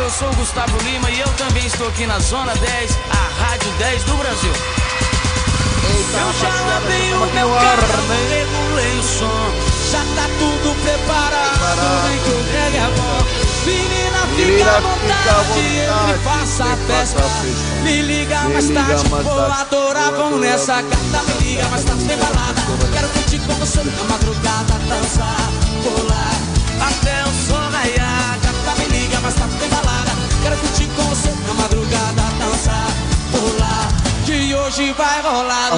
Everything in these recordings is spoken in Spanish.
Pessoal, eu sou o Gustavo Lima e eu também estou aqui na Zona 10, a Rádio 10 do Brasil. eu já lavei o meu carro, regulei o som, já tá tudo preparado, vem que o reggae é bom. Menina, fica à vontade, eu me faço a festa. Me liga mais tarde, vou adorar, vamos nessa gata. Me liga mais tarde, tem balada. Quero curtir com você na madrugada, dançar, pular, até o sol raiar. Gata, me liga mais tarde, tem balada. Quero curtir com você na madrugada, dançar, pular. Que hoje vai rolar.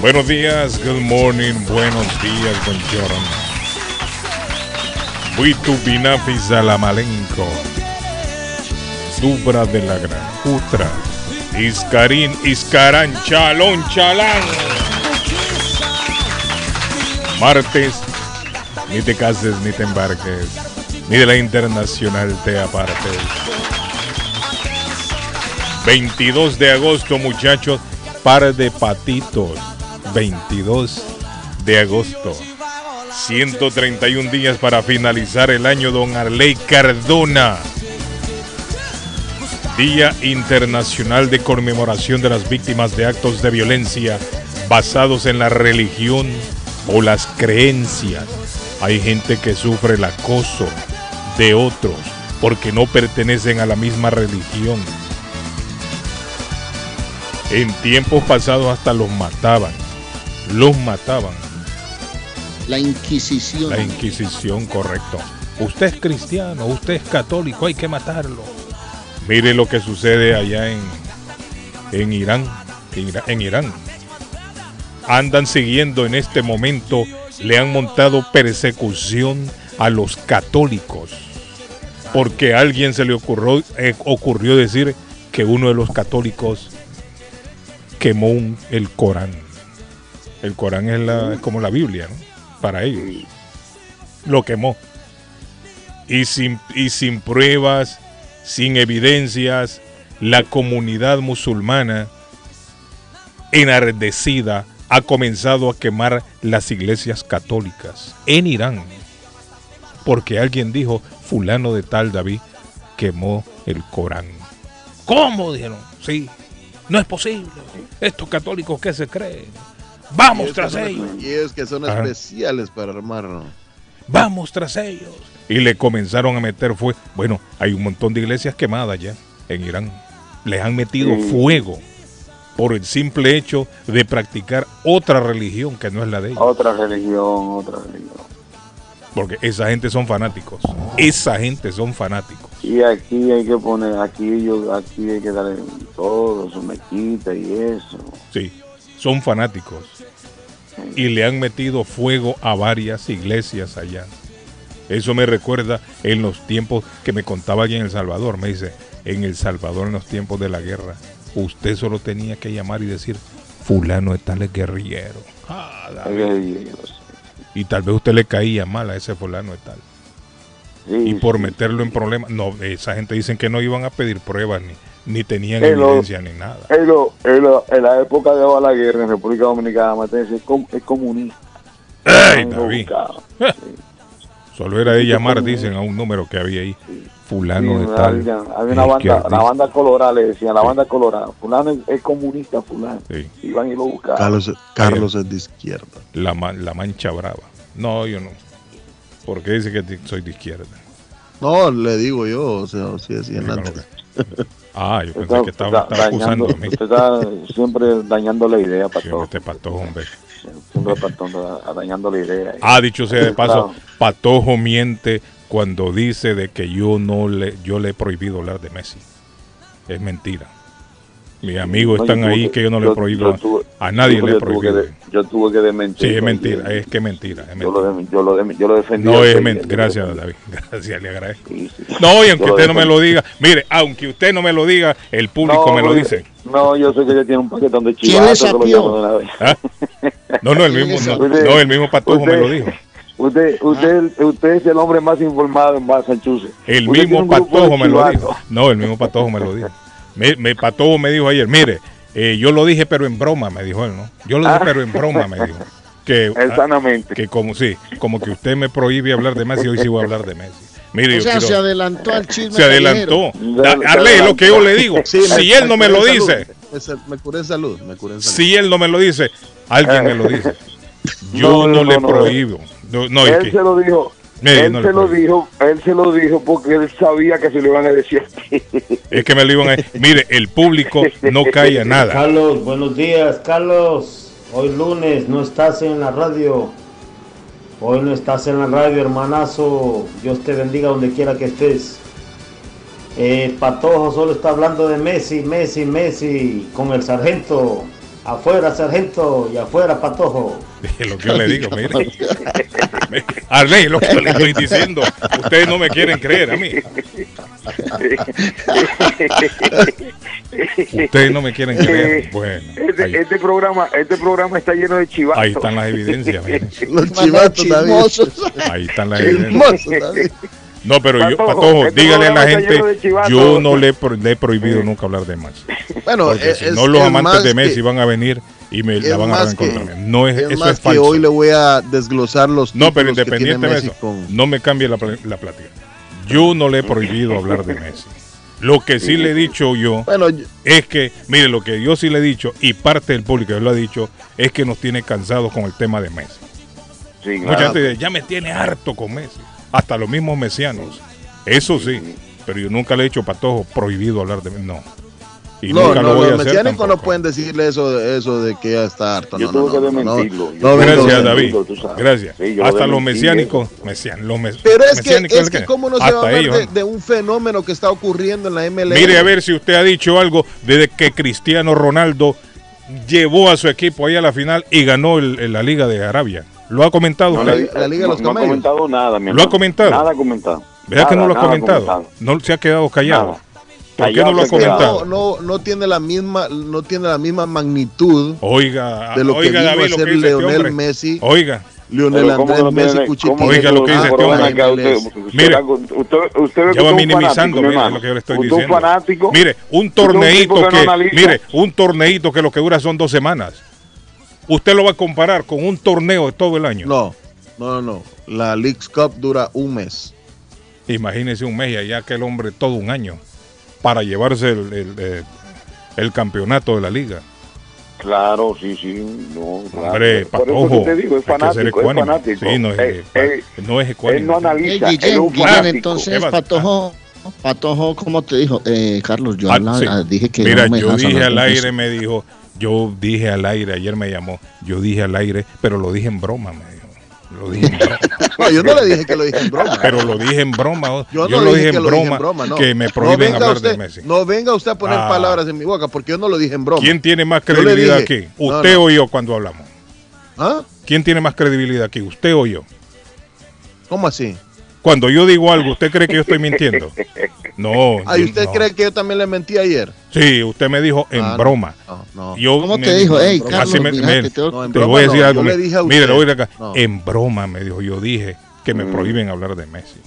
Buenos días, good morning, buenos días, buongiorno. Buitu Binafi Salamalenko, Dubra de la Gran Utra, Iscarín, Iscarán, Chalón, Chalán. Martes, ni te cases ni te embarques, ni de la internacional te apartes. 22 de agosto, muchachos, par de patitos. 22 de agosto. 131 días para finalizar el año, don Arley Cardona. Día Internacional de Conmemoración de las Víctimas de Actos de Violencia basados en la religión o las creencias. Hay gente que sufre el acoso de otros porque no pertenecen a la misma religión. En tiempos pasados hasta los mataban. Los mataban. La Inquisición. La Inquisición, correcto. Usted es cristiano, usted es católico, hay que matarlo. Mire lo que sucede allá en, en Irán. En, Irán. Andan siguiendo en este momento, le han montado persecución a los católicos. Porque a alguien se le ocurrió, eh, ocurrió decir que uno de los católicos quemó el Corán. El Corán es, es como la Biblia, ¿no? Para ellos. Lo quemó. Y sin, y sin pruebas, sin evidencias, la comunidad musulmana enardecida ha comenzado a quemar las iglesias católicas en Irán. Porque alguien dijo, fulano de tal David quemó el Corán. ¿Cómo? Dijeron, sí, no es posible. Estos católicos que se creen. Vamos tras ellos. Y es que son Ajá. especiales para armarlo. Vamos tras ellos. Y le comenzaron a meter fue Bueno, hay un montón de iglesias quemadas ya en Irán. Les han metido fuego por el simple hecho de practicar otra religión que no es la de ellos. Otra religión, otra religión. Porque esa gente son fanáticos. Esa gente son fanáticos. Y aquí hay que poner, aquí yo, aquí hay que darle todo, su mezquita y eso. Sí, son fanáticos. Y le han metido fuego a varias iglesias allá. Eso me recuerda en los tiempos que me contaba aquí en El Salvador. Me dice, en El Salvador en los tiempos de la guerra, usted solo tenía que llamar y decir, fulano de tal es guerrillero. Ah, Y tal vez usted le caía mal a ese fulano de tal. sí, Y por sí. meterlo en problemas, no, esa gente dicen que no iban a pedir pruebas ni, ni tenían evidencia ni nada. En, lo- en lo- en la época de Balaguer en República Dominicana, es, com- es comunista. ¡Ay, Han David! buscado. Solo era de llamar, dicen, a un número que había ahí. Fulano Sí, de tal. había, había una banda, la banda colorada, le decían, la Sí. banda colorada. Fulano es, es comunista, fulano. Sí, Iban y lo buscaban. Carlos, Carlos es de izquierda. la, la mancha brava. No, yo no. Porque dice que soy de izquierda. No, le digo yo, o sea, sí, sí, que- Ah, yo pensé que está, estaba, estaba acusando dañando, a mí. usted está siempre dañando la idea, Sí, Patojo. este patojo, hombre. Patojo, dañando la idea. Ah, dicho sea de paso. Patojo miente cuando dice de que yo no le, yo le he prohibido hablar de Messi. Es mentira. Mis amigos No, están yo ahí que yo no le yo tuve- a nadie yo le de- yo tuve que desmentir. Sí, es mentira, Yo- es que es mentira. es Yo lo, mentira. de- yo lo, de- yo lo defendí. No es mentira. yo Gracias. David. Gracias, le agradezco. Sí, sí. No, y aunque Yo usted no me lo diga, mire, aunque usted no me lo diga, el público No, me lo dice. No, yo sé que ella tiene un paquetón de ¿Quién le chivas. sapió? ¿Ah? No, no, el mismo, no, no, el mismo Patojo me lo dijo. Usted, usted, usted es el hombre más informado en Massachusetts. El mismo Patojo me lo dijo. No, el mismo Patojo me lo dijo. Me, me- me dijo ayer, mire, eh, yo lo dije pero en broma, me dijo él, ¿no? Yo lo dije Ah. pero en broma, me dijo. Que, sanamente. que como sí, como que usted me prohíbe hablar de Messi, hoy sí voy a hablar de Messi. Mire, O yo sea, quiero- se adelantó al chisme. se adelantó. es lo que yo le digo. Sí, me- si él no me lo salud. dice, Me, curé en salud, me curé en salud. si él no me lo dice, alguien me lo dice. Yo No, no, no, le no, prohíbo. No, no, es él que- se lo dijo. Él no se lo dijo, él se lo dijo porque él sabía que se lo iban a decir. es que me lo iban a Mire, el público no calla nada. Carlos, buenos días, Carlos. Hoy lunes no estás en la radio. Hoy no estás en la radio, hermanazo. Dios te bendiga donde quiera que estés. Eh, Patojo solo está hablando de Messi, Messi, Messi con el sargento. Afuera, sargento, y afuera, Patojo. Es lo que yo le digo, mire. Arley, lo que yo le estoy diciendo. Ustedes no me quieren creer a mí. Ustedes no me quieren creer. Bueno, Este, este programa, este programa está lleno de chivazos. ahí están las evidencias. miren. Los chivatos, David. Ahí están las evidencias. David. No, pero yo, Patojo, Patojo, este dígale a la gente, yo no le, pro- le he prohibido nunca hablar de Messi. Bueno, Porque es, si no, los es amantes de Messi que- van a venir y me la es van a que- contra mí. No es, es eso más es que hoy le voy a desglosar los No, pero independiente de eso, con- no me cambie la, la plática. Yo no le he prohibido hablar de Messi. Lo que sí le he dicho yo Bueno, yo- es que, mire, lo que yo sí le he dicho, y parte del público lo ha dicho, es que nos tiene cansados con el tema de Messi. Sí, Mucha claro. gente dice, ya me tiene harto con Messi. Hasta los mismos mesianos. Eso sí. Pero yo nunca le he dicho, Patojo, prohibido hablar de Messi. No. Y no, nunca no, lo voy a los hacer mesiánicos no pueden decirle eso, eso de que ya está harto. Yo no, tuve que no, no, no. desmentirlo. No, Gracias. David. Gracias. Sí, Hasta los mesiánicos, eso. mesian- los mes- Pero es que, es que cómo no se va a hablar ellos, de, un fenómeno que está ocurriendo en la MLS. Mire a ver si usted ha dicho algo desde que Cristiano Ronaldo llevó a su equipo ahí a la final y ganó el- el- la Liga de Arabia. ¿Lo ha comentado No, usted? la- la Liga de los no, no ha comentado nada, mi ¿Lo ha comentado? Nada ha comentado. ¿Verdad que no lo ha comentado? No se ha quedado callado. Nada. ¿Por qué no lo ha quedado. comentado? no, no, no tiene la misma, no tiene la misma magnitud Oiga, de lo que oiga vino David a ser que este Leonel hombre. Messi, Oiga, ¿cómo Andrés no Messi Cuchitini. Oiga lo que dice este hombre. Mire, usted, usted, que ya va usted es un minimizando, fanático, mire lo que yo le estoy diciendo. un fanático. Mire, un es un torneito tipo que, no mire, un torneito que lo que dura son dos semanas. Usted lo va a comparar con un torneo de todo el año. No, no, no, no. La League's Cup dura un mes. Imagínese un mes y allá aquel hombre todo un año para llevarse el, el- el- el campeonato de la liga. Claro, sí, sí. No, claro. Hombre, Por eso patojo. que te digo, es fanático, es fanático. Sí, no es, Eh, eh, no es ecuánime. él no analiza, él es Guillén, un Guillén, fanático. entonces, ¿Qué pasa? Patojo, Patojo, ¿cómo te dijo? Eh, Carlos, yo Ah, sí. ah, dije que Mira, no me yo dije al aire, eso. me dijo, yo dije al aire, ayer me llamó, yo dije al aire, pero lo dije en broma, me. Lo dije. No, yo no le dije que lo dije en broma. pero lo dije en broma. Yo lo dije en dije broma, en broma, no. que me prohíben hablar usted, de Messi. No venga usted a poner Ah. palabras en mi boca porque yo no lo dije en broma. ¿Quién tiene más credibilidad aquí? ¿Usted o yo cuando hablamos? ¿Ah? ¿Quién tiene más credibilidad aquí? ¿Usted o yo? ¿Cómo así? Cuando yo digo algo, ¿usted cree que yo estoy mintiendo? No. Yo- ¿usted no. cree que yo también le mentí ayer? Sí, usted me dijo en Ah, broma. No, no. Yo ¿Cómo me te dijo? Ey, broma. Carlos, Así me- fíjate, me- te- No, en Te broma voy a decir no, algo. yo le mire, dije a mire, usted. le voy a decir acá. No. En broma me dijo, yo dije que me Mm. prohíben hablar de Messi.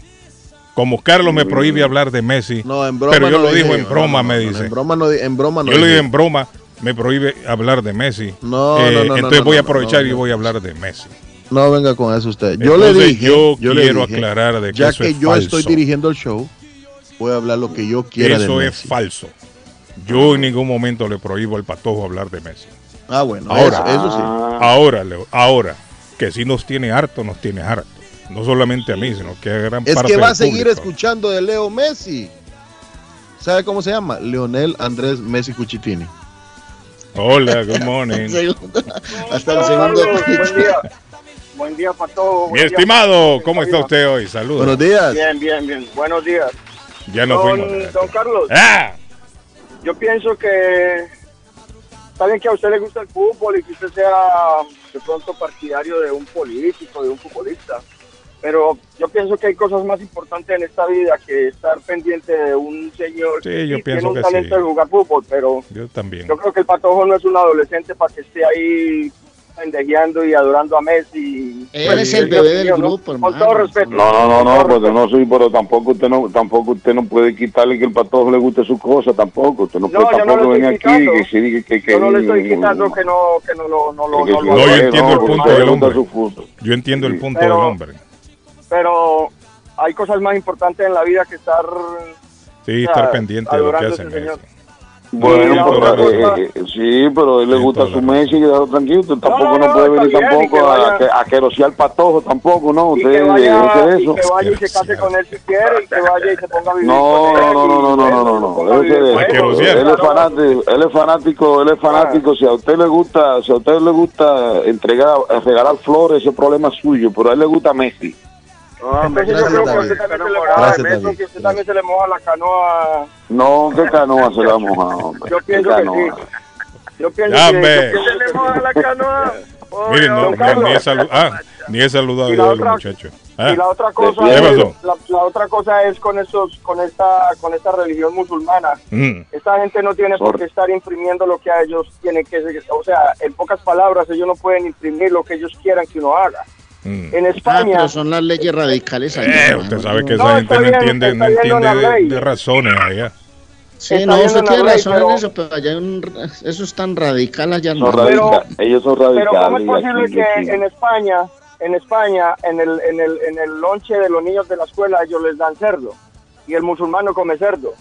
Como Carlos me prohíbe hablar de Messi, No, en broma pero yo no lo dijo dije en yo. broma, No, no, me no, dice. En broma no, en broma no yo le dije. digo en broma, me prohíbe hablar de Messi. No, Eh, no, no, no, entonces no, voy a aprovechar no, y voy a hablar de Messi. No venga con eso usted. Yo le dije. yo le quiero dije, aclarar de que ya eso que es yo falso. estoy dirigiendo el show, voy a hablar lo que yo quiera de Eso es falso. Yo en ningún momento le prohíbo al patojo hablar de Messi. Ah, bueno, Ahora. eso, eso sí. Ah, Ahora, Leo, ahora, que sí nos tiene harto, nos tiene harto. No solamente a mí, sino que a gran Es parte que va a seguir público. escuchando de Leo Messi. ¿Sabe cómo se llama? Leonel Andrés Messi Cuchitini. Hola, good morning. Hasta el segundo. Buen día. Buen día para todos. Mi estimado, ¿cómo está usted hoy? Saludos. Buenos días. Bien, bien, bien. Buenos días. Ya nos don, fuimos. don Carlos, ¡Ah! yo pienso que saben que a usted le gusta el fútbol y que usted sea de pronto partidario de un político, de un futbolista. Pero yo pienso que hay cosas más importantes en esta vida que estar pendiente de un señor Sí, que yo sí pienso tiene un que talento sí. de jugar fútbol, pero Yo también. yo creo que el patojo no es un adolescente para que esté ahí pendejeando y adorando a Messi. Él Pues, es el bebé del grupo, Con hermano. todo respeto. No, no, no, no, porque no soy, pero tampoco usted no, tampoco usted no puede quitarle que el patojo le guste su cosa, tampoco. Usted no No, puede yo no tampoco venir estoy aquí y que que, que Yo no le estoy quitando que no, que no lo, no no No, yo entiendo el punto del hombre. Yo entiendo el punto Pero- del hombre. Pero hay cosas más importantes en la vida que estar Sí, o sea, estar pendiente de lo que adorando a hacen. Bueno, pero, eh, eh, sí, pero a él le Sí, gusta su Messi y quedarlo tranquilo. Usted tampoco no, no, no, puede venir bien, tampoco que a, vaya- que- a querosear patojo, tampoco, ¿no? Usted que vaya, deje y eso. que vaya y se case con él si quiere y que vaya y se ponga a vivir No, con él. no, no, no, no, no, no, no, él, rociar. es fanático, él es fanático, él es fanático. Si a usted le gusta, si a usted le gusta entregar, regalar flores, ese problema es suyo. Pero a él le gusta Messi. Entonces yo creo que usted también se le moja Gracias, el beso, David. que a usted también se le moja la canoa. No, qué canoa se la moja, hombre. Yo pienso que sí. Yo pienso Ya, que, hombre. yo pienso que se le moja la canoa. Miren, no, ni, he salu- ah, ni he saludado Y yo la a los otra- muchachos. Ah, Y la otra cosa ¿Qué es, pasó? la, la otra cosa es con esos, con esta, con esta religión musulmana. mm, Esta gente no tiene por qué estar imprimiendo lo que a ellos tienen que. O sea, en pocas palabras, ellos no pueden imprimir lo que ellos quieran que uno haga. Mm. En Ah, España, pero son las leyes radicales allá. Eh, usted sabe que No, esa está gente no entiende, no entiende de, de razones allá. Sí, está no, usted tiene ley, razón pero- en eso, pero allá un- eso es tan radical allá. No. Pero- ellos son pero radicales. ¿cómo es posible que en España, en España, en el, en el, en el lonche de los niños de la escuela, ellos les dan cerdo y el musulmán no come cerdo?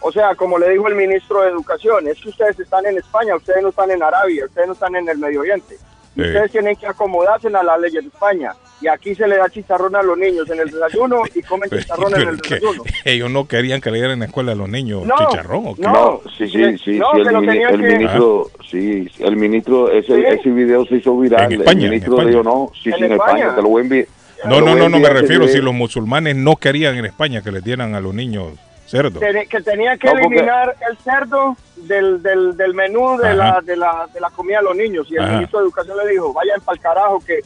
O sea, como le dijo el ministro de Educación, es que ustedes están en España, ustedes no están en Arabia, ustedes no están en el Medio Oriente. Sí. Ustedes tienen que acomodarse a las leyes de España. Y aquí se le da chicharrón a los niños en el desayuno y comen chicharrón en el desayuno. ellos no querían que le dieran en la escuela a los niños No, chicharrón o qué? no. Sí, sí, sí, No, sí, el, lo mini- tenían el que- ministro, sí, el ministro, ese, Sí. ese video se hizo viral. En España, el en ministro España. dijo, no, sí, En sí, en España. España, te lo voy a enviar. No, no, no, no me refiero si los musulmanes no querían en España que les dieran a los niños cerdo. Que tenía que No, porque- eliminar el cerdo del, del, del menú de la, de, la, de la comida a los niños. Y el Ajá. ministro de Educación le dijo, vayan para el carajo, que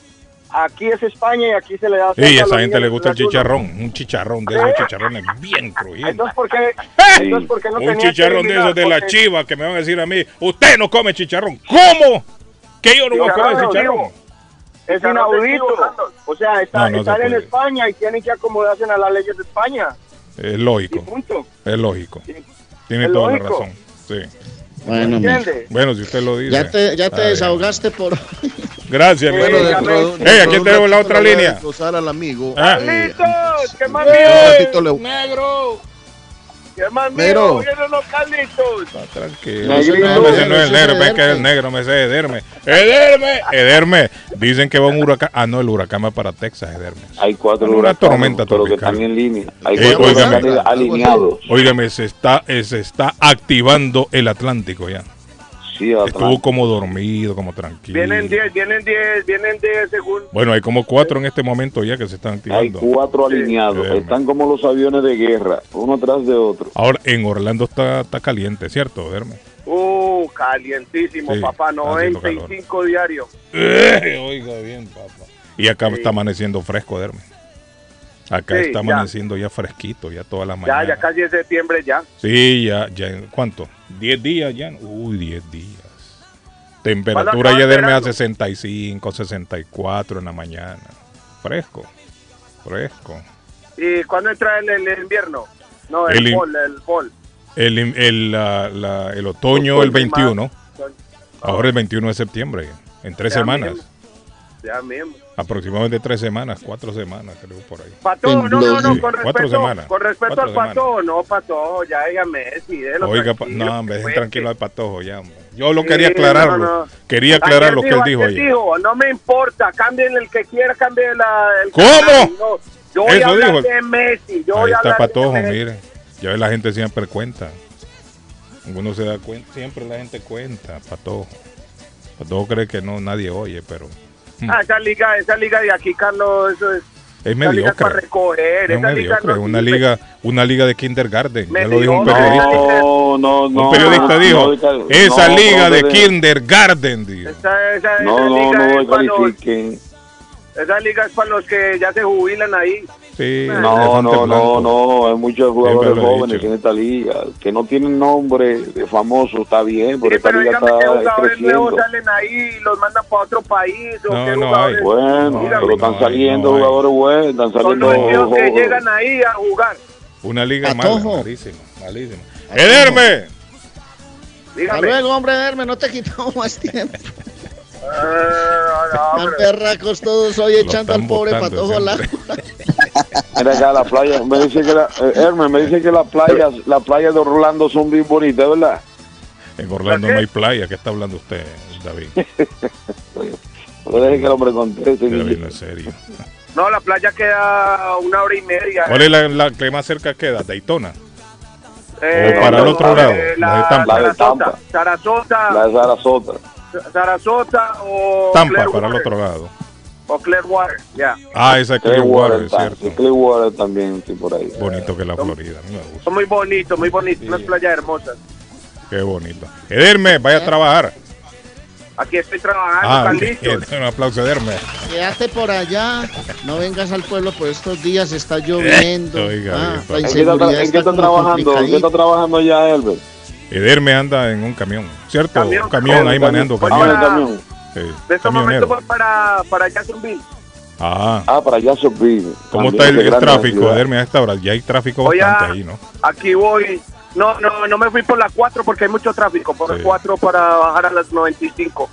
aquí es España y aquí se le da Sí, a esa gente le gusta el desayuno". chicharrón, un chicharrón de esos chicharrones bien crujientes. Entonces, ¿por qué, entonces, ¿por qué no un chicharrón de esos de la? Porque- chiva que me van a decir a mí, usted no come chicharrón. ¿Cómo? Que yo no voy a comer Chicharrón. Es inaudito. O sea, está- No, no se están en. España y tienen que acomodarse a las leyes de España. Es lógico, punto. es lógico. Tiene Es toda la razón. Sí. Bueno. Bueno, si usted lo dice. ya te, ya te desahogaste por Gracias, Bueno, hermano. dentro- Hey, aquí tenemos la otra línea. al amigo. Ah. eh, ¡Negro! ¡Qué más Negro. los Carlitos! Tranquilo. Negrito. No, ese no es el negro, es que es el negro, me sé Ederme. ¡Ederme! ¡Ederme! Dicen que va un huracán. Ah, no, el huracán va para Texas, Ederme. Hay cuatro Una huracanes, tormenta pero que tropical. están en línea. Hay Eh, cuatro huracanes alineados. Óigame, se está, eh, se está activando el Atlántico ya. Sí, Estuvo Atlanta. como dormido, como tranquilo. Vienen 10, vienen 10, vienen 10 segundos. Bueno, hay como cuatro en este momento ya que se están Hay activando. cuatro alineados. Sí. Están como los aviones de guerra, uno tras de otro. Ahora, en Orlando está, está caliente, ¿cierto, Ederme? Uh, calientísimo, Sí, papá, está haciendo 95 diario. Eh, oiga bien, papá. Y acá está amaneciendo fresco, Ederme. Acá Sí, está ya. amaneciendo ya fresquito, ya todas las Ya, mañanas. ya casi es septiembre ya. Sí, ya, ya, ¿cuánto? ¿10 días ya? Uy, 10 días. Temperatura ¿Cuándo acaba ya Ederme a verano? 65, 64 en la mañana. Fresco, fresco. ¿Y cuándo entra el, el invierno? No, el, El fall, el fall. El, el, la- la- el otoño, el Otoño y 21. marzo. Ahora el 21 de septiembre, en tres Ya semanas. Ya mismo. Aproximadamente tres semanas, cuatro semanas, creo, por ahí. Patojo, no, no, no, Sí, con semanas. con respeto Cuatro al semanas. Patojo, no, Patojo, ya Messi, déjelo Oiga, tranquilo, no, hombre, dejen tranquilo al patojo ya, hombre. Yo lo Sí, quería aclararlo. no, no. Quería aclarar lo que él dijo ayer dijo, no me importa, cambien el que quiera, cambien la, el ¿Cómo? canal, no, yo voy Eso a hablar dijo. de Messi, yo Ahí voy a está patojo, de Messi. mire. Ya la gente siempre cuenta. Uno se da cuenta, siempre la gente cuenta, patojo. Patojo cree que no, nadie oye, pero Ah, esa liga, esa liga de aquí, Carlos, eso es, es es para mediocre. recoger, Es esa liga mediocre, no una liga, una liga de kindergarten. Ya lo dijo un Mediocre. periodista. No, no, no. Un periodista no, dijo, no, esa no, liga no, de no, kindergarten, dijo. Esa, esa, No, esa no, liga no es para los, califiquen. esa liga es para los que ya se jubilan ahí. Sí, No, no, no, no, hay muchos jugadores jóvenes en esta liga que no tienen nombre de famoso, está bien, pero Sí, esta pero liga está jugadores nuevos creciendo. salen ahí y los mandan para otro país. O No, qué no hay. Bueno, No, pero no están hay, saliendo jugadores buenos, están Son saliendo los niños que llegan ahí a jugar. Una liga mala, malísima, malísima. ¡Ederme! Hasta luego, hombre, Herme, no te quitamos más tiempo. Ah, Tan perracos todos hoy echando al pobre botando patojo al agua. Mira acá la playa, me dice que la, eh, Hermes, me dice que las playas, las playas de Orlando son bien bonitas, ¿verdad? En Orlando no hay playa. ¿Qué está hablando usted, David? No deje que el hombre conteste. David, no es serio. No, la playa queda una hora y media. ¿Cuál es la, la que más cerca queda? ¿Daytona? Eh, o para el otro eh, lado, La, la de Tampa. La de Sarasota, Tampa. Sarasota, La de Sarasota. Sarasota o Tampa, para el otro lado. O Clearwater, ya. Ah, esa es Clearwater, es Clearwater, cierto. Clearwater también, sí, por ahí. Bonito que es la Florida. A mí me gusta. Son muy bonitos, muy bonitos. Unas playas hermosas. Qué bonito. Ederme, vaya a trabajar. Aquí estoy trabajando, Ah, Carlitos. un aplauso, Ederme. Quédate por allá, no vengas al pueblo por estos días, está lloviendo. Oiga, Ah, oiga, la ¿En qué está, inseguridad en qué está como trabajando? ¿En qué está complicadita. trabajando ya, Herbert? Ederme anda en un camión, ¿cierto? Camión, un camión ahí camión. manejando Ah, camión. De estos momentos camionero. voy para, para Jacksonville. Ah, Ah, para allá Sopil. ¿cómo está el, el tráfico, Ederme, a esta hora? Ya hay tráfico Voy a- bastante ahí, ¿no? Aquí voy. No, no, no me fui por la 4 porque hay mucho tráfico. Por Sí. la 4 para bajar a las 95.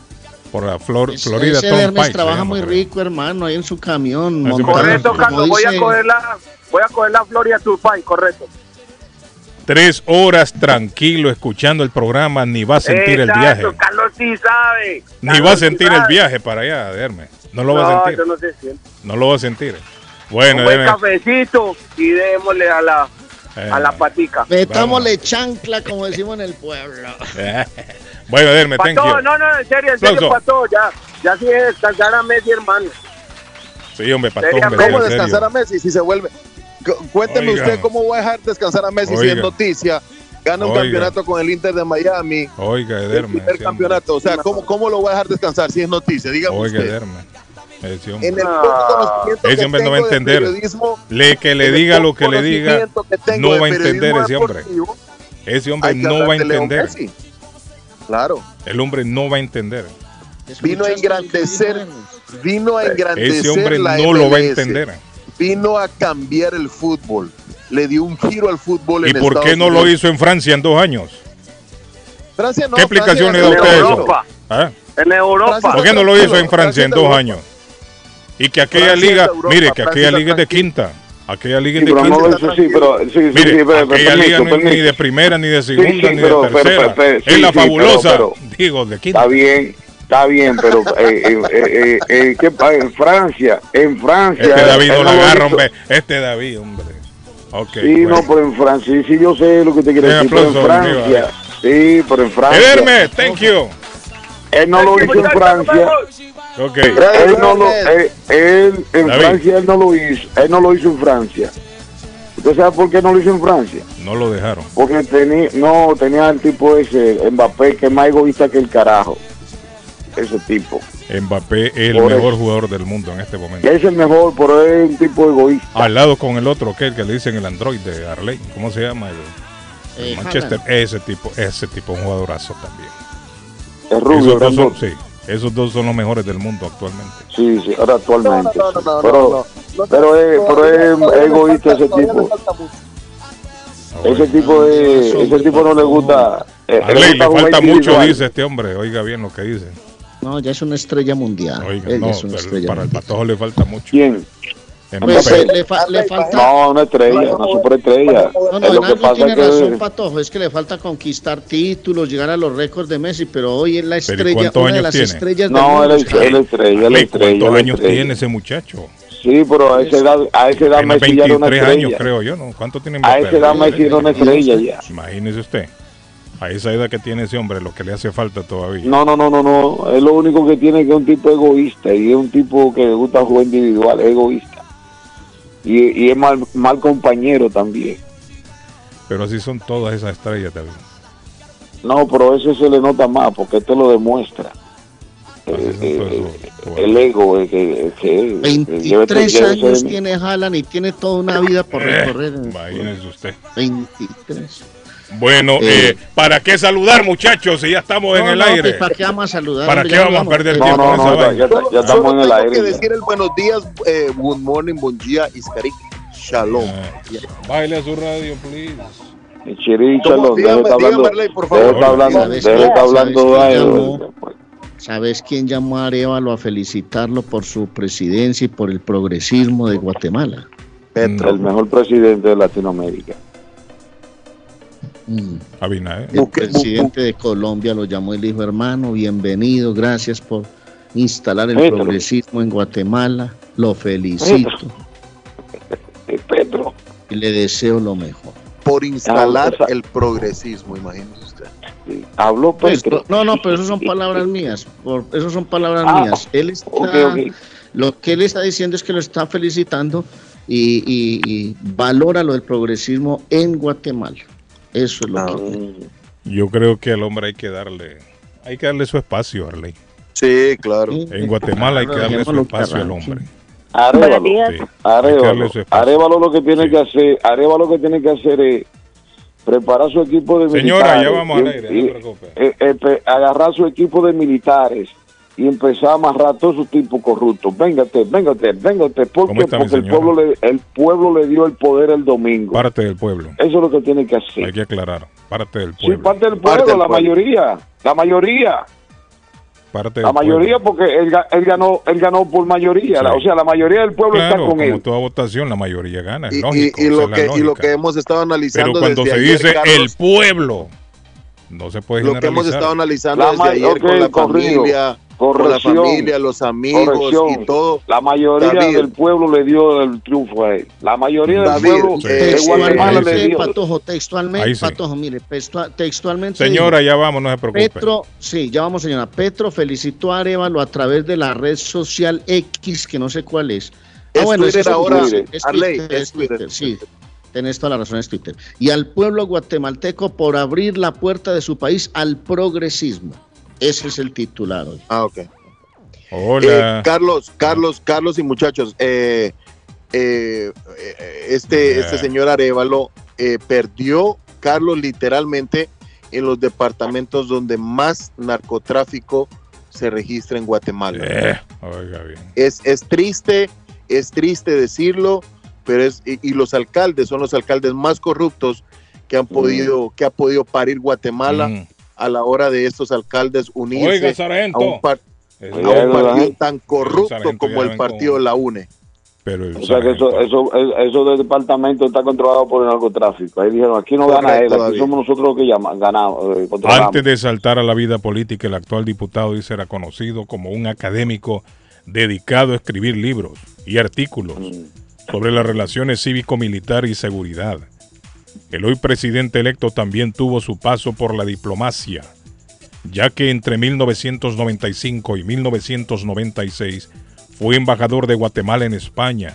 Por la Flor, Ese- Florida ese. Hermes se trabaja llama, muy creo. rico, hermano, ahí en su camión. Correcto, Carlos. Voy a coger la, voy a coger la Florida Turnpike, correcto. Tres horas tranquilo escuchando el programa, ni va a sentir el viaje. Carlos sí sabe. Ni Carlos va a sí sentir el viaje para allá, Ederme. No lo va a sentir. no lo va a sentir. Bueno, Un buen cafecito y démosle a la, eh, a la patica. Metámosle chancla, como decimos en el pueblo. bueno, Ederme, thank you. no, no, en serio, en serio, Aplauso. Pato, ya, ya sí es descansar a Messi, hermano. Sí, hombre, Sería- hombre, ¿Cómo descansar a Messi si se vuelve? Cu- Cuénteme Oiga. usted cómo va a dejar descansar a Messi si Oiga. es noticia. Gana un Oiga. campeonato con el Inter de Miami. Oiga, El Ederme. primer sí, campeonato. O sea, ¿cómo, ¿cómo lo va a dejar descansar si es noticia? Dígame Oiga, usted. Ederme. Ese hombre. En el Ah. conocimiento Ese que hombre no va a entender. Le que le el diga lo que le diga, que no va a entender ese hombre. Ese hombre no va a entender. Claro. El hombre no va a entender. Vino a engrandecer, vino a engrandecer Ese hombre la no lo va a entender. Vino a cambiar el fútbol. Le dio un giro al fútbol ¿Y en por qué Estados no lo Unidos. hizo en Francia en dos años? Francia no, ¿Qué explicación le da En usted ganó. eso? Europa, ¿Ah? en Europa. ¿Por qué no lo hizo en Francia en dos años? Y que aquella Francia liga, Europa, mire, que aquella liga es de quinta. Aquella liga Sí, es de pero no quinta. lo hizo, sí, pero sí, sí, Mire, sí, pero, aquella liga no es ni de primera, ni de segunda, sí, ni de pero- tercera. pero- es sí, la sí, pero- fabulosa, pero- digo, de quinta. Está bien, está bien, pero eh, eh, eh, eh, eh, ¿qué pa- en Francia, en Francia. Este David no lo agarra, hombre. Este David, hombre. Ok. Sí, bueno. no, pero en Francia, sí, sí, yo sé lo que te quiere Un decir, pero en Francia, sí, pero en Francia. Ederme, thank you. Él no lo hizo en Francia. Ok. Él no lo, él, él en David. Francia él no lo hizo, él no lo hizo en Francia. ¿Usted sabe por qué no lo hizo en Francia? No lo dejaron. Porque tenía, no, tenía el tipo ese, Mbappé, que es más egoísta que el carajo. Ese tipo. Mbappé es el Por mejor eso. jugador del mundo en este momento. Es el mejor, pero es un tipo egoísta. Al lado con el otro, que el que le dicen el Android de Arley. ¿Cómo se llama? El, el Eh, Manchester. Haaland. Ese tipo, ese tipo es un jugadorazo también. Es rubio, esos, dos son, sí, esos dos son los mejores del mundo actualmente. Sí, sí, ahora actualmente. No, no, no, no, sí. pero, pero es, pero egoísta ese tipo. Ese tipo de, ese tipo no le gusta. eh, Arley, le gusta falta mucho, dice este hombre. Oiga bien lo que dice. No, ya es una estrella mundial. Oiga, Él no, es una pero estrella para el patojo le falta mucho. ¿Quién? Pues, eh, le, fa- le falta. No, una estrella, una superestrella. No, no, Es lo en que pasa tiene que razón, Patojo. Es que le falta conquistar títulos, llegar a los récords de Messi, pero hoy es la Pero ¿y estrella, una de las tiene? estrellas del No, mundo. él es, es estrella. ¿Cuántos años estrella. tiene ese muchacho? Sí, pero a esa edad, a esa edad Tiene Messi ya era una 23 años, estrella. creo yo, ¿no? ¿Cuánto tiene A Mbappé? esa edad Messi era una estrella ya. Imagínese usted. A esa edad que tiene ese hombre, lo que le hace falta todavía. No, no, no, no, no. Es lo único que tiene que es un tipo egoísta y es un tipo que le gusta jugar individual, es egoísta. Y, y es mal, mal compañero también. Pero así son todas esas estrellas también. No, pero eso se le nota más porque esto lo demuestra. Eh, eh, el ego es que, es que- que debe- 23 debe años tiene Haaland y tiene toda una vida por Eh, recorrer. imagínese usted. 23. Bueno, Eh. eh, ¿para qué saludar, muchachos? Si ya estamos en el no, aire. pues, ¿Para qué vamos a saludar? ¿Para qué Ya vamos a perder No, tiempo en esa ya- vaina? ya- Solo, ya estamos solo en el tengo aire que decir el buenos días, eh, good morning, buen día, Iskarik, shalom. Baile a su radio, please. Chiríchalo, ¿Cómo? deje de Dígame, estar hablando, dígame, Arley, por deje de favor. estar hablando, ¿Sabes deje de quién- estar hablando sabes de quién algo. llamó? ¿Sabes quién llamó a Arevalo a felicitarlo por su presidencia y por el progresismo de Guatemala? El mejor presidente de Latinoamérica. Mm. Abinader. El presidente de Colombia lo llamó y le dijo, hermano, bienvenido, gracias por instalar el Petro. progresismo en Guatemala. Lo felicito. Petro. Y le deseo lo mejor. Por instalar Ah, el progresismo, imagínese usted. Habló Pues, Petro. no, no, pero eso son palabras mías. Por, eso son palabras Ah, mías. Él está. Lo que él está diciendo es que lo está felicitando y, y- y valora lo del progresismo en Guatemala. Eso es lo Ah, que. Yo creo que al hombre hay que darle, hay que darle su espacio, Arley. Sí, claro. En Guatemala hay que darle su espacio al hombre. Arevalo, Sí, Arevalo. Arevalo lo que tiene que hacer, Arevalo lo que tiene que hacer es preparar su equipo de Señora, militares. ya vamos al y- aire, no y- se preocupe. eh, eh, agarrar su equipo de militares y empezar a amarrar a todos esos tipos corruptos. Véngate, véngate, véngate. ¿Por ¿Cómo qué? Porque el pueblo, le, el pueblo le dio el poder el domingo. Parte del pueblo. Eso es lo que tiene que hacer. Hay que aclarar. Parte del Sí, pueblo. parte del pueblo, Parte del la pueblo. mayoría. La mayoría. Parte del La mayoría pueblo. porque él, ga- él ganó él ganó por mayoría. La- Sí. o sea, la mayoría del pueblo Claro, está con como él. toda votación, la mayoría gana. Es Y, lógico. lo que, y lo lógica. que hemos estado analizando Pero cuando desde se ayer, dice Carlos, el pueblo, no se puede lo que hemos estado analizando La desde ayer con la corrido. familia, con la Corrección. familia, los amigos Corrección. y todo. La mayoría David. del pueblo le dio el triunfo a él. La mayoría del David, pueblo Sí. de Guatemala le Textualmente, dio. Patojo, textualmente, sí. Patojo, mire, textualmente. Señora, dijo, ya vamos, no se preocupe. Petro, sí, ya vamos, señora. Petro felicitó a Arevalo a través de la red social X, que no sé cuál es. Ah, Es Twitter es ahora, Twitter, es Twitter, es es Twitter, Twitter. sí. Tenés toda la razón, es Twitter. Y al pueblo guatemalteco por abrir la puerta de su país al progresismo. Ese es el titular hoy. Ah, ok. Hola. Eh, Carlos, Carlos, Carlos y muchachos, eh, eh, eh, este, este señor Arevalo eh, perdió, Carlos, literalmente en los departamentos donde más narcotráfico se registra en Guatemala. Oiga bien. Es, es triste, es triste decirlo, pero es, y, y los alcaldes son los alcaldes más corruptos que han podido, que ha podido parir Guatemala Mm. A la hora de estos alcaldes unirse Oiga, a un, par- Eh, a un partido tan corrupto como el partido con- La UNE. Pero el O sea que eso, eso, eso del departamento está controlado por el narcotráfico. Ahí dijeron, aquí no gana él, aquí somos nosotros los que ganamos, eh. Antes de saltar a la vida política, el actual diputado dice era conocido como un académico dedicado a escribir libros y artículos sobre las relaciones cívico-militar y seguridad. El hoy presidente electo también tuvo su paso por la diplomacia, ya que entre 1995 y 1996 fue embajador de Guatemala en España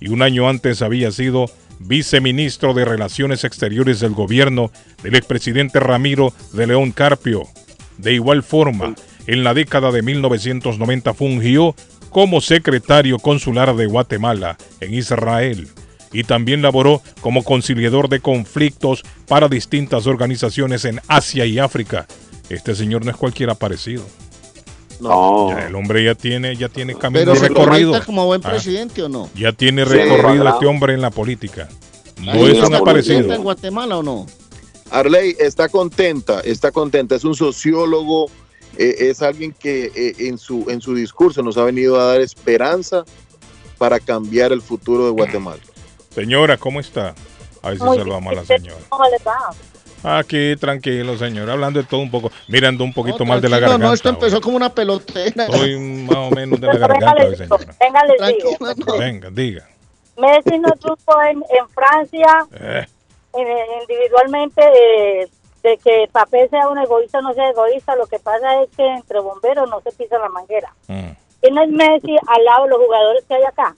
y un año antes había sido viceministro de Relaciones Exteriores del gobierno del expresidente Ramiro de León Carpio. De igual forma, en la década de 1990 fungió como secretario consular de Guatemala en Israel y también laboró como conciliador de conflictos para distintas organizaciones en Asia y África. Este señor no es cualquiera parecido. No. Ya el hombre ya tiene, ya tiene camino Pero recorrido. como buen Ah, presidente o no. ya tiene Sí, recorrido ¿verdad? este hombre en la política. No ¿Ahí es un aparecido. en Guatemala o no? Arley está contenta, está contenta. Es un sociólogo, eh, es alguien que eh, en, su, en su discurso nos ha venido a dar esperanza para cambiar el futuro de Guatemala. Señora, ¿cómo está? A ver si Muy salvamos a la bien. señora. ¿Cómo le va? Aquí, tranquilo, señor. Hablando de todo un poco. Mirando un poquito mal de la garganta. no, esto empezó como una pelotera. Estoy más o menos de la garganta les digo, venga, les digo. Venga, diga. Messi no triunfó en, en Francia Eh, eh, individualmente eh, de que Papé sea un egoísta o no sea egoísta. Lo que pasa es que entre bomberos no se pisa la manguera. mm. ¿Quién es Messi al lado de los jugadores que hay acá?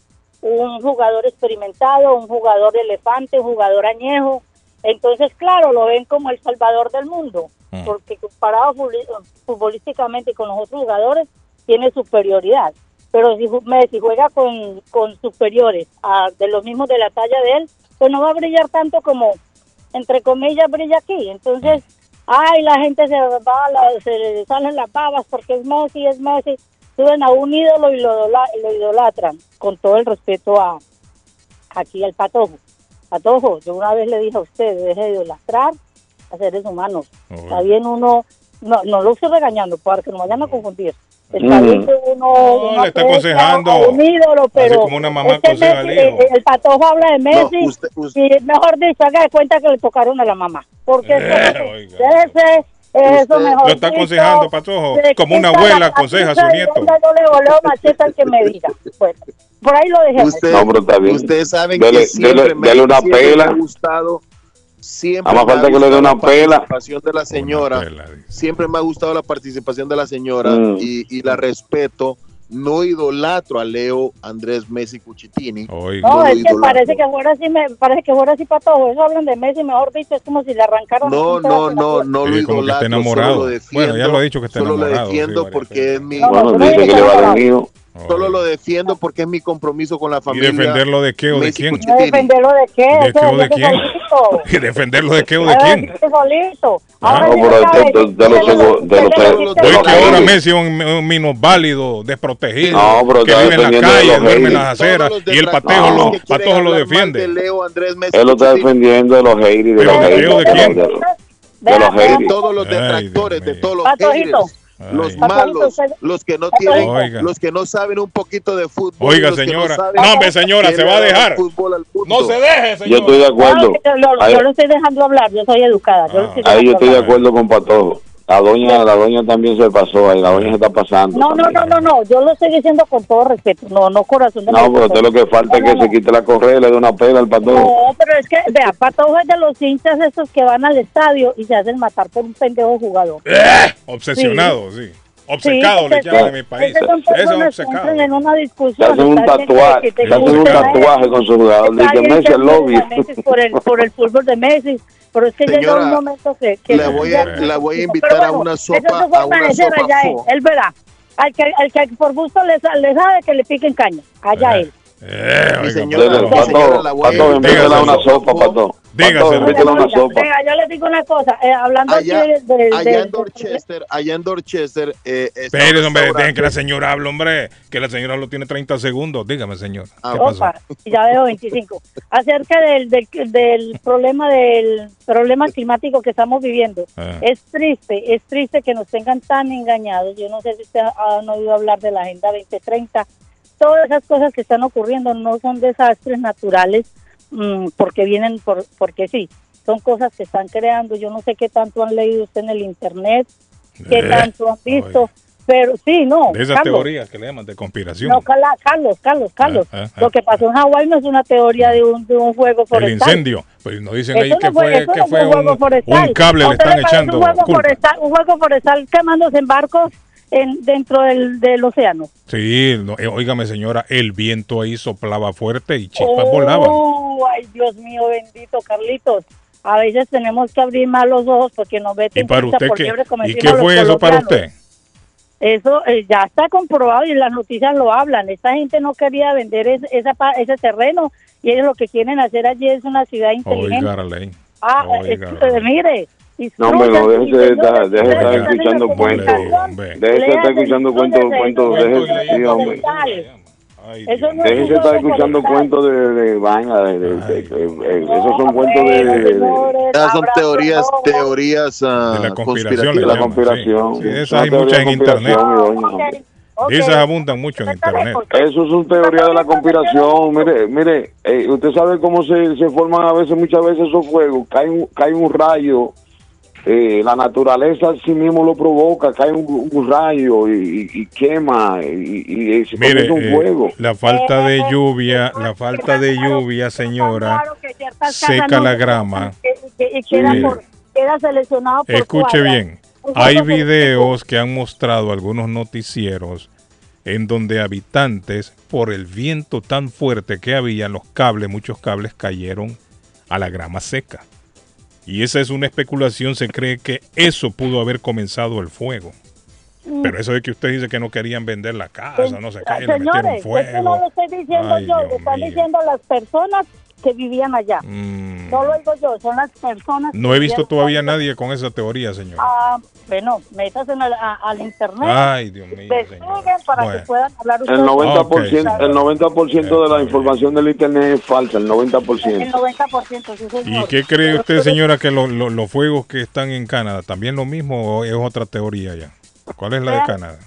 Un jugador experimentado, un jugador elefante, un jugador añejo. Entonces, claro, lo ven como el salvador del mundo, Mm. porque comparado futbolísticamente con los otros jugadores, tiene superioridad. Pero si Messi juega con, con superiores a- de los mismos de la talla de él, pues no va a brillar tanto como, entre comillas, brilla aquí. Entonces, ay, la gente se va, la- se le salen las babas porque es Messi, es Messi. Suben a un ídolo y lo, idola- lo idolatran, con todo el respeto a aquí al Patojo. Patojo, yo una vez le dije a usted, deje de idolatrar a seres humanos. Está bien uno, no, no lo estoy regañando para que no vayan a confundir. Está bien que uno, No, uno le está aconsejando. a un ídolo, pero como una mamá es que aconseja al Messi, hijo. eh, el Patojo habla de Messi No, usted- y mejor dicho, haga de cuenta que le tocaron a la mamá. Porque Eh, eso, ese, eso mejor Lo está aconsejando, Patojo, como una abuela la aconseja a su nieto. Yo le voleo machete al que me diga. Bueno, por ahí lo dejemos. Usted- No, pero está bien. Ustedes saben Dele- que siempre, dele- me, dele una siempre me pela. ha gustado, siempre Nada más me ha falta que le dé gustado una la pela. participación de la señora, siempre me ha gustado la participación de la señora Mm. y, y la respeto. No idolatro a Leo Andrés Messi Cuchitini. No, lo es que idolatro. parece que fuera así, me, parece que fuera así para todo. Eso hablan de Messi, mejor dicho, es como si le arrancaron. No, no, no, no lo Sí, como que está idolatro, enamorado. solo lo defiendo. Bueno, ya lo ha dicho que está solo enamorado, lo sí, defiendo varias porque es mi... No, Bueno, no, dice no, que le va no, a Solo lo defiendo porque es mi compromiso con la familia. defenderlo de qué o de quién? Defenderlo de qué, ¿De qué o de quién? ¿Y defenderlo de qué o de quién? solito. Ah, los los los Oye, que ahora haters. Messi es un, un minusválido, desprotegido, No, que vive en la calle, los duerme en haters. las aceras los y el patejo No. lo, Patojo lo defiende. de Leo Andrés Messi Él lo está defendiendo de los haters y de ¿Pero los de qué haters. o de quién? los- de los- Vea, de los haters. todos los detractores, de todos los haters, los malos, los que no tienen, Oiga. los que no saben un poquito de fútbol. Oiga, señora. No, hombre, señora, se va a dejar. fútbol al mundo. No se deje, Yo estoy de acuerdo. No, lo, Ahí, yo lo estoy dejando hablar, yo soy educada. Yo lo estoy ahí yo estoy de acuerdo con Patojo. La doña, la doña también se pasó ahí, la doña se está pasando. No, no, también. no, no, no, yo lo estoy diciendo con todo respeto. No, no corazón de No, pero usted lo que falta es que no, se quite la correa y le dé una pela al Patojo. No, pero es que, vea, Patojo es de los hinchas estos que van al estadio y se hacen matar por un pendejo jugador. Eh, Obsesionado, sí. Obcecado le Sí, llaman en mi país. Eso es entran en una discusión. hacen un tatuaje, hacen un tatuaje con su jugador. Dice Messi el lobby. por el, por el fútbol de Messi, pero es que llega Señora, un momento que... que la voy a- la voy a invitar Pero a una sopa- forma a una sopa allá él, él verá. Al que, al que por gusto le, sa- le sabe que le piquen caña, allá él. Eh, Mi oiga, señora, Pato, señora, la voy a invitar a una una sopa, Pato. Dígase, Pato, Oiga, invítela una Oiga, sopa. Venga, yo les digo una cosa, eh, hablando allá, aquí del- del- allá en Dorchester, allá en Dorchester, eh, Espérese, hombre, dejen que la señora hable, hombre. Que la señora lo tiene 30 segundos. Dígame, señor. Ah, ¿Qué pasó? Opa, y ya veo 25. Acerca del, del, del problema del problema climático que estamos viviendo. Ah. Es triste, es triste que nos tengan tan engañados. Yo no sé si ustedes han oído hablar de la Agenda 2030. Todas esas cosas que están ocurriendo no son desastres naturales mm, porque vienen por porque sí. Son cosas que están creando. Yo no sé qué tanto han leído usted en el internet, qué Eh, tanto han visto, pero sí, no. De esas Carlos, teorías que le llaman de conspiración. no, Cala- Carlos, Carlos, Carlos. Ah, ah, ah. Lo que pasó en Hawái no es una teoría de un, de un fuego el forestal. incendio. Pues nos dicen ahí no que fue, que no fue un un, cable ¿A le están echando Un culpa. forestal, un fuego forestal quemándose en barcos en, dentro del, del océano. Sí, no, eh, óigame señora, el viento ahí soplaba fuerte y chispas volaban. Oh, ay, Dios mío, bendito, Carlitos. A veces tenemos que abrir más los ojos porque nos meten ¿Y para usted por qué? ¿Y qué fue eso para usted? Eso eh, ya está comprobado y las noticias lo hablan. Esta gente no quería vender es- esa, ese terreno y ellos lo que quieren hacer allí es una ciudad inteligente. Oiga. Ah, Oiga, es- eh, mire. No, hombre, no, déjese de estar, déjese de estar escuchando cuentos. Déjese de estar escuchando cuentos, cuentos, déjese, de sí, hombre. de estar escuchando cuentos de, vaina, esos son cuentos de, Esas son teorías, teorías ah, De la conspiración, de la conspiración. esas Una hay muchas en internet. Ok, Esas abundan mucho en internet. Eso es un teoría de la conspiración. Mire, mire, eh, usted sabe cómo se, se forman a veces, muchas veces esos fuegos. Cae un, cae un rayo, eh, la naturaleza sí mismo lo provoca, cae un, un rayo y, y- y quema y, y- se Mire, un eh, fuego. la falta de lluvia, la falta de lluvia, señora, seca la grama. y- queda, Sí. por- queda seleccionado por Escuche bien, hay videos que han mostrado algunos noticieros en donde habitantes, por el viento tan fuerte que había, los cables, muchos cables cayeron a la grama seca. Y esa es una especulación, se cree que eso pudo haber comenzado el fuego. Mm. Pero eso de que usted dice que no querían vender la casa, no sé qué, le metieron Señores, eso no fuego. lo estoy diciendo Ay, yo, lo están mío. diciendo las personas que vivían allá. Mm, No lo digo yo, son las personas. no he visto todavía allá. nadie con esa teoría, señor. Ah, bueno, métase en el- a- al internet. Ay, Dios mío, para Bueno. que puedan hablar ustedes. El 90%, Ok. el 90% de la información del internet es falsa, el El 90%. 90%, sí, señor. ¿Y qué cree usted, señora, que lo- lo- los fuegos que están en Canadá, también lo mismo o es otra teoría ya? ¿Cuál es la de. Canadá?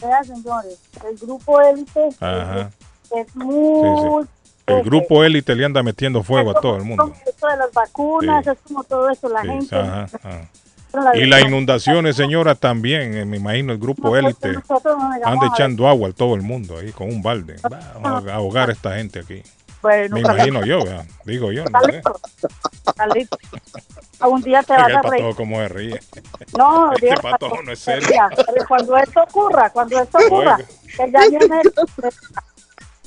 Vean, señores, el grupo élite Ajá. es muy... El grupo élite le anda metiendo fuego a todo el mundo. Como esto de las vacunas, es como todo eso, la Sí, gente... ajá, ajá. Y las inundaciones, señora, también, eh, me imagino el grupo élite anda echando agua a todo el mundo ahí con un balde. Vamos a ahogar a esta gente aquí. Bueno, Me imagino yo, ¿verdad? digo yo. No sé. Algún día te vas a reír. cómo se ríe. No, Este Dios, patojo no es serio. cuando esto ocurra, cuando esto ocurra, Oiga. que ya viene.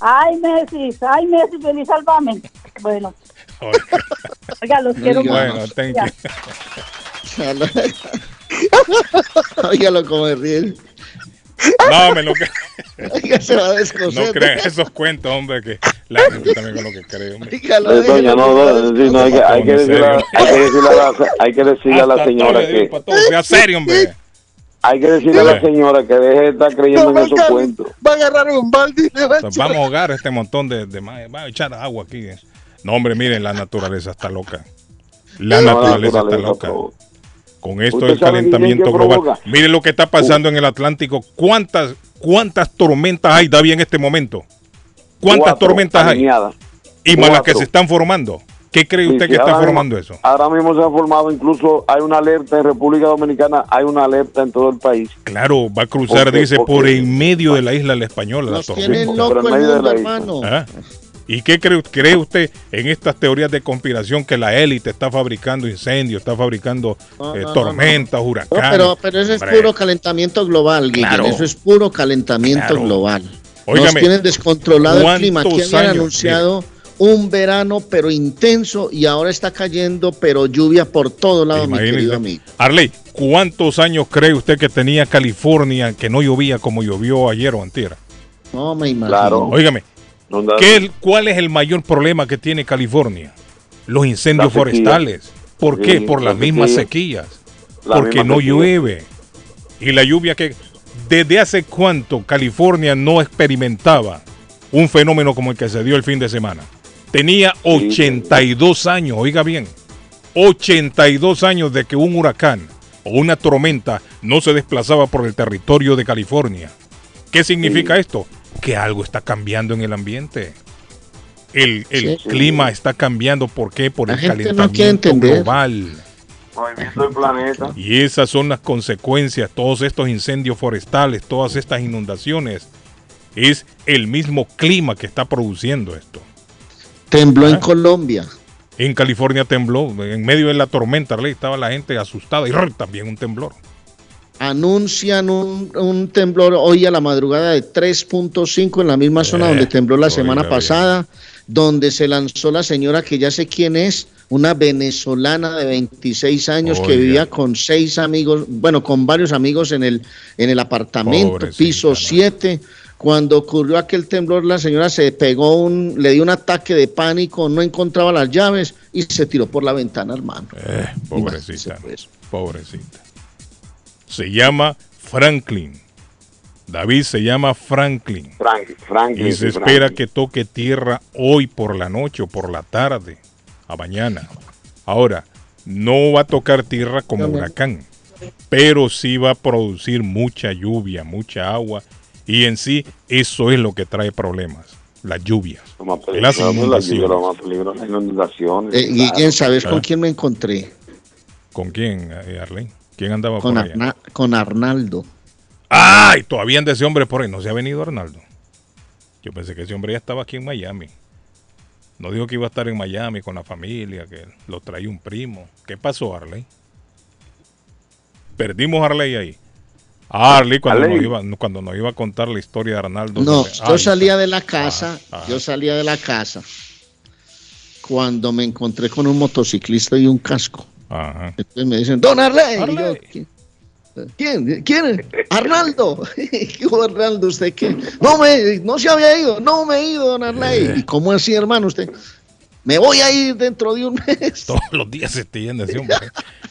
Ay, Messi, ay, Messi, y salvame. Bueno, oiga, los quiero mucho. Bueno, thank Ya. Óigalo como se ríe. No, me lo que... Oiga, se va a descoser. No crean esos cuentos, hombre, que la gente también con lo que cree, hombre. Dígalo, Eh, doña, no, no, no, hay que, hay que decirle, a- hay que decirle a la, hay que decirle a la señora que, sea serio, hombre. Hay que decirle a la señora que deje de estar creyendo en esos cuentos. Va a agarrar un balde y le va a Entonces, echar. vamos a ahogar este montón de, de va a echar agua aquí. eh. No, hombre, miren, la naturaleza está loca. La No, la naturaleza está loca. Con esto ¿Usted del calentamiento global. Miren lo que está pasando en el Atlántico. ¿Cuántas, cuántas tormentas hay, David, en este momento? ¿Cuántas Cuatro, tormentas hay? Y más las que se están formando. ¿Qué cree usted sí, que está formando mismo- eso? Ahora mismo se ha formado, incluso hay una alerta en República Dominicana, hay una alerta en todo el país. Claro, va a cruzar, Porque- dice, por en medio de la isla La Española. La Nos loco el mundo, hermano. ¿Ah? ¿Y qué cree, cree usted en estas teorías de conspiración que la élite está fabricando incendios, está fabricando No, eh, no, no, tormentas, No, huracanes? pero, pero eso es Hombre, puro calentamiento global, Guillén. Claro. Eso es puro calentamiento Claro. global. Óigame, Nos tienen descontrolado el clima. Aquí ¿cuántos habían años? anunciado un verano, pero intenso, y ahora está cayendo, pero lluvia por todo lado, mi Imagínese. querido amigo. Arley, ¿cuántos años cree usted que tenía California que no llovía como llovió ayer o antier? No me imagino. Claro. Óigame, ¿qué el- ¿cuál es el mayor problema que tiene California? Los incendios forestales. ¿Por Sí, qué? Por la las mismas sequía. sequías. La Porque misma no sequía. llueve. Y la lluvia que... ¿Desde hace cuánto California no experimentaba un fenómeno como el que se dio el fin de semana? Tenía 82 años, oiga bien, 82 años de que un huracán o una tormenta no se desplazaba por el territorio de California. ¿Qué significa esto? Que algo está cambiando en el ambiente. El, el Sí. clima está cambiando. ¿Por qué? Por La el no calentamiento global. Movimiento del planeta. Y esas son las consecuencias, todos estos incendios forestales, todas estas inundaciones. Es el mismo clima que está produciendo esto. Tembló en ¿Ah? Colombia. En California tembló, en medio de la tormenta, Arley, estaba la gente asustada y ¡rrr! también un temblor. Anuncian un, un temblor hoy a la madrugada de 3.5 en la misma zona Eh, donde tembló la semana pasada, donde se lanzó la señora que ya sé quién es, una venezolana de 26 años que vivía con seis amigos, bueno, con varios amigos en el, en el apartamento, Pobrecita, piso ¿no? 7. Cuando ocurrió aquel temblor, la señora se pegó un, le dio un ataque de pánico, no encontraba las llaves y se tiró por la ventana, hermano. Eh, pobrecita, pues. pobrecita. Se llama Franklin. David se llama Franklin. Frank, Franklin. Y se espera Franklin. que toque tierra hoy por la noche o por la tarde, a mañana. Ahora, no va a tocar tierra como huracán, pero sí va a producir mucha lluvia, mucha agua. Y en sí, eso es lo que trae problemas, las lluvias. Las peligroso, la lluvia, inundaciones. las. Eh, y claro. ¿sabes con quién me encontré? ¿Con quién, eh, Arlene? ¿Quién andaba Con, por allá? Arna- con Arnaldo. ¡Ay! Todavía anda ese hombre por ahí. No se ha venido Arnaldo. Yo pensé que ese hombre ya estaba aquí en Miami. No dijo que iba a estar en Miami con la familia, que lo traía un primo. ¿Qué pasó, Arley? Perdimos a Arley ahí. A Arley cuando, Arley. Nos iba, cuando nos iba a contar la historia de Arnaldo. No, yo Ay, salía de la casa, Ajá. yo salía de la casa cuando me encontré con un motociclista y un casco. Ajá. Entonces me dicen, Don Arley. Y yo, Arley. "¿Quién? ¿Quién? ¿Quién? Arnaldo. ¿Qué hubo, Arnaldo? ¿Usted qué? No, me, no se había ido, no me he ido, don Arley. ¿Y cómo así, hermano? Usted, me voy a ir dentro de un mes. Todos los días se te llena ese hombre.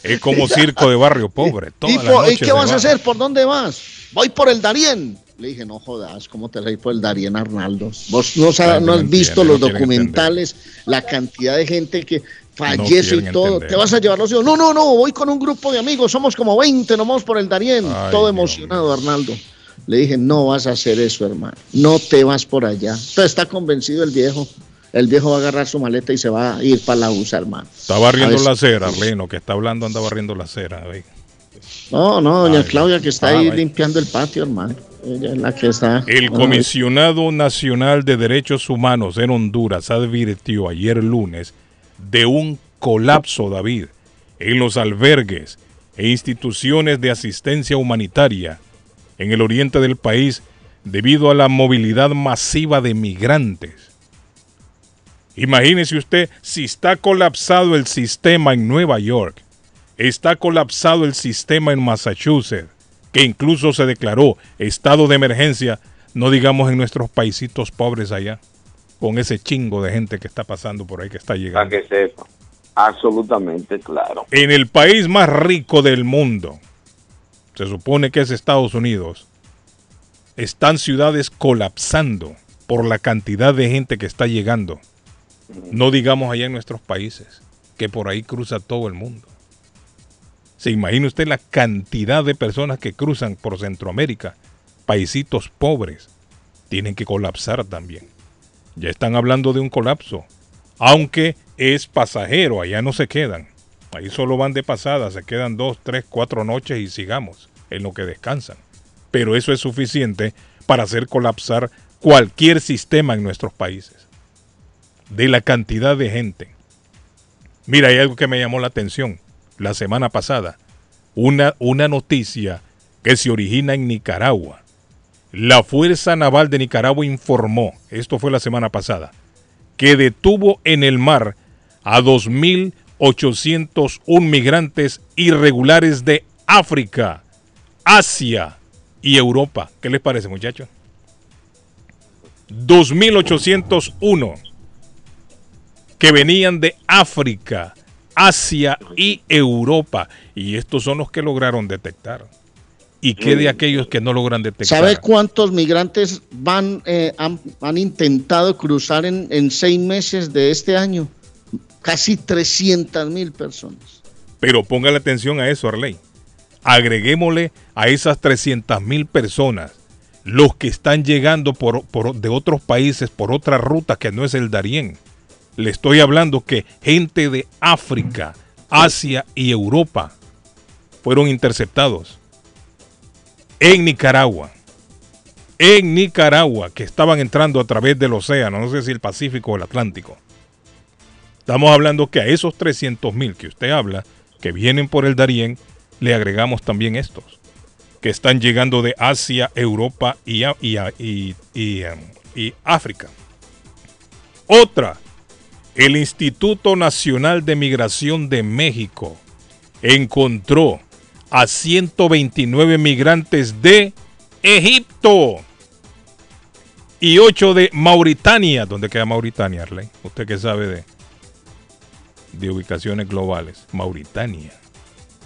Es como circo de barrio pobre. ¿Y, Todas las po- ¿y noches qué vas a hacer? ¿Por dónde vas? Voy por el Darién. Le dije, no jodas, ¿cómo te ir por el Darién, Arnaldo? Vos no, has no visto los no documentales, la cantidad de gente que fallece y todo. entender. ¿Te vas a llevar los hijos? No, no, no, voy con un grupo de amigos, somos como 20, nos vamos por el Darién. Ay, todo Dios emocionado, Arnaldo. Le dije, no vas a hacer eso, hermano. No te vas por allá. Entonces está convencido el viejo. El viejo va a agarrar su maleta y se va a ir para la USA, hermano. Está barriendo la acera, Arleno, que está hablando anda barriendo la acera. No, no, doña Ay, Claudia que está ah, ahí ay. limpiando el patio, hermano. Ella es la que está. El Ay, comisionado nacional de derechos humanos en Honduras advirtió ayer lunes de un colapso, David, en los albergues e instituciones de asistencia humanitaria en el oriente del país debido a la movilidad masiva de migrantes. Imagínese usted si está colapsado el sistema en Nueva York, está colapsado el sistema en Massachusetts, que incluso se declaró estado de emergencia, no digamos en nuestros paisitos pobres allá, con ese chingo de gente que está pasando por ahí, que está Para llegando. que sepa. Absolutamente claro. En el país más rico del mundo, se supone que es Estados Unidos, están ciudades colapsando por la cantidad de gente que está llegando. No digamos allá en nuestros países, que por ahí cruza todo el mundo. ¿Se imagina usted la cantidad de personas que cruzan por Centroamérica? Paisitos pobres. Tienen que colapsar también. Ya están hablando de un colapso. Aunque es pasajero, allá no se quedan. Ahí solo van de pasada, se quedan dos, tres, cuatro noches y sigamos en lo que descansan. Pero eso es suficiente para hacer colapsar cualquier sistema en nuestros países. De la cantidad de gente. Mira, hay algo que me llamó la atención la semana pasada. Una, una noticia que se origina en Nicaragua. La Fuerza Naval de Nicaragua informó, esto fue la semana pasada, que detuvo en el mar a 2.801 migrantes irregulares de África, Asia y Europa. ¿Qué les parece, muchachos? 2.801 que venían de África, Asia y Europa. Y estos son los que lograron detectar. ¿Y qué de aquellos que no logran detectar? ¿Sabe cuántos migrantes van, eh, han, han intentado cruzar en, en seis meses de este año? Casi 300 mil personas. Pero póngale atención a eso, Arley. Agreguémosle a esas 300 mil personas los que están llegando por, por- de otros países por otra ruta que no es el Darién. Le estoy hablando que gente de África, Asia y Europa fueron interceptados en Nicaragua. En Nicaragua, que estaban entrando a través del océano, no sé si el Pacífico o el Atlántico. Estamos hablando que a esos 300 mil que usted habla, que vienen por el Darién, le agregamos también estos, que están llegando de Asia, Europa y, y- y, em, y África. Otra, el Instituto Nacional de Migración de México encontró a 129 migrantes de Egipto y 8 de Mauritania. ¿Dónde queda Mauritania, Arley? Usted que sabe de, de ubicaciones globales. Mauritania.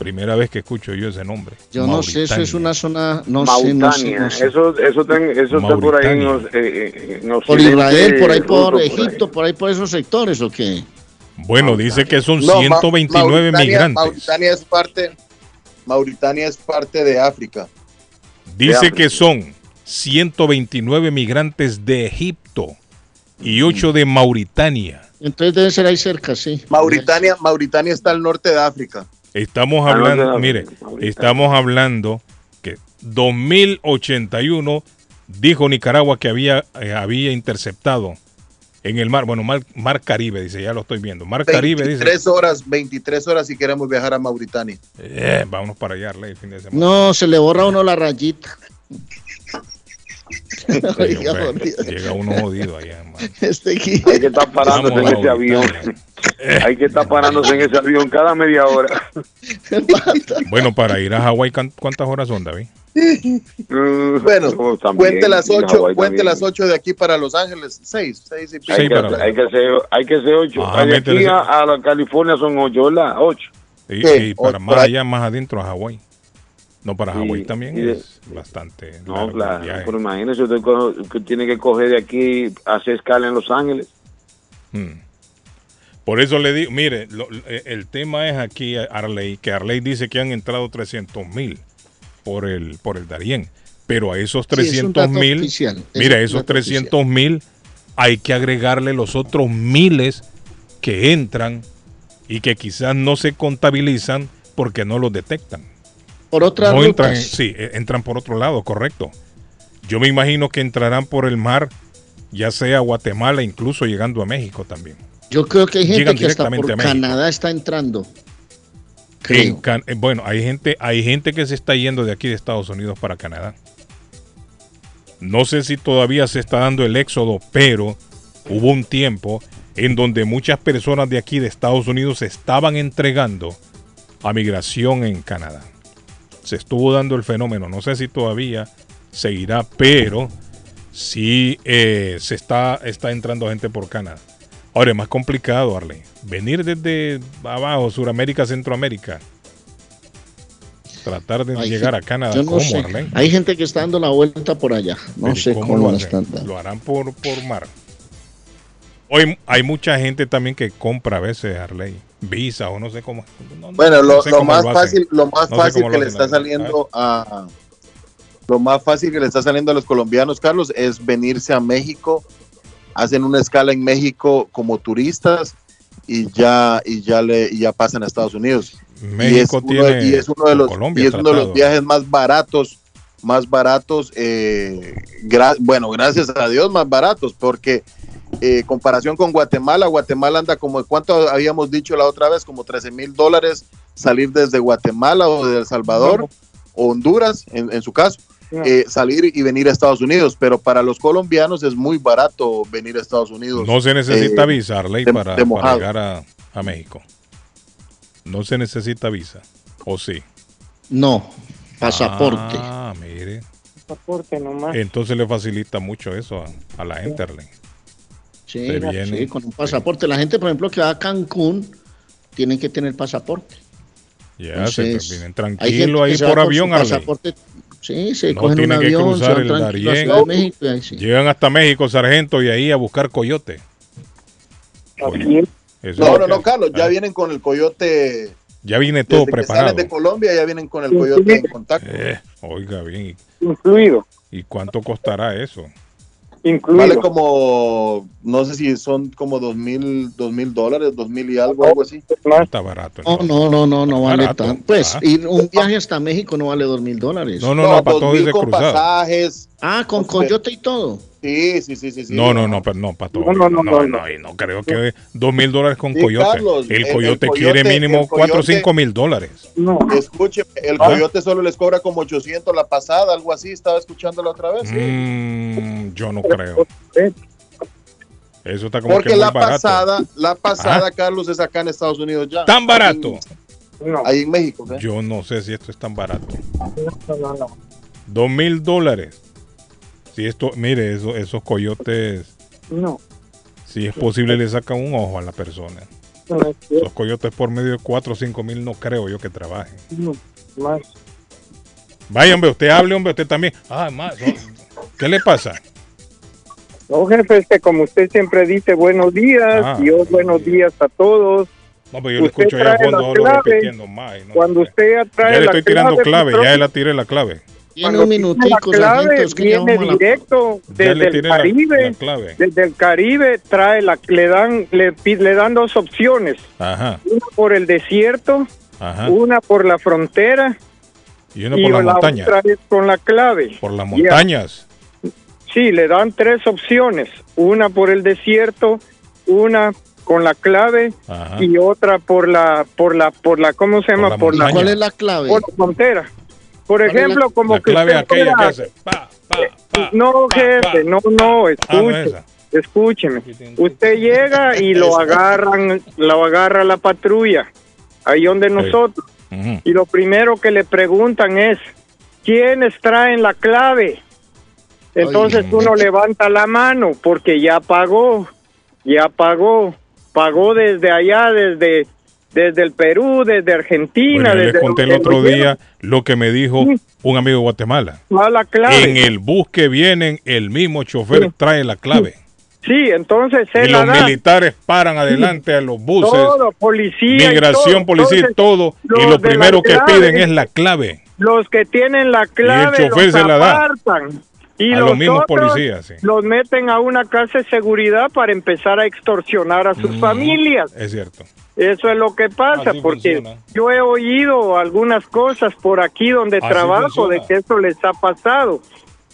Primera vez que escucho yo ese nombre. Yo no sé, eso es Mauritania. una zona, no sé, no sé, Mauritania. no sé. Eso, eso, ten- eso está por ahí en, Mauritania. los- eh, eh, Por Occidente Israel, por ahí por ahí. Egipto, por ahí por esos sectores, ¿o qué? Bueno, dice que son No, Ma- 129 Mauritania- migrantes. Mauritania es parte, Mauritania es parte de África. Dice África. que son 129 migrantes de Egipto y 8 de Mauritania. Entonces debe ser ahí cerca, sí. Mauritania, Mauritania está al norte de África. Estamos hablando, mire, estamos hablando que 2081 dijo Nicaragua que había, eh, había interceptado en el mar, bueno, mar, mar Caribe, dice, ya lo estoy viendo. Mar Caribe dice, 23 horas, 23 horas si queremos viajar a Mauritania. eh, vámonos para allá, Arley, el fin de semana. No, se le borra a uno la rayita. Oiga, jodido. llega uno jodido allá, hermano. Este aquí. Hay que estar parándose Vamos en ese avión. Hay que estar parándose en ese avión cada media hora. Bueno, para ir a Hawái, ¿can- ¿cuántas horas son, David? Bueno, Oh, también, cuente las y 8, Hawái cuente también. las 8 de aquí para Los Ángeles, 6, 6 y pico. Hay, que, pero- hay que ser, hay que ser ocho. Ajá, de aquí a, a la California son ocho, ¿verdad? Ocho. Y, Sí, y para más allá, más adentro, a Hawái. No, para Hawái también de- es bastante. No, claro. viaje. Pero imagínese, usted que tiene que coger de aquí, hacer escala en Los Ángeles. Mm. Por eso le digo, mire, lo- eh, el tema es aquí, Arley, que Arley dice que han entrado 300 mil por el, por el Darién. Pero a esos Sí, es un 300 dato mil, oficial, es mira, un esos dato 300 mil hay que agregarle los otros miles que entran y que quizás no se contabilizan porque no los detectan. Por otras no entran, rutas. sí, eh, entran por otro lado, correcto. Yo me imagino que entrarán por el mar, ya sea Guatemala, incluso llegando a México también. Yo creo que hay gente Llegan que hasta por. Canadá está entrando. En Creo. Can- eh, bueno, hay gente, hay gente que se está yendo de aquí de Estados Unidos para Canadá. No sé si todavía se está dando el éxodo, pero hubo un tiempo en donde muchas personas de aquí de Estados Unidos se estaban entregando a migración en Canadá. Se estuvo dando el fenómeno, no sé si todavía seguirá, pero sí eh, se está, está entrando gente por Canadá. Ahora es más complicado, Arley. Venir desde abajo, Suramérica, Centroamérica. Tratar de Hay llegar a Canadá. Yo no ¿Cómo, sé. Hay gente que está dando la vuelta por allá. No Pero sé ¿cómo cómo, lo dando. Lo harán por, por mar. Hoy hay mucha gente también que compra a veces Harley, Visa o no sé cómo. no- no- Bueno, no lo, sé lo cómo más lo fácil, lo más fácil que le está saliendo a lo más fácil que le está saliendo a los colombianos, Carlos, es venirse a México, hacen una escala en México como turistas y ya y ya le y ya pasan a Estados Unidos. México y es uno, tiene y es uno de los Colombia y es uno de los viajes más baratos, más baratos, eh, gra- bueno, gracias a Dios más baratos, porque eh, comparación con Guatemala, Guatemala anda como cuánto habíamos dicho la otra vez, como 13 mil dólares salir desde Guatemala o de El Salvador o Honduras, en, en su caso, eh, salir y venir a Estados Unidos, pero para los colombianos es muy barato venir a Estados Unidos. No se necesita eh, visa, Arley, de- para, de para mojado. llegar a, a México. No se necesita visa. ¿O sí? No, pasaporte. Ah, mire. Pasaporte nomás. Entonces le facilita mucho eso a, a la gente, Arley. Sí, viene. sí, con un pasaporte. La gente, por ejemplo, que va a Cancún, tienen que tener pasaporte. Ya, se vienen tranquilo ahí por avión, pasaporte. Sí, se No cogen un tienen que avión, se cruzar van el a Darién. Ciudad de México y ahí sí. Llegan hasta México, sargento, y ahí a buscar coyote. No, no, no, Carlos, ya ah, vienen con el coyote. Ya viene todo desde que preparado. salen de Colombia ya vienen con el coyote en contacto. Eh, oiga bien. Incluido. ¿Y cuánto costará eso? Incluido. Vale como, no sé si son como dos mil, dos mil dólares, dos mil y algo, algo así. Está barato. No, no, no, no, no vale Barato, tanto. Pues ah. ir un viaje hasta México no vale dos mil dólares. No, no, no, para todo 2000 ese con cruzado. pasajes. Ah, con coyote y todo. Sí, sí, sí, sí. sí. No, no, no, pero no, para todo. No, no, no, no, no, no, y no creo que dos mil dólares con Sí, coyote. Carlos, el, coyote quiere mínimo cuatro o cinco mil dólares. No. Escuche, el Ah. coyote solo les cobra como 800 la pasada, algo así, estaba escuchando la otra vez. Yo no creo. Eso está como Porque que muy la barato. pasada, la pasada, Ajá. Carlos, es acá en Estados Unidos ya. ¿Tan barato? No. Ahí en México. ¿eh? Yo no sé si esto es tan barato. No, no, no. Dos mil dólares. Si esto, mire, eso, esos coyotes, No. si es posible, le sacan un ojo a la persona. Los coyotes por medio de 4 o 5 mil no creo yo que trabajen. No, más. Vaya, hombre, usted hable, hombre, usted también. Ah, más. ¿Qué le pasa? No, jefe, es que como usted siempre dice buenos días, Ah. y yo buenos días a todos. No, pero yo le Usted escucho allá a trae fondo la clave. repitiendo más. y no. Cuando usted ya trae Ya le la estoy tirando clave, patrón, ya le tiré la clave. Tiene un minutico, la clave, que ya viene la- directo Ya le desde el la, Caribe. la clave. Desde el Caribe trae la, le dan, le, le dan dos opciones, Ajá, una por el desierto, ajá. una por la frontera Y uno y por las la montañas. otra es con la clave. Por las Ya. montañas. Sí, le dan tres opciones, una por el desierto, una con la clave Ajá. y otra por la, por la, por la, ¿cómo se llama? la Por la. ¿Cuál es la clave? por la frontera. Por ¿Cuál es ejemplo, como La que clave usted aquella que fuera- hace. Pa, pa, pa, No, pa, jefe, pa. no, no, Ah, no escuche, esa. escúcheme. Usted llega y lo agarran, lo agarra la patrulla, ahí donde nosotros. Y lo primero que le preguntan es, ¿quiénes traen la clave? Entonces Ay, uno levanta la mano porque ya pagó, ya pagó, pagó desde allá, desde, desde el Perú, desde Argentina. Bueno, yo les desde conté el otro día lo que me dijo un amigo de Guatemala. a la clave. En el bus que vienen, el mismo chofer Sí. trae la clave. Sí, entonces Y los da. militares paran adelante a los buses. Todo, policía. y Migración, todo. policía, y Entonces, todo. Y lo primero que clave, piden es la clave. Los que tienen la clave chofer los se la da. Y A los, los mismos otros policías, sí. los meten a una casa de seguridad para empezar a extorsionar a sus Mm, familias. Es cierto. Eso es lo que pasa, Así porque funciona. yo he oído algunas cosas por aquí donde Así trabajo funciona. de que eso les ha pasado.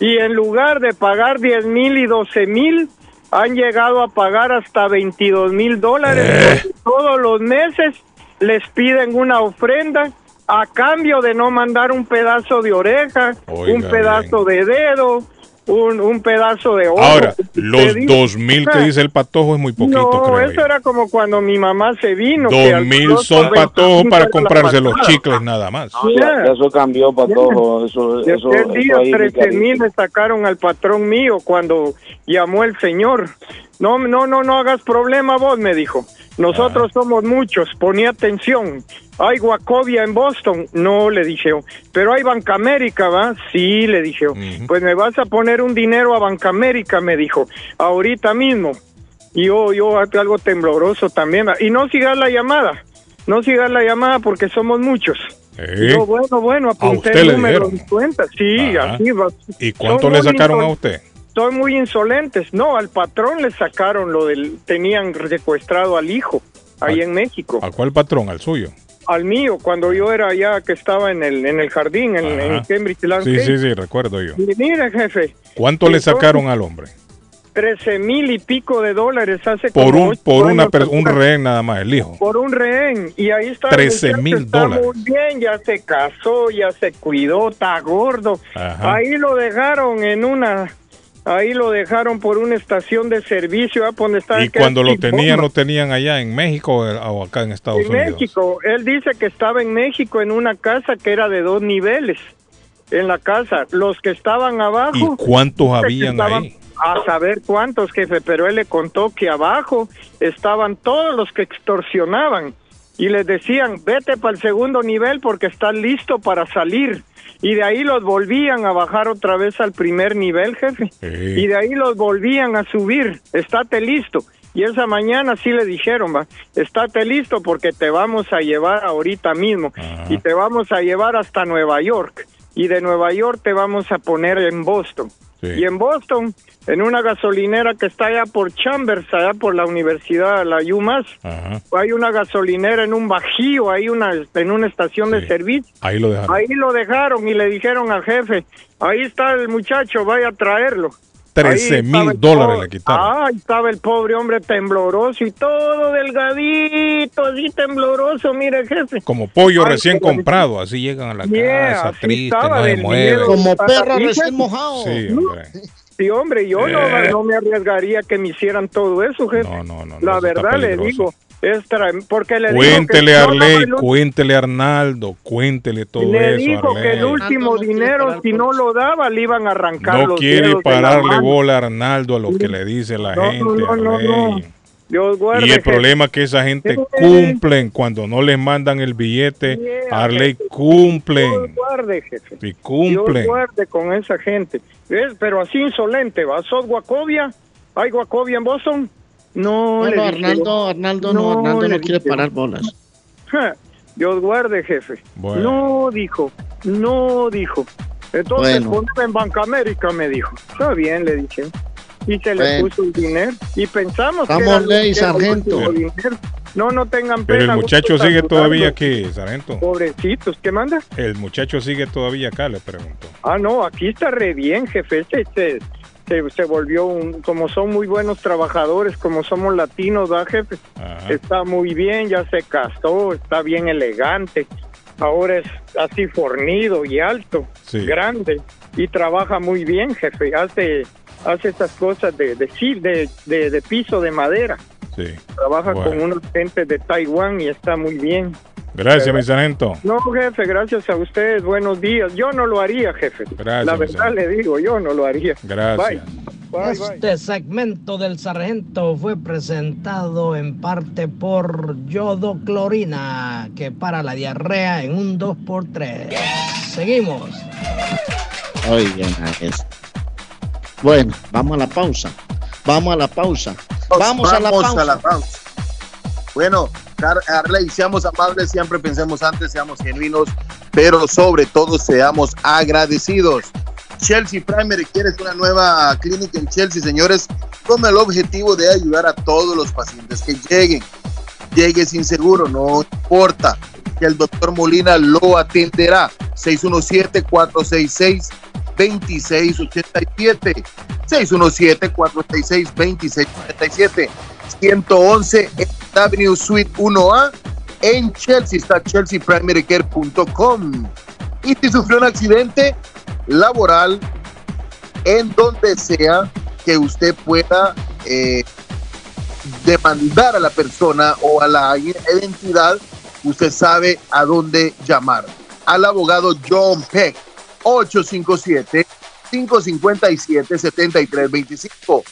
Y en lugar de pagar 10 mil y 12 mil, han llegado a pagar hasta 22 mil dólares. Eh. Todos los meses les piden una ofrenda a cambio de no mandar un pedazo de oreja, Oiga un pedazo de dedo, un, un pedazo de ojo. Ahora, los dos mil que "Ah, dice el patojo es muy poquito, no, creo eso yo. era como cuando mi mamá se vino. Dos mil son 25 patojos para comprarse los chicles nada más. No, ya eso cambió, Patojo. Eso, De eso, día eso ahí, mi 13 cariño. mil le sacaron al patrón mío cuando llamó el señor. No, no, no, no hagas problema vos, me dijo. Nosotros somos muchos, ponía atención. Hay Wacovia en Boston. No, le dije yo. Pero hay Bancamérica, ¿va? Sí, le dije yo. Pues me vas a poner un dinero a Bancamérica, me dijo. Ahorita mismo. Y yo, yo algo tembloroso también. ¿va? Y no sigas la llamada. No sigas la llamada porque somos muchos. ¿Eh? Yo, bueno, bueno, apunté el número cuenta. Sí, Ajá. así va. ¿Y cuánto Son le sacaron a usted? Son muy insolentes. No, al patrón le sacaron lo del... Tenían secuestrado al hijo ahí en México. ¿A cuál patrón? ¿Al suyo? Al mío, cuando yo era allá que estaba en el, en el jardín, en, en. Cambridge Sí, Landscape. sí, sí, recuerdo yo. Y mire, jefe, ¿Cuánto le sacaron al hombre? 13 mil y pico de dólares hace Por como un, por una años un rehén nada más, el hijo. por un rehén y ahí está el 13 muchacho, mil dólares. muy bien ya se casó ya se cuidó está gordo Ajá. ahí lo dejaron en una ahí lo dejaron por una estación de servicio ah, donde está Y cuando lo tenían, lo tenían allá en México o o acá en Estados en Unidos. México él dice que estaba en México en una casa que era de dos niveles en la casa los que estaban abajo ¿Y cuántos habían estaban- ahí? A saber cuántos, jefe, pero él le contó que abajo estaban todos los que extorsionaban y les decían, vete para el segundo nivel porque estás listo para salir. Y de ahí los volvían a bajar otra vez al primer nivel, jefe. Y de ahí los volvían a subir, estate listo. Y esa mañana sí le dijeron, va, estate listo porque te vamos a llevar ahorita mismo. Y te vamos a llevar hasta Nueva York. Y de Nueva York te vamos a poner en Boston. Y en Boston, en una gasolinera que está allá por Chambers, allá por la universidad, la UMass, hay una gasolinera en un bajío, hay una, en una estación de servicio. Ahí lo dejaron. Ahí lo dejaron y le dijeron al jefe, ahí está el muchacho, vaya a traerlo. 13 Ahí estaba mil dólares pobre- le quitaron. Ah, ahí estaba el pobre hombre tembloroso y todo delgadito, así tembloroso, mire jefe. Como pollo Ay, recién comprado, así llegan a la Yeah, casa, triste, no se mueven. Como perro Así, recién mojado. Sí, hombre. Sí, hombre, yo no, Eh. no me arriesgaría que me hicieran todo eso, jefe. No, no, no. La verdad le digo, es tra- porque le digo Cuéntele a no, no, Arley, ul- cuéntele a Arnaldo, cuéntele todo le eso. dijo que el Arley. último dinero, si no lo daba, le iban a arrancar No los quiere pararle bola a Arnaldo a lo que le dice la No, gente. no, no, no, Arley. Dios guarde. Y el jefe. problema es que esa gente cumplen cuando no les mandan el billete. Yeah, Arley jefe. Dios cumplen. guarde, jefe. Y Dios cumplen. guarde con esa gente. ¿Ves? Pero así insolente, ¿va? ¿Sos Guacovia? ¿Hay Guacovia en Boston? No, No. Arnaldo, Arnaldo no, Arnaldo no quiere parar bolas. Ja, Dios guarde, jefe. Bueno. No dijo, no dijo. Entonces Bueno. ponme en Banca América, me dijo. Está bien, le dije. Y se le puso el dinero. Y pensamos que Estamos que era el sargento. No, no tengan Pero pena. el muchacho sigue todavía aquí, sargento. Pobrecitos, ¿qué manda? El muchacho sigue todavía acá, le pregunto. Ah, no, aquí está re bien, jefe. Este, este, se, se volvió un, como son muy buenos trabajadores, como somos latinos, ¿verdad, jefe? Ajá. Está muy bien, ya se casó, está bien elegante. Ahora es así fornido y alto, Sí. grande y trabaja muy bien, jefe. Hace hace estas cosas de de, de, de, de piso de madera. Sí. Trabaja Bueno. con unos gente de Taiwán y está muy bien. Gracias, mi sargento. No, jefe, gracias a ustedes. Buenos días. Yo no lo haría, jefe. Gracias, La verdad le digo, yo no lo haría. Gracias. Bye. Bye, bye. Este segmento del sargento fue presentado en parte por yodoclorina, que para la diarrea en un 2x3. Seguimos. Oigan a esto. Bueno, vamos a la pausa. Vamos a la pausa. Vamos, a la pausa. pausa. Bueno, Arley, seamos amables, siempre pensemos antes, seamos genuinos, pero sobre todo seamos agradecidos. Chelsea Primary quieres una nueva clínica en Chelsea, señores, con el objetivo de ayudar a todos los pacientes que lleguen. Llegue sin seguro, no importa, que el doctor Molina lo atenderá. 617-466-2687. 617-466-2687. 111 Avenue Suite 1A en Chelsea. Está chelseaprimarycare.com. Y si sufrió un accidente laboral en donde sea que usted pueda eh, demandar a la persona o a la entidad, usted sabe a dónde llamar. Al abogado John Peck, 857-557-7325.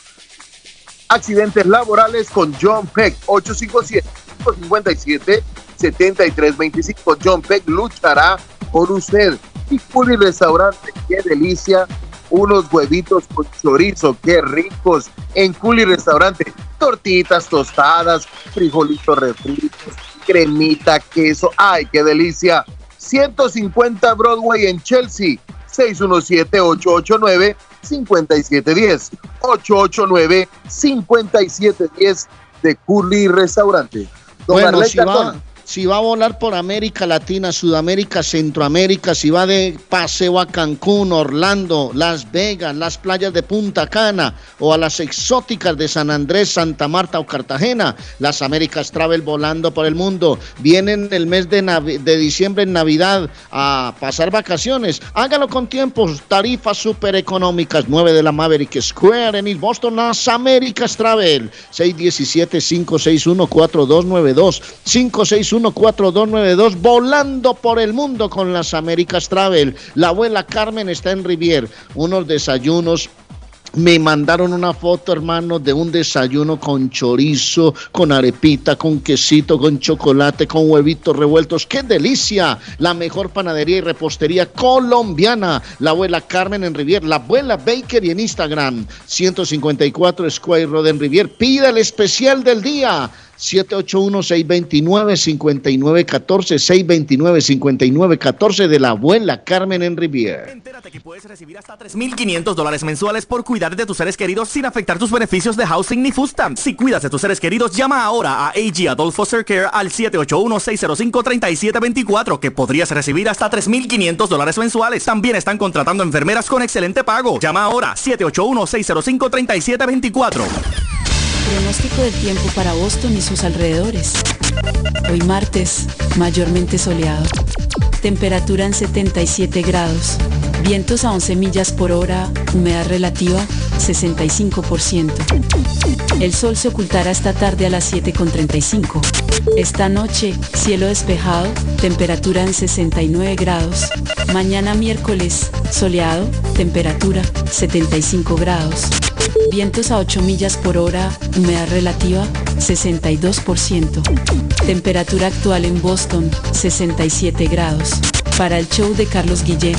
Accidentes laborales con John Peck, 857-557-7325. John Peck luchará por usted. Y Culi Restaurante, qué delicia. Unos huevitos con chorizo, qué ricos. En Culi Restaurante, tortitas tostadas, frijolitos refritos, cremita, queso. ¡Ay, qué delicia! 150 Broadway en Chelsea. 617-889-5710. 889-5710 de Curly Restaurante. Don Bueno, Arley si va. Si va a volar por América Latina, Sudamérica, Centroamérica, si va de paseo a Cancún, Orlando, Las Vegas, las playas de Punta Cana o a las exóticas de San Andrés, Santa Marta o Cartagena, las Américas Travel volando por el mundo. Vienen el mes de, diciembre en Navidad a pasar vacaciones. Hágalo con tiempo, tarifas súper económicas. 9 de la Maverick Square en Boston, las Américas Travel. 617-561-4292. 561-4292. Volando por el mundo con las Américas Travel. La abuela Carmen está en Rivier. Unos desayunos me mandaron una foto, hermano, de un desayuno con chorizo, con arepita, con quesito, con chocolate, con huevitos revueltos. ¡Qué delicia! La mejor panadería y repostería colombiana. La abuela Carmen en Rivier, la abuela Baker y en Instagram. 154 Square Road en Rivier. Pida el especial del día. 781-629-5914, 629-5914 de la abuela Carmen en Rivier. Entérate que puedes recibir hasta 3.500 dólares mensuales por cuidar de tus seres queridos sin afectar tus beneficios de housing ni food stamps. Si cuidas de tus seres queridos, llama ahora a AG Foster Care al 781-605-3724 que podrías recibir hasta 3.500 dólares mensuales. También están contratando enfermeras con excelente pago. Llama ahora 781-605-3724. Pronóstico del tiempo para Boston y sus alrededores. Hoy martes, mayormente soleado. Temperatura en 77 grados. Vientos a 11 millas por hora. Humedad relativa 65%. El sol se ocultará esta tarde a las 7.35. Esta noche, cielo despejado, temperatura en 69 grados. Mañana miércoles, soleado, temperatura 75 grados. Vientos a 8 millas por hora, humedad relativa, 62%. Temperatura actual en Boston, 67 grados. Para el show de Carlos Guillén,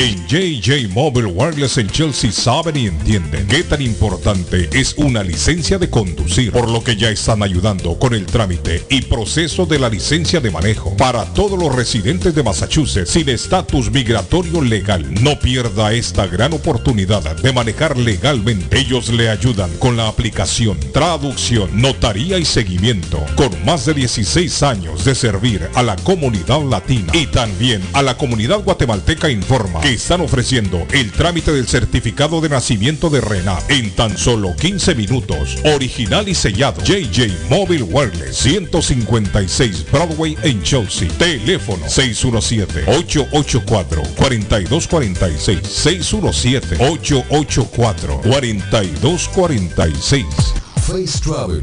En JJ Mobile Wireless en Chelsea saben y entienden qué tan importante es una licencia de conducir, por lo que ya están ayudando con el trámite y proceso de la licencia de manejo para todos los residentes de Massachusetts sin estatus migratorio legal. No pierda esta gran oportunidad de manejar legalmente. Ellos le ayudan con la aplicación, traducción, notaría y seguimiento, con más de 16 años de servir a la comunidad latina y también a la comunidad guatemalteca informa están ofreciendo el trámite del certificado de nacimiento de Renat en tan solo 15 minutos. Original y sellado. JJ Mobile Wireless 156 Broadway en Chelsea. Teléfono 617-884-4246. 617-884-4246. Face Travel.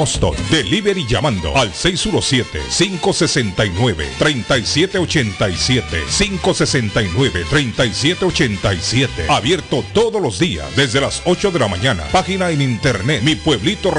Boston. Delivery llamando al 617-569-3787. 569-3787. Abierto todos los días desde las 8 de la mañana. Página en internet mi pueblito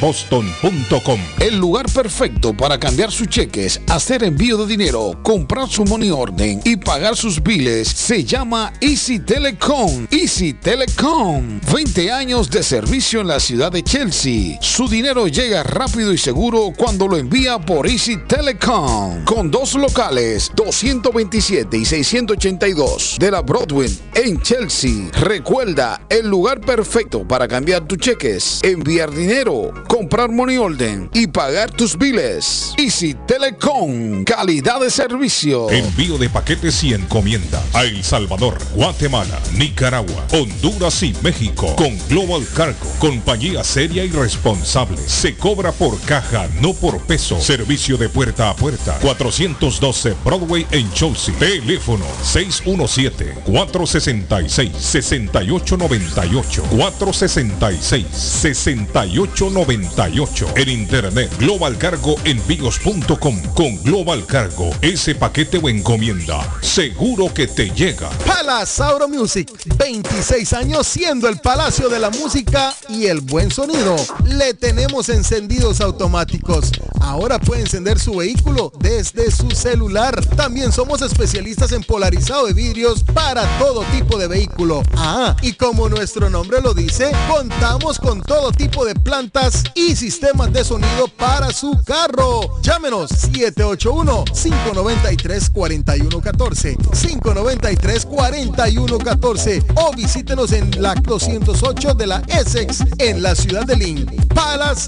boston.com. El lugar perfecto para cambiar sus cheques, hacer envío de dinero, comprar su money orden y pagar sus biles se llama Easy Telecom. Easy Telecom. 20 años de servicio en la ciudad de Chelsea. Su dinero llega rápido y seguro cuando lo envía por Easy Telecom. Con dos locales, 227 y 682 de la Broadway en Chelsea. Recuerda, el lugar perfecto para cambiar tus cheques, enviar dinero, comprar money order y pagar tus biles. Easy Telecom, calidad de servicio. Envío de paquetes y encomienda a El Salvador, Guatemala, Nicaragua, Honduras y México con Global Cargo, compañía seria y responsable. Se cobra por caja, no por peso. Servicio de puerta a puerta. 412 Broadway en Chelsea. Teléfono 617-466-6898. 466-6898. En internet, Global Cargo Envíos.com. Con Global Cargo, ese paquete o encomienda, seguro que te llega. Palace Auro Music, 26 años siendo el palacio de la música y el buen sonido. Le tenemos encendidos automáticos. Ahora puede encender su vehículo desde su celular. También somos especialistas en polarizado de vidrios para todo tipo de vehículo. Ah, y como nuestro nombre lo dice, contamos con todo tipo de plantas y sistemas de sonido para su carro. Llámenos 781-593-4114. 593-4114 o visítenos en la 208 de la Essex en la ciudad de Lynn. Palace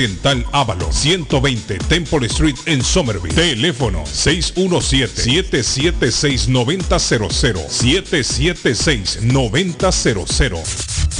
Dental Ávalo 120 T Temple Street en Somerville. Teléfono 617-776-9000. 776-9000.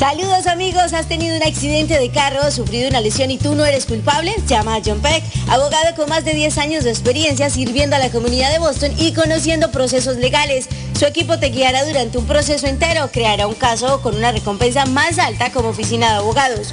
Saludos amigos, ¿has tenido un accidente de carro, sufrido una lesión y tú no eres culpable? Llama a John Peck, abogado con más de 10 años de experiencia sirviendo a la comunidad de Boston y conociendo procesos legales. Su equipo te guiará durante un proceso entero, creará un caso con una recompensa más alta como oficina de abogados.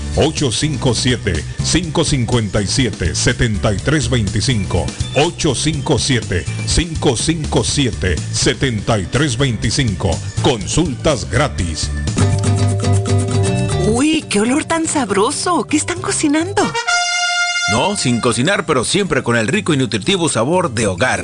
857-557-7325. 857-557-7325. Consultas gratis. Uy, qué olor tan sabroso. ¿Qué están cocinando? No, sin cocinar, pero siempre con el rico y nutritivo sabor de hogar.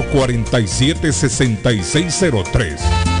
447-6603.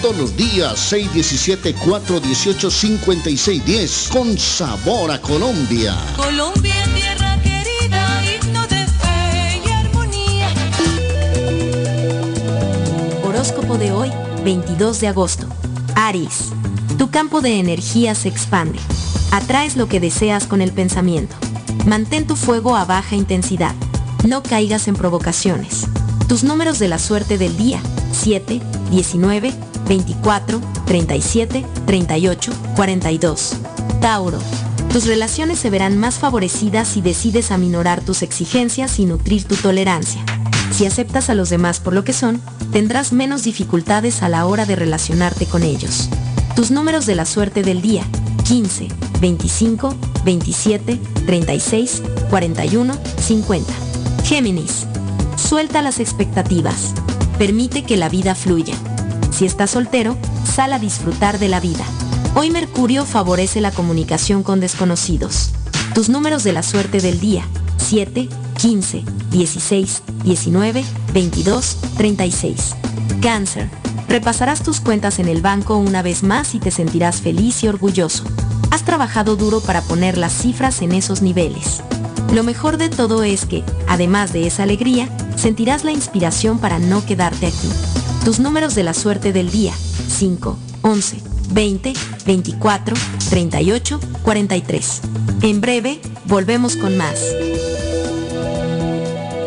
Todos los días, 617-418-5610, con sabor a Colombia. Colombia, tierra querida, himno de fe y armonía. Horóscopo de hoy, 22 de agosto. Aries, tu campo de energía se expande. Atraes lo que deseas con el pensamiento. Mantén tu fuego a baja intensidad. No caigas en provocaciones. Tus números de la suerte del día, 7, 19, 24, 37, 38, 42. Tauro. Tus relaciones se verán más favorecidas si decides aminorar tus exigencias y nutrir tu tolerancia. Si aceptas a los demás por lo que son, tendrás menos dificultades a la hora de relacionarte con ellos. Tus números de la suerte del día, 15, 25, 27, 36, 41, 50. Géminis. Suelta las expectativas. Permite que la vida fluya. Si estás soltero, sal a disfrutar de la vida. Hoy Mercurio favorece la comunicación con desconocidos. Tus números de la suerte del día. 7, 15, 16, 19, 22, 36. Cáncer. Repasarás tus cuentas en el banco una vez más y te sentirás feliz y orgulloso. Has trabajado duro para poner las cifras en esos niveles. Lo mejor de todo es que, además de esa alegría, sentirás la inspiración para no quedarte aquí. Tus números de la suerte del día. 5, 11, 20, 24, 38, 43. En breve, volvemos con más.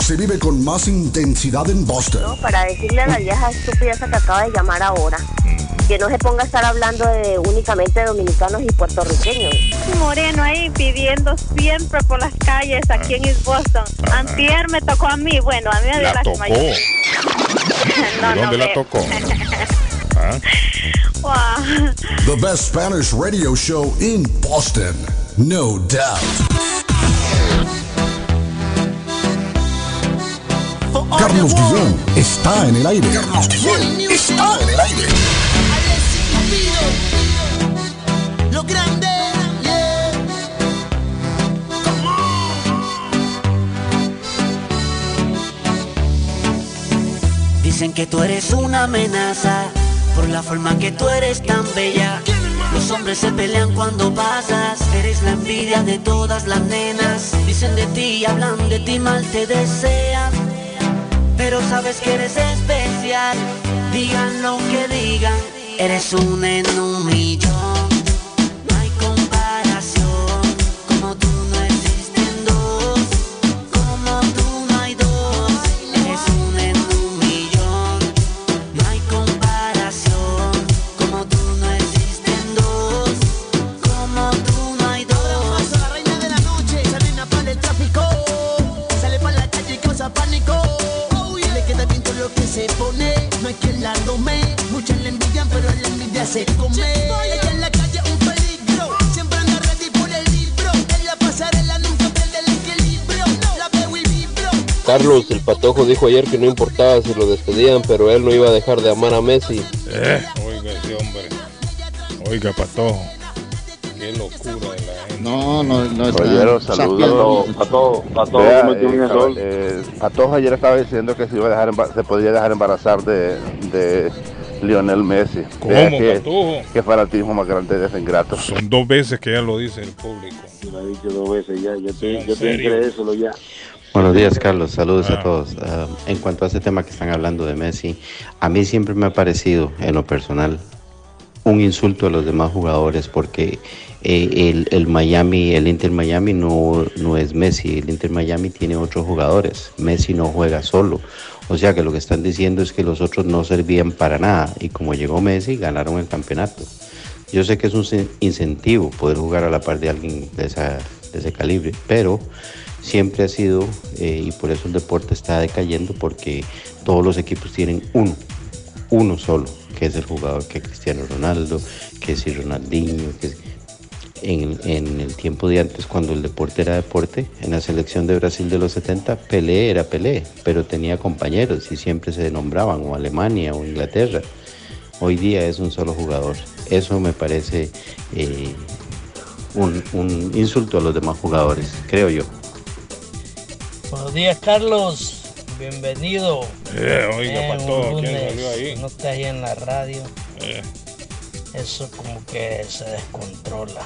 se vive con más intensidad en Boston. para decirle a la vieja estúpida esa que acaba de llamar ahora que no se ponga a estar hablando de únicamente dominicanos y puertorriqueños. Moreno ahí pidiendo siempre por las calles aquí en East Boston. Antier me tocó a mí, bueno, a mí me dio La las tocó. no, ¿De no, dónde la ve- tocó? ¿Ah? Wow. The best Spanish radio show in Boston. No doubt. Carlos Guillén está en el aire. Carlos Guillén está en el aire. Lo grande, yeah. Dicen que tú eres una amenaza por la forma que tú eres tan bella. Los hombres se pelean cuando pasas, eres la envidia de todas las nenas. Dicen de ti, hablan de ti, mal te desean. Pero sabes que eres especial, digan lo que digan, eres un en. Ella en la calle un peligro. Siempre anda ready por el libro. En la pasarela nunca pierde el equilibrio. La veo y vibro. Carlos, el patojo dijo ayer que no importaba si lo despedían, pero él no iba a dejar de amar a Messi. Eh, oiga ese hombre. Oiga, Patojo. Qué locura de la gente. No, no, no está. Oyeron, saludos. Patojo, Patojo, eh, eh, Patojo ayer estaba diciendo que se, iba a dejar se podía dejar embarazar de, de Lionel Messi. ¿Cómo, que, qué fanatismo más grande de ese ingrato. Son dos veces que ya lo dice el público. Lo he dicho dos veces ya. Yo, te, ¿En yo tengo que creérselo ya. Buenos días, Carlos. Saludos Ah. a todos. Ah, en cuanto a ese tema que están hablando de Messi, a mí siempre me ha parecido, en lo personal, un insulto a los demás jugadores porque eh, el, el Miami, el Inter Miami no, no es Messi. El Inter Miami tiene otros jugadores. Messi no juega solo. O sea que lo que están diciendo es que los otros no servían para nada. Y como llegó Messi, ganaron el campeonato. Yo sé que es un incentivo poder jugar a la par de alguien de, esa, de ese calibre, pero siempre ha sido, eh, y por eso el deporte está decayendo, porque todos los equipos tienen uno, uno solo, que es el jugador que Cristiano Ronaldo, que es Ronaldinho, que es- en, en el tiempo de antes, cuando el deporte era deporte, en la selección de Brasil de los 70, Pelé era Pelé, pero tenía compañeros y siempre se nombraban, o Alemania o Inglaterra. Hoy día es un solo jugador. Eso me parece eh, un, un insulto a los demás jugadores, creo yo. Buenos días, Carlos. Bienvenido. Eh, oiga, Eh. No estás ahí en la radio. Eh, Eso como que se descontrola.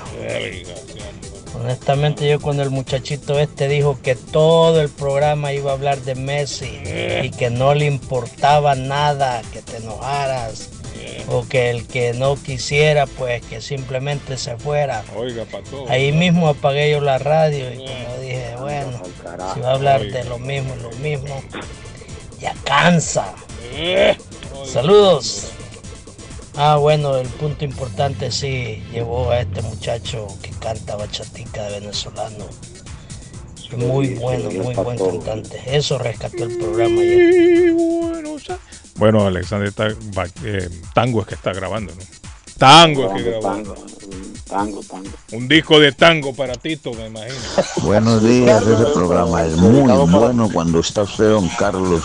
Honestamente, yo cuando el muchachito este dijo que todo el programa iba a hablar de Messi Eh. y que no le importaba nada, que te enojaras o que el que no quisiera, pues que simplemente se fuera. Oiga, Patojo. Ahí mismo apagué yo la radio y como dije, bueno, si va a hablar Oiga. de lo mismo, lo mismo, ya cansa. Eh, Saludos. Ah, bueno, el punto importante sí llevó a este muchacho que canta bachatica de venezolano. Muy bueno, muy buen cantante. Eso rescató el programa ya. Bueno, Alexander está, va- eh, Tango es que está grabando, ¿no? Tango es que grabó. Tango, tango, tango. Un disco de tango para Tito, me imagino. Buenos días, ese programa es muy bueno cuando está usted, don Carlos.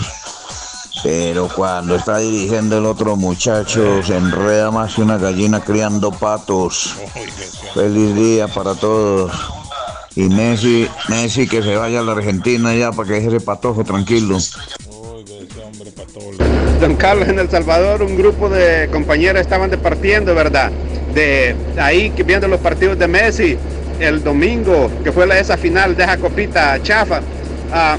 Pero cuando está dirigiendo el otro muchacho, se enreda más que una gallina criando patos. Feliz día para todos. Y Messi, Messi que se vaya a la Argentina ya para que deje ese patojo tranquilo. Don Carlos, en El Salvador un grupo de compañeros estaban departiendo, ¿verdad? De ahí viendo los partidos de Messi el domingo, que fue esa final de esa copita chafa. ah,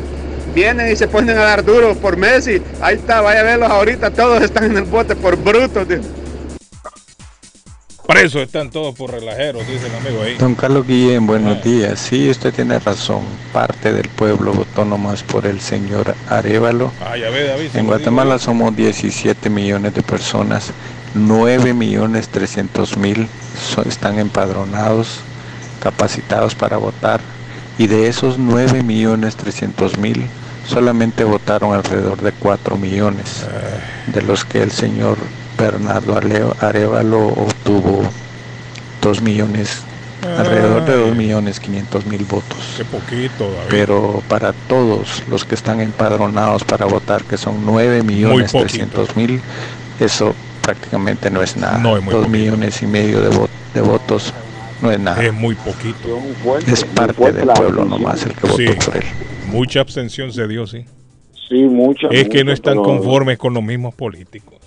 vienen y se ponen a dar duro por Messi. Ahí está, vaya a verlos ahorita, todos están en el bote por brutos. Presos están todos por relajeros, dice el amigo ahí. Don Carlos Guillén, buenos días. Sí, usted tiene razón. Parte del pueblo votó nomás por el señor Arevalo. Ah, ya ve, David. En Guatemala somos 17 millones de personas. 9 millones 300 mil so- están empadronados, capacitados para votar. Y de esos 9 millones 300 mil, solamente votaron alrededor de 4 millones, de los que el señor Bernardo Arevalo obtuvo 2 millones, alrededor de 2 millones 500 mil votos. Qué poquito, David. Pero para todos los que están empadronados para votar, que son 9 millones poquito. 300 mil, eso prácticamente no es nada. No, es muy 2 poquito. millones y medio de, vo- de votos no es nada. Es muy poquito. Es parte del pueblo nomás el que votó Sí, por él. Mucha abstención se dio, sí. Sí, mucha. Es que no están conformes con los mismos políticos.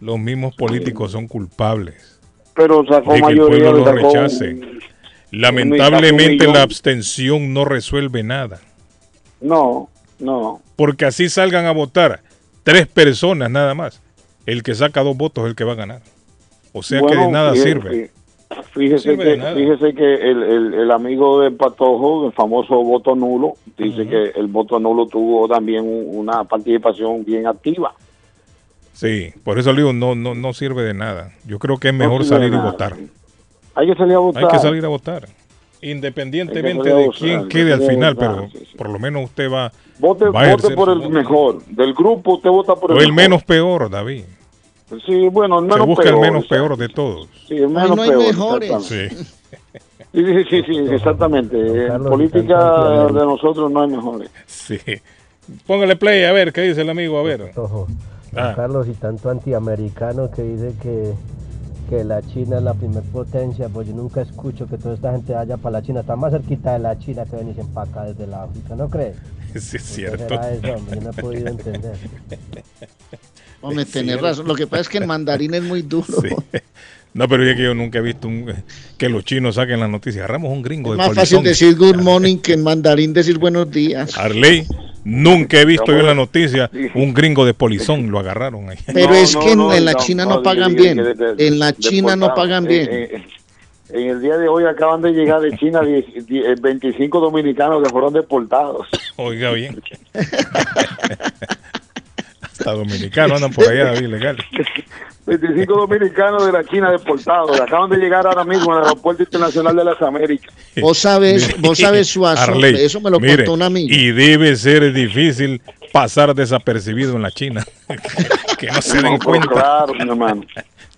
Los mismos políticos son culpables Pero sacó de que el pueblo lo sacó- rechace. Lamentablemente la abstención no resuelve nada. No, no. Porque así salgan a votar tres personas nada más. El que saca dos votos es el que va a ganar. O sea que de nada sirve. Fíjese que, fíjese que el, el- el amigo de Patojo, el famoso voto nulo, dice que el voto nulo tuvo también un- una participación bien activa. Sí, por eso le digo, no, no, no sirve de nada. Yo creo que es mejor salir y votar. Hay que salir a votar. Hay que salir a votar. Independientemente de quién quede al final, votar, pero por lo menos usted va, Vote, va por el mejor. Del grupo usted vota por o el mejor. menos peor, David. Sí, bueno, el Se menos busca peor. el menos o sea, peor de todos. Sí, el menos no hay peor. mejores. Sí. Sí, sí, sí, sí, exactamente. En política de nosotros no hay mejores. Sí. Póngale play, a ver, ¿qué dice el amigo? A ver. Ojo, Ah. Carlos, y tanto antiamericano que dice que, que la China es la primer potencia, pues yo nunca escucho que toda esta gente vaya para la China, está más cerquita de la China que venirse para acá desde la África, ¿no crees? Sí, es ¿Qué cierto. eso, hombre? Yo no he podido entender. Hombre, tenés razón. Lo que pasa es que el mandarín es muy duro. No, pero es que yo nunca he visto un- que los chinos saquen las noticias. Agarramos un gringo de Es más polizón. fácil decir good morning que en mandarín decir buenos días. Arley, nunca he visto yo en la noticia un gringo de polizón. Lo agarraron ahí. Pero es que en, en la China no pagan bien. En la China no pagan bien. En, en- en el día de hoy acaban de llegar de China 10 10, 25 dominicanos que fueron deportados. Oiga bien. Hasta dominicanos andan por allá, David, legal. 25 dominicanos de la China deportados. Acaban de llegar ahora mismo al Aeropuerto Internacional de las Américas. Vos sabes, vos sabes, Suazo, Arley, eso me lo mire, contó un amigo. Y debe ser difícil pasar desapercibido en la China. que no se den No, cuenta. Claro, mi hermano.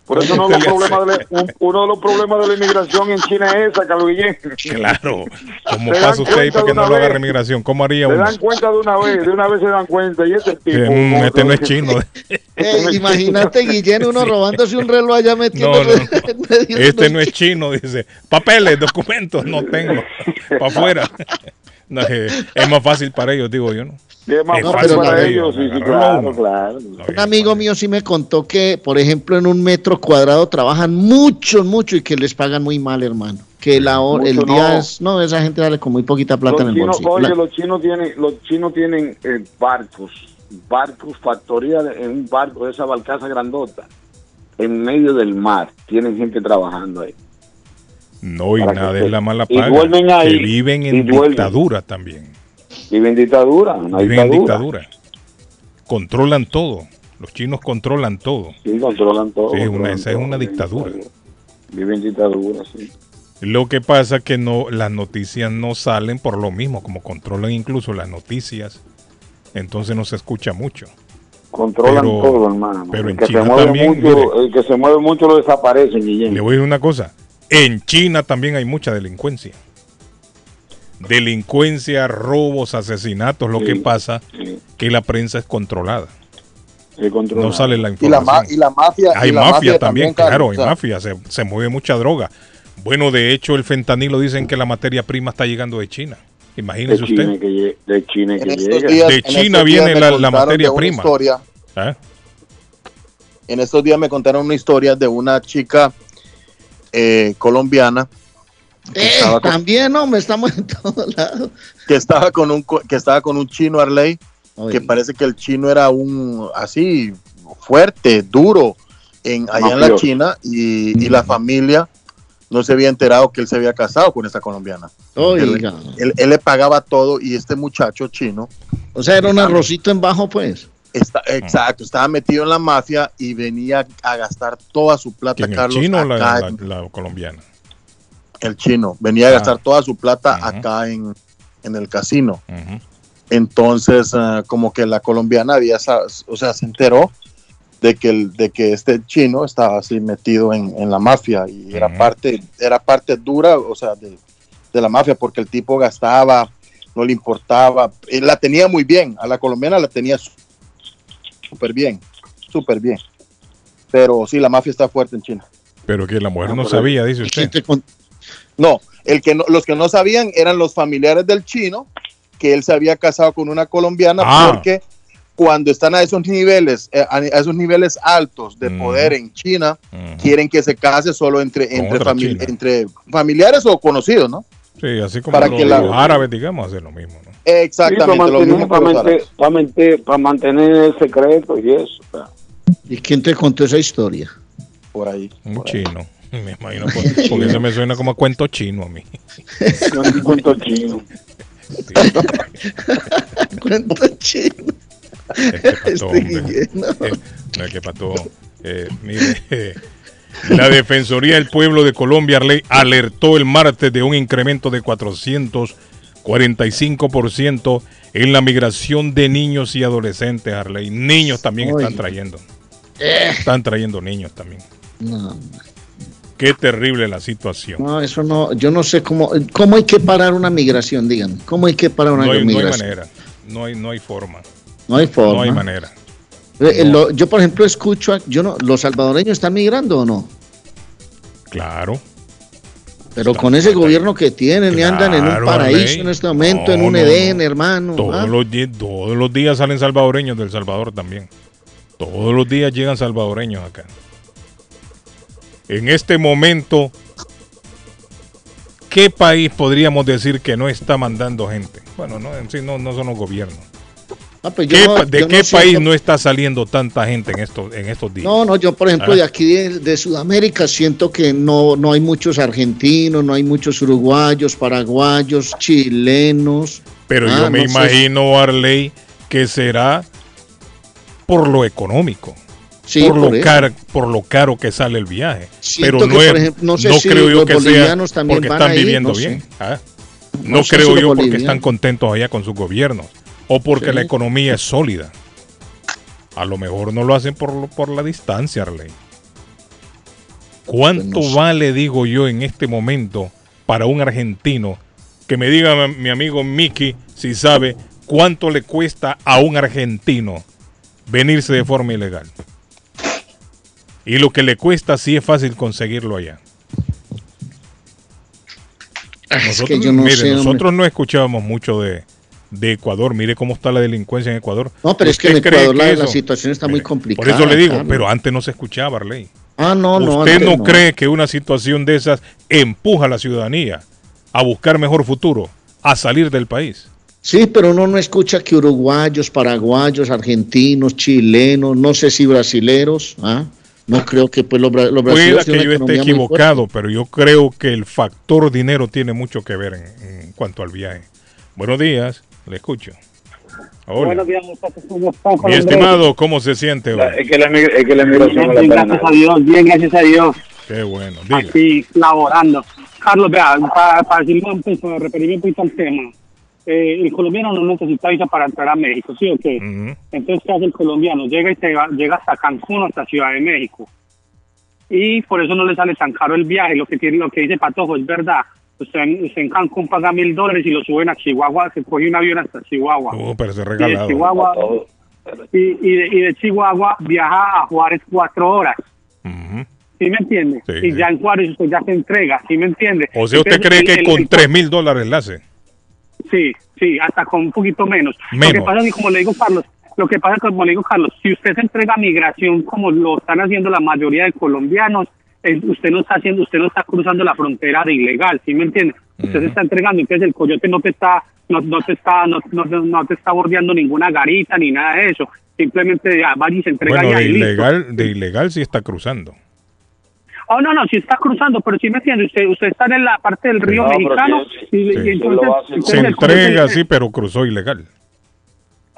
Por eso uno de, los problemas de la, un- uno de los problemas de la inmigración en China es esa, Carlos Guillén. Claro. ¿Cómo Se pasa dan usted ahí cuenta para de que no una lo haga vez. remigración? ¿Cómo haría Se uno? dan cuenta de una vez, de una vez se dan cuenta. Y este tipo. Mm, este no es chino. Eh, imagínate Guillén uno robándose un reloj allá No, metiéndose no. medio de Este no es chino, dice. Papeles, documentos, no tengo. Para afuera. No, es más fácil para ellos, digo yo, ¿no? Es más Es fácil para para ellos, sí, sí, claro, claro. Un amigo mío sí me contó que, por ejemplo, en un metro cuadrado trabajan mucho, mucho y que les pagan muy mal, hermano. Que la hora, el día no. es, no, esa gente sale con muy poquita plata en el chinos, bolsillo. oye, La- los chinos tienen, los chinos tienen eh, barcos, barcos, factoría en un barco de esa barcaza grandota, en medio del mar. Tienen gente trabajando ahí. No, y que nada se- es la mala y paga. duermen ahí, que viven y en dictadura también. Viven en dictadura, una Viven en dictadura. Controlan todo. Los chinos controlan todo. Sí, controlan todo. Sí, es una, esa es una dictadura. Viven en dictadura, sí. Lo que pasa que no, las noticias no salen por lo mismo, como controlan incluso las noticias, entonces no se escucha mucho. Controlan Pero- todo, hermano. pero el en que China se mueve también, mucho, mire. el que se mueve mucho lo desaparecen, Guillén. Le voy a decir una cosa, en China también hay mucha delincuencia. Delincuencia, robos, asesinatos, lo Sí, que pasa sí. que la prensa es controlada. Sí. No sale la Y la, información. ma- y la mafia. Hay y la mafia, también, claro, o hay mafia, se, se mueve mucha droga. Bueno, de hecho, el fentanilo dicen que la materia prima está llegando de China. de Imagínese China usted. que de China que llega. días- De viene la, materia prima. historia. ¿Eh? En estos días me contaron una historia de una chica eh, colombiana que, Eh, estaba con, también, hombre, estamos en todos lados. que estaba con un que estaba con un chino Arley, que parece que el chino era un así fuerte, duro en allá en la. China y, y la familia no se había enterado que él se había casado con esta colombiana. Él- él le pagaba todo y este muchacho chino O sea, era un arrocito en bajo, pues. Está, exacto, estaba metido en la mafia y venía a gastar toda su plata, ¿Quién, el Carlos, chino o la, acá la- en- la colombiana? el chino. Venía a Ah. gastar toda su plata acá en, en el casino. Entonces, ah, como que la colombiana había, o sea, se enteró de que, el, de que este chino estaba así metido en, en la mafia y era parte, era parte dura, o sea, de, de la mafia, porque el tipo gastaba, no le importaba, y la tenía muy bien, a la colombiana la tenía súper bien, súper bien. Pero sí, la mafia está fuerte en China. Pero que la mujer Ah, no sabía, dice usted. No, el que no, los que no sabían eran los familiares del chino, que él se había casado con una colombiana Ah. porque cuando están a esos niveles, eh, a esos niveles altos de Mm. poder en China, quieren que se case solo entre, entre, otra famili- china. entre familiares o conocidos, ¿no? Sí, así como Para los, que la- los árabes, digamos, hacen lo mismo. Exactamente, para, mantener, para, mantener, para mantener el secreto y eso. ¿Y quién te contó esa historia? Por ahí. Un chino. Me imagino, por- porque eso me suena como a cuento chino a mí. Un cuento chino. Cuento chino. Es que pató, Este hombre. Guillén, no. Eh, no es que pató. Eh, mire, eh, la Defensoría del Pueblo de Colombia alertó el martes de un incremento de 445% en la migración de niños y adolescentes, Arley. Niños también Oye. están trayendo. Están trayendo niños también. No, Qué terrible la situación. no, eso no, yo no sé cómo, cómo hay que parar una migración, díganme. ¿Cómo hay que parar una No hay, no hay migración? manera. No hay, no hay forma. No hay forma. No hay manera. Eh, eh, lo- yo, por ejemplo, escucho, a- yo no, ¿los salvadoreños están migrando o no? Claro. Pero con ese gobierno que tienen y andan en un paraíso en este momento, en un no, Edén, hermano. Todos, ¿ah? los, todos los días salen salvadoreños del Salvador también. Todos los días llegan salvadoreños acá. En este momento, ¿qué país podríamos decir que no está mandando gente? Bueno, no, en sí no, no son los gobiernos. Ah, pues yo ¿Qué no- pa- ¿De qué no siento- país no está saliendo tanta gente en estos, en estos días? No, no, yo por ejemplo Ah. de aquí de, de Sudamérica siento que no, no hay muchos argentinos, no hay muchos uruguayos, paraguayos, chilenos. Pero Ah, yo me no sé. imagino, Arley, que será por lo económico. Sí, por, lo por caro, por lo caro que sale el viaje. Siento Pero no, que, es- por ejemplo, no sé no si creo yo los que sea bolivianos también porque van están ir, viviendo no sé. bien. ¿ah? No, creo si yo porque están contentos allá con sus gobiernos o porque Sí. la economía es sólida. A lo mejor no lo hacen por, por la distancia, Arley. ¿Cuánto Pues no sé. vale, digo yo, en este momento para un argentino? Que me diga mi- mi amigo Miki si sabe cuánto le cuesta a un argentino venirse de forma ilegal. Y lo que le cuesta sí es fácil conseguirlo allá. Es que yo no mire, sé, nosotros no escuchábamos mucho de, de Ecuador. Mire cómo está la delincuencia en Ecuador. No, pero es que en ¿Usted cree Ecuador la, que la eso- situación está muy complicada. Por eso le digo, pero antes no se escuchaba, Arley. Ah, no, no. ¿Usted no, cree que una situación de esas empuja a la ciudadanía a buscar mejor futuro, a salir del país? Sí, pero uno no escucha que uruguayos, paraguayos, argentinos, chilenos, no sé si brasileros, ¿ah? No creo que pues los, los brasileños que yo esté equivocado, pero yo creo que el factor dinero tiene mucho que ver en, en cuanto al viaje. Buenos días, le escucho. Hola. Buenos días, muchachos. ¿Cómo están? Mi estimado, ¿cómo se siente hoy? Es que la, es que la migración bien, gracias a Dios, bien, gracias a Dios. Qué bueno, diga. Aquí, laborando. Carlos, vea, para, para, decirle un poco, para referirme un poquito al tema. Eh, el colombiano no necesita visa para entrar a México, ¿sí o qué? Entonces, ¿qué hace el colombiano? Llega y se va- llega hasta Cancún, hasta Ciudad de México. Y por eso no le sale tan caro el viaje. Lo que tiene, lo que dice Patojo es verdad. Usted, en- usted en Cancún paga mil dólares y lo suben a Chihuahua, se coge un avión hasta Chihuahua. Oh, pero se Y de regalado. Chihuahua, y, y de, y de Chihuahua viaja a Juárez cuatro horas. ¿Sí me entiende? Sí, y sí. ya en Juárez usted ya se entrega, ¿sí me entiende? O sea, ¿usted Entonces, cree que el- con 3 mil dólares la hace? Sí, sí, hasta con un poquito menos. Lo que pasa es que, como le digo, Carlos, lo que pasa es que, como le digo, Carlos, si usted se entrega a migración como lo están haciendo la mayoría de colombianos, usted no está haciendo, usted no está cruzando la frontera de ilegal, ¿sí me entiende? Usted se está entregando, entonces el coyote no te está, no, no te está, no, no, no te está bordeando ninguna garita ni nada de eso. Simplemente ya, vaya y se entrega Bueno, ya de y listo. ilegal, de ilegal sí está cruzando. Oh, no, no, si está cruzando, pero sí me entiende, usted, usted está en la parte del río mexicano sí, y, y sí. entonces, entonces Se el entrega, sí, pero cruzó ilegal.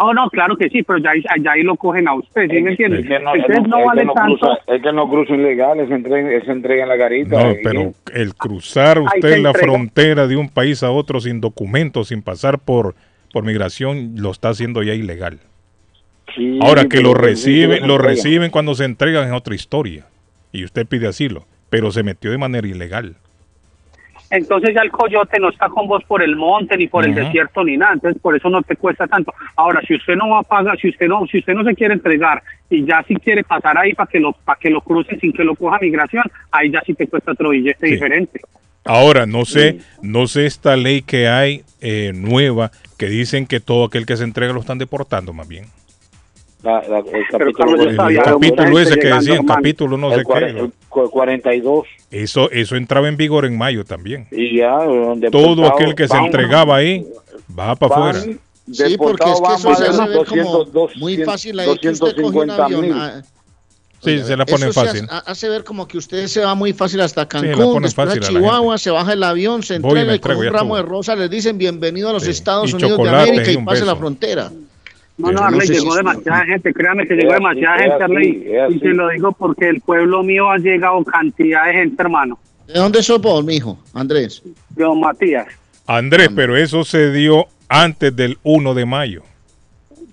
Oh, no, claro que sí, pero ya, ahí- ya ahí lo cogen a usted, ¿sí me entiende? Es que no, no vale no tanto. cruza, es que no cruza ilegal, es entrega, es entrega en la garita. No, y- pero el cruzar usted la frontera de un país a otro sin documentos, sin pasar por, por migración, lo está haciendo ya ilegal. Sí, Ahora que lo reciben, lo reciben cuando se entregan es otra historia. Y usted pide asilo, pero se metió de manera ilegal. Entonces ya el coyote no está con vos por el monte ni por el desierto ni nada, entonces por eso no te cuesta tanto. Ahora, si usted no va a pagar, si usted no, si usted no se quiere entregar y ya si quiere pasar ahí para que lo, para que lo crucen sin que lo coja migración, ahí ya sí te cuesta otro billete Sí. diferente. Ahora, no sé, no sé esta ley que hay eh, nueva que dicen que todo aquel que se entrega lo están deportando más bien. La- la- el capítulo, El ese que decían, capítulo no el sé qué. el cu- 42 Eso, eso entraba en vigor en mayo también. y ya Todo aquel que se entregaba ahí va para afuera. Sí, porque es que eso se hace ver como 200, muy fácil ahí que usted coge un 250 avión. mil. ah, Sí, se la ponen Eso se fácil. hace, hace ver como que usted se va muy fácil hasta Cancún, después fácil a a la Chihuahua, se baja el avión, se entrega y con un ramo de rosas les dicen bienvenido a los Estados Y Unidos de América y y pase la frontera. No, no, Arley, sé si llegó es- demasiada gente, créame que llegó así, demasiada gente, Arley. así. Y te lo digo porque el pueblo mío ha llegado cantidad de gente, hermano. ¿De dónde sos vos, mijo, Andrés? De don Matías. Andrés, pero eso se dio antes del 1 de mayo.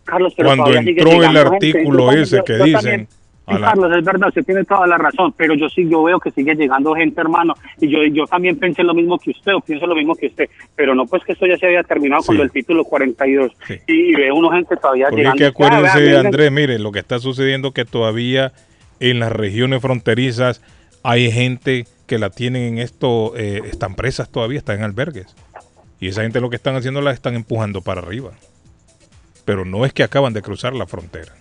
Carlos, pero Cuando entró el gente. artículo ese yo- que yo dicen también- Sí, Carlos, es verdad, usted tiene toda la razón, pero yo sí, yo veo que sigue llegando gente, hermano, y yo, yo también pensé lo mismo que usted, o pienso lo mismo que usted, pero no, pues que esto ya se había terminado cuando el título 42, y, y veo uno gente todavía Porque es llegando. que acuérdense, Ah, Andrés, mire, lo que está sucediendo que todavía en las regiones fronterizas hay gente que la tienen en esto, eh, están presas todavía, están en albergues. Y esa gente lo que están haciendo la están empujando para arriba. Pero no es que acaban de cruzar la frontera.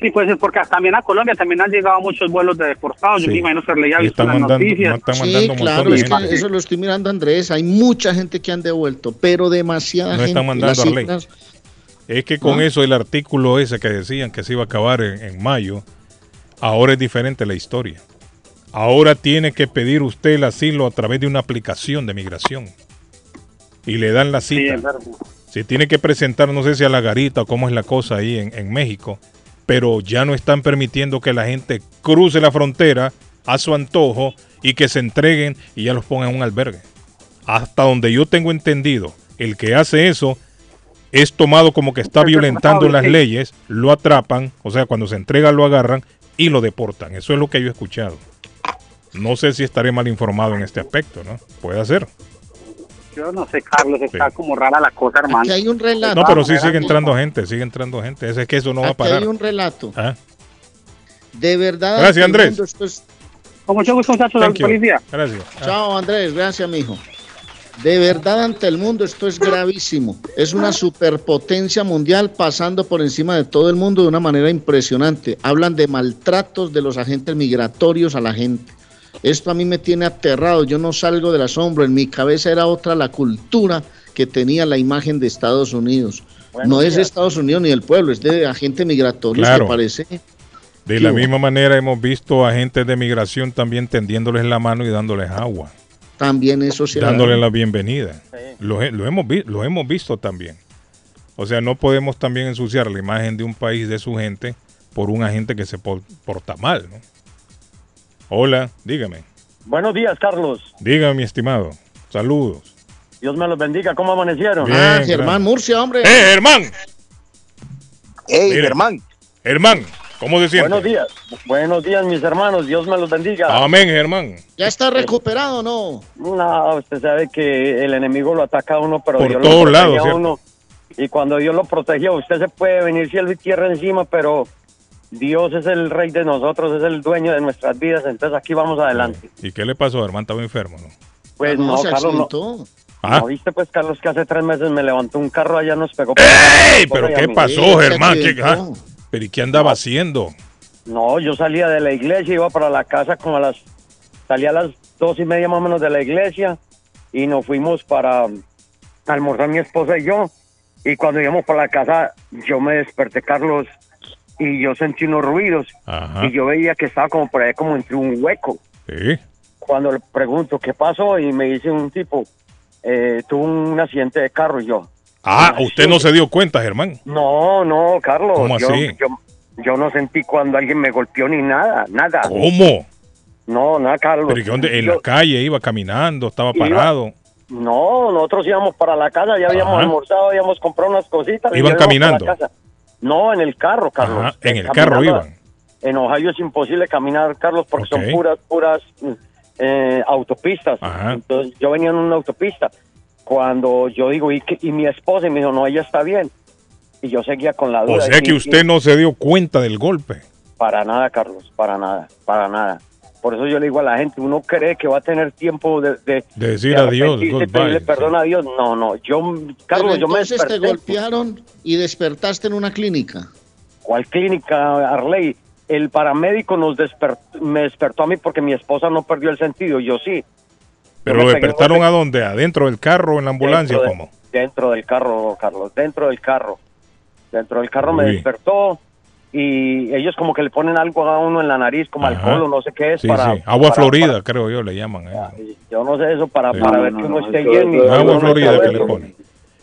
Sí, pues es porque también a Colombia también han llegado muchos vuelos de deportados, yo Sí. me imagino que le visto las mandando- noticias. Sí, claro, es que eso lo estoy mirando, Andrés. Hay mucha gente que han devuelto, pero demasiada No gente. están mandando Las a ley. Es que con ¿Ah? eso el artículo ese que decían que se iba a acabar en, en mayo, ahora es diferente la historia. Ahora tiene que pedir usted el asilo a través de una aplicación de migración. Y le dan la Sí, cita. es verdad. Se tiene que presentar, no sé si a la garita o cómo es la cosa ahí en, en México, pero ya no están permitiendo que la gente cruce la frontera a su antojo y que se entreguen y ya los pongan en un albergue. Hasta donde yo tengo entendido, el que hace eso es tomado como que está violentando las leyes, lo atrapan, o sea, cuando se entrega lo agarran y lo deportan. Eso es lo que yo he escuchado. No sé si estaré mal informado en este aspecto, ¿no? Puede ser. Yo no sé, Carlos, está como rara la cosa, hermano. Aquí hay un relato. No, pero sí sigue entrando gente, sigue entrando gente. Ese es que eso no va a Aquí parar. hay un relato. Ah, De verdad. Gracias, ante el Andrés. esto es- Con mucho gusto, muchachos, you. policía. Gracias. Ah. Chao, Andrés. Gracias, mijo. De verdad, ante el mundo esto es gravísimo. Es una superpotencia mundial pasando por encima de todo el mundo de una manera impresionante. Hablan de maltratos de los agentes migratorios a la gente. Esto a mí me tiene aterrado. Yo no salgo del asombro. En mi cabeza era otra la cultura que tenía la imagen de Estados Unidos. no es de Estados Unidos ni del pueblo, es de agentes migratorios Claro. que parece. De la misma manera hemos visto agentes de migración también tendiéndoles la mano y dándoles agua, También eso se dándoles la bienvenida. Lo, he- lo hemos vi- lo hemos visto también. O sea, no podemos también ensuciar la imagen de un país, de su gente, por un agente que se por- porta mal. ¿no? Hola, dígame. Buenos días, Carlos. Dígame, mi estimado. Saludos. Dios me los bendiga. ¿Cómo amanecieron? Bien, Ah, Germán. Murcia, hombre. ¡Eh, Germán! ¡Ey, Germán! Germán, ¿cómo se siente? Buenos días. Buenos días, mis hermanos. Dios me los bendiga. Amén, Germán. ¿Ya está recuperado o no? No, usted sabe que el enemigo lo ataca a uno, pero Por Dios todos lo protege lados, a ¿cierto? uno. Y cuando Dios lo protegió, usted se puede venir cielo y tierra encima, pero Dios es el rey de nosotros, es el dueño de nuestras vidas. Entonces aquí vamos adelante. ¿Y qué le pasó, Germán? Estaba enfermo, ¿no? Pues No, no, se Carlos, no. Ah. ¿No viste, pues, Carlos, que hace tres meses me levantó un carro allá, nos pegó. ¡Ey! por ¿Pero qué pasó, Germán? ¿Qué, ah, ¿Pero y qué andaba haciendo? No, yo salía de la iglesia, iba para la casa como a las... Salía a las dos y media más o menos de la iglesia y nos fuimos para almorzar mi esposa y yo. Y cuando íbamos para la casa, yo me desperté, Carlos, y yo sentí unos ruidos. Ajá. Y yo veía que estaba como por ahí, como entre un hueco. Sí. Cuando le pregunto qué pasó, y me dice un tipo, eh, tuvo un accidente de carro y yo. Ah, usted no se dio cuenta, Germán. No, no, Carlos. ¿Cómo yo, así? Yo, yo no sentí cuando alguien me golpeó ni nada, nada. ¿Cómo? No, nada, Carlos. ¿Pero dónde? En Yo- la calle iba caminando, estaba Iba- parado. No, nosotros íbamos para la casa, ya habíamos Ajá. almorzado, habíamos comprado unas cositas. ¿Iban caminando? para la casa. No, en el carro, Carlos. Ajá, en el Caminando carro iban. En Ohio es imposible caminar, Carlos, porque son puras, puras eh, autopistas. Ajá. Entonces yo venía en una autopista. Cuando yo digo, ¿y, qué? y mi esposa? Y me dijo, no, ella está bien. Y yo seguía con la duda. O sea y- que usted no se dio cuenta del golpe. Para nada, Carlos, para nada, para nada. Por eso yo le digo a la gente, uno cree que va a tener tiempo de, de, De decir adiós, y goodbye, pedirle sí. perdón a Dios. No, no, yo, Carlos, Pero yo me entonces te desperté. golpearon y despertaste en una clínica. ¿Cuál clínica, Arley? El paramédico nos desper- me despertó a mí porque mi esposa no perdió el sentido, yo sí. Pero lo despertaron a dónde? ¿Adentro del carro o en la ambulancia? dentro de- ¿Cómo? Dentro del carro, Carlos, dentro del carro. Dentro del carro me despertó y ellos como que le ponen algo a uno en la nariz, como Ajá. alcohol o no sé qué es. Sí, para, sí. Agua para- Florida, creo yo, le llaman. eh. yo no sé eso, para, Sí. para No, ver no, que uno no, esté bien. y- Agua Florida que le ponen.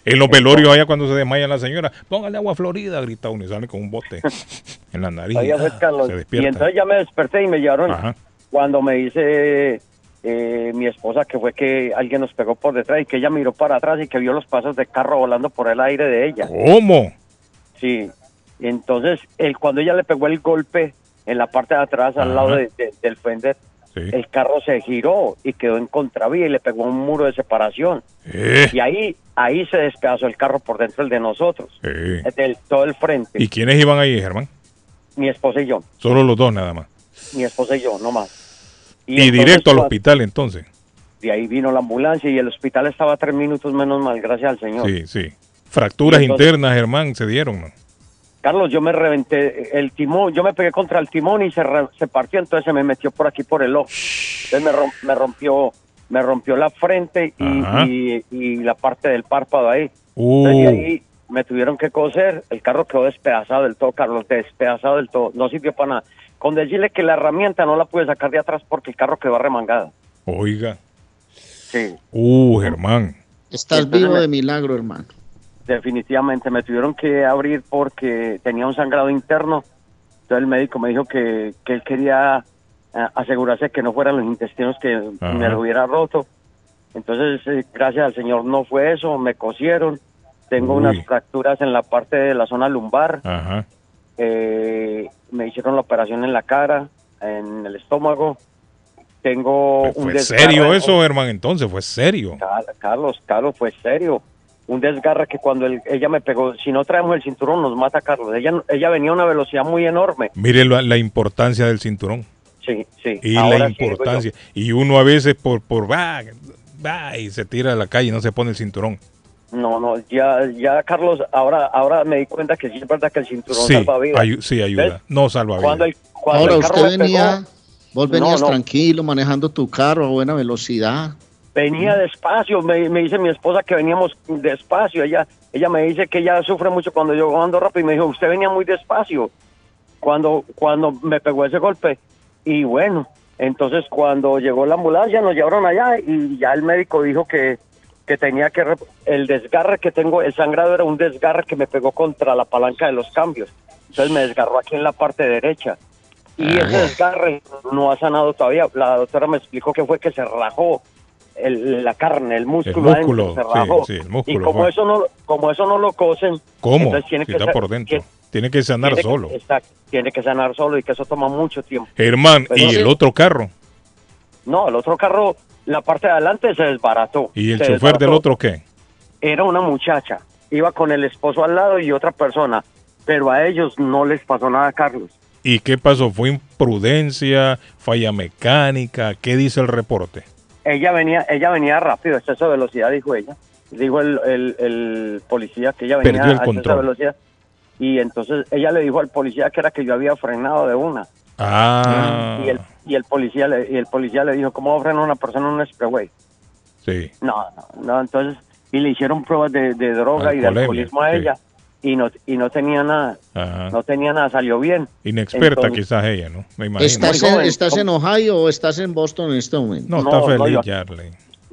En los velorios allá cuando se desmaya la señora, póngale agua Florida, grita uno y sale con un bote en la nariz. Ahí fue, Carlos. Se Y entonces ya me desperté y me llevaron Ajá. cuando me dice eh, mi esposa que fue que alguien nos pegó por detrás y que ella miró para atrás y que vio los pasos de carro volando por el aire de ella. ¿Cómo? Sí. Entonces, él, cuando ella le pegó el golpe, en la parte de atrás, al Ajá. lado de- de- del fender, Sí. el carro se giró y quedó en contravía y le pegó un muro de separación. Eh. Y ahí, ahí se despedazó el carro por dentro el de nosotros, Eh. del, todo el frente, ¿Y quiénes iban ahí, Germán? mi esposa y yo, Solo los dos nada más. mi esposa y yo, no más. Y, entonces, directo al hospital entonces. De ahí vino la ambulancia y el hospital estaba a tres minutos menos mal, gracias al Señor. Sí, sí. Fracturas Y entonces- internas, Germán, se dieron, ¿no? Carlos, yo me reventé el timón, yo me pegué contra el timón y se, re- se partió, entonces se me metió por aquí por el ojo. Entonces me, rom- me rompió me rompió la frente y, y, y la parte del párpado ahí. Uh. Entonces ahí me tuvieron que coser, el carro quedó despedazado del todo, Carlos, despedazado del todo, no sirvió para nada. Con decirle que la herramienta no la pude sacar de atrás porque el carro quedó arremangado. Oiga. Sí. Uh, Germán. Estás Entonces vivo me- de milagro, hermano. Definitivamente me tuvieron que abrir porque tenía un sangrado interno. Entonces el médico me dijo que, que él quería eh, asegurarse que no fueran los intestinos que Ajá. me lo hubiera roto. Entonces, eh, gracias al Señor no fue eso, me cosieron. Tengo Uy. unas fracturas en la parte de la zona lumbar. Ajá. Eh, me hicieron la operación en la cara, en el estómago. Tengo un Fue desgarre- serio eso, Germán, entonces, fue serio. Car- Carlos, Carlos, fue serio. Un desgarre que cuando él- ella me pegó, si no traemos el cinturón nos mata Carlos. Ella, ella venía a una velocidad muy enorme. Mire la, la importancia del cinturón. Sí, sí. Y Ahora la sí, importancia. Y uno a veces por, por va, va, y se tira a la calle y no se pone el cinturón. No, no, ya, ya Carlos, ahora, ahora me di cuenta que sí es verdad que el cinturón Sí, salva vidas. ayu- sí, ayuda. ¿Ves? No salva Cuando vidas. el, cuando Ahora el carro usted venía, pegó, vos No, venías no. tranquilo manejando tu carro a buena velocidad. Venía despacio, me, me dice mi esposa que veníamos despacio, ella, ella me dice que ella sufre mucho cuando yo ando rápido y me dijo, usted venía muy despacio cuando, cuando me pegó ese golpe. Y bueno, entonces cuando llegó la ambulancia nos llevaron allá y ya el médico dijo que, que tenía que, el desgarre que tengo, el sangrado era un desgarre que me pegó contra la palanca de los cambios. Entonces me desgarró aquí en la parte derecha. Y ese desgarre no ha sanado todavía. La doctora me explicó que fue que se rajó el- la carne, el músculo, El músculo, adentro, se rajó. sí, el músculo y como eso no como eso no lo cosen, ¿Cómo? entonces tiene Si que está por dentro. tiene- Tiene que sanar tiene que- solo. exacto, tiene que sanar solo y que eso toma mucho tiempo. Germán, Pero ¿y sí. el otro carro? No, el otro carro, la parte de adelante se desbarató. ¿Y el chofer del desbarató. otro qué? Era una muchacha, iba con el esposo al lado y otra persona, pero a ellos no les pasó nada, Carlos. ¿Y qué pasó? ¿Fue imprudencia? ¿Falla mecánica? ¿Qué dice el reporte? Ella venía, ella venía rápido, exceso de velocidad, dijo ella. Dijo el, el, el policía que ella venía a exceso de velocidad. Y entonces ella le dijo al policía que era que yo había frenado de una. Ah, Y el, y el policía le, y el policía le dijo, ¿cómo va a frenar una persona en un expressway? sí. No, no, no, entonces, y le hicieron pruebas de, de droga y de alcoholismo a sí. ella y no, y no tenía nada, Ajá. no tenía nada, salió bien. Inexperta Entonces- quizás ella, ¿no? Me imagino. ¿Estás, en. ¿Estás en Ohio o estás en Boston en este momento? No, No, está no, feliz, yo- Jarley.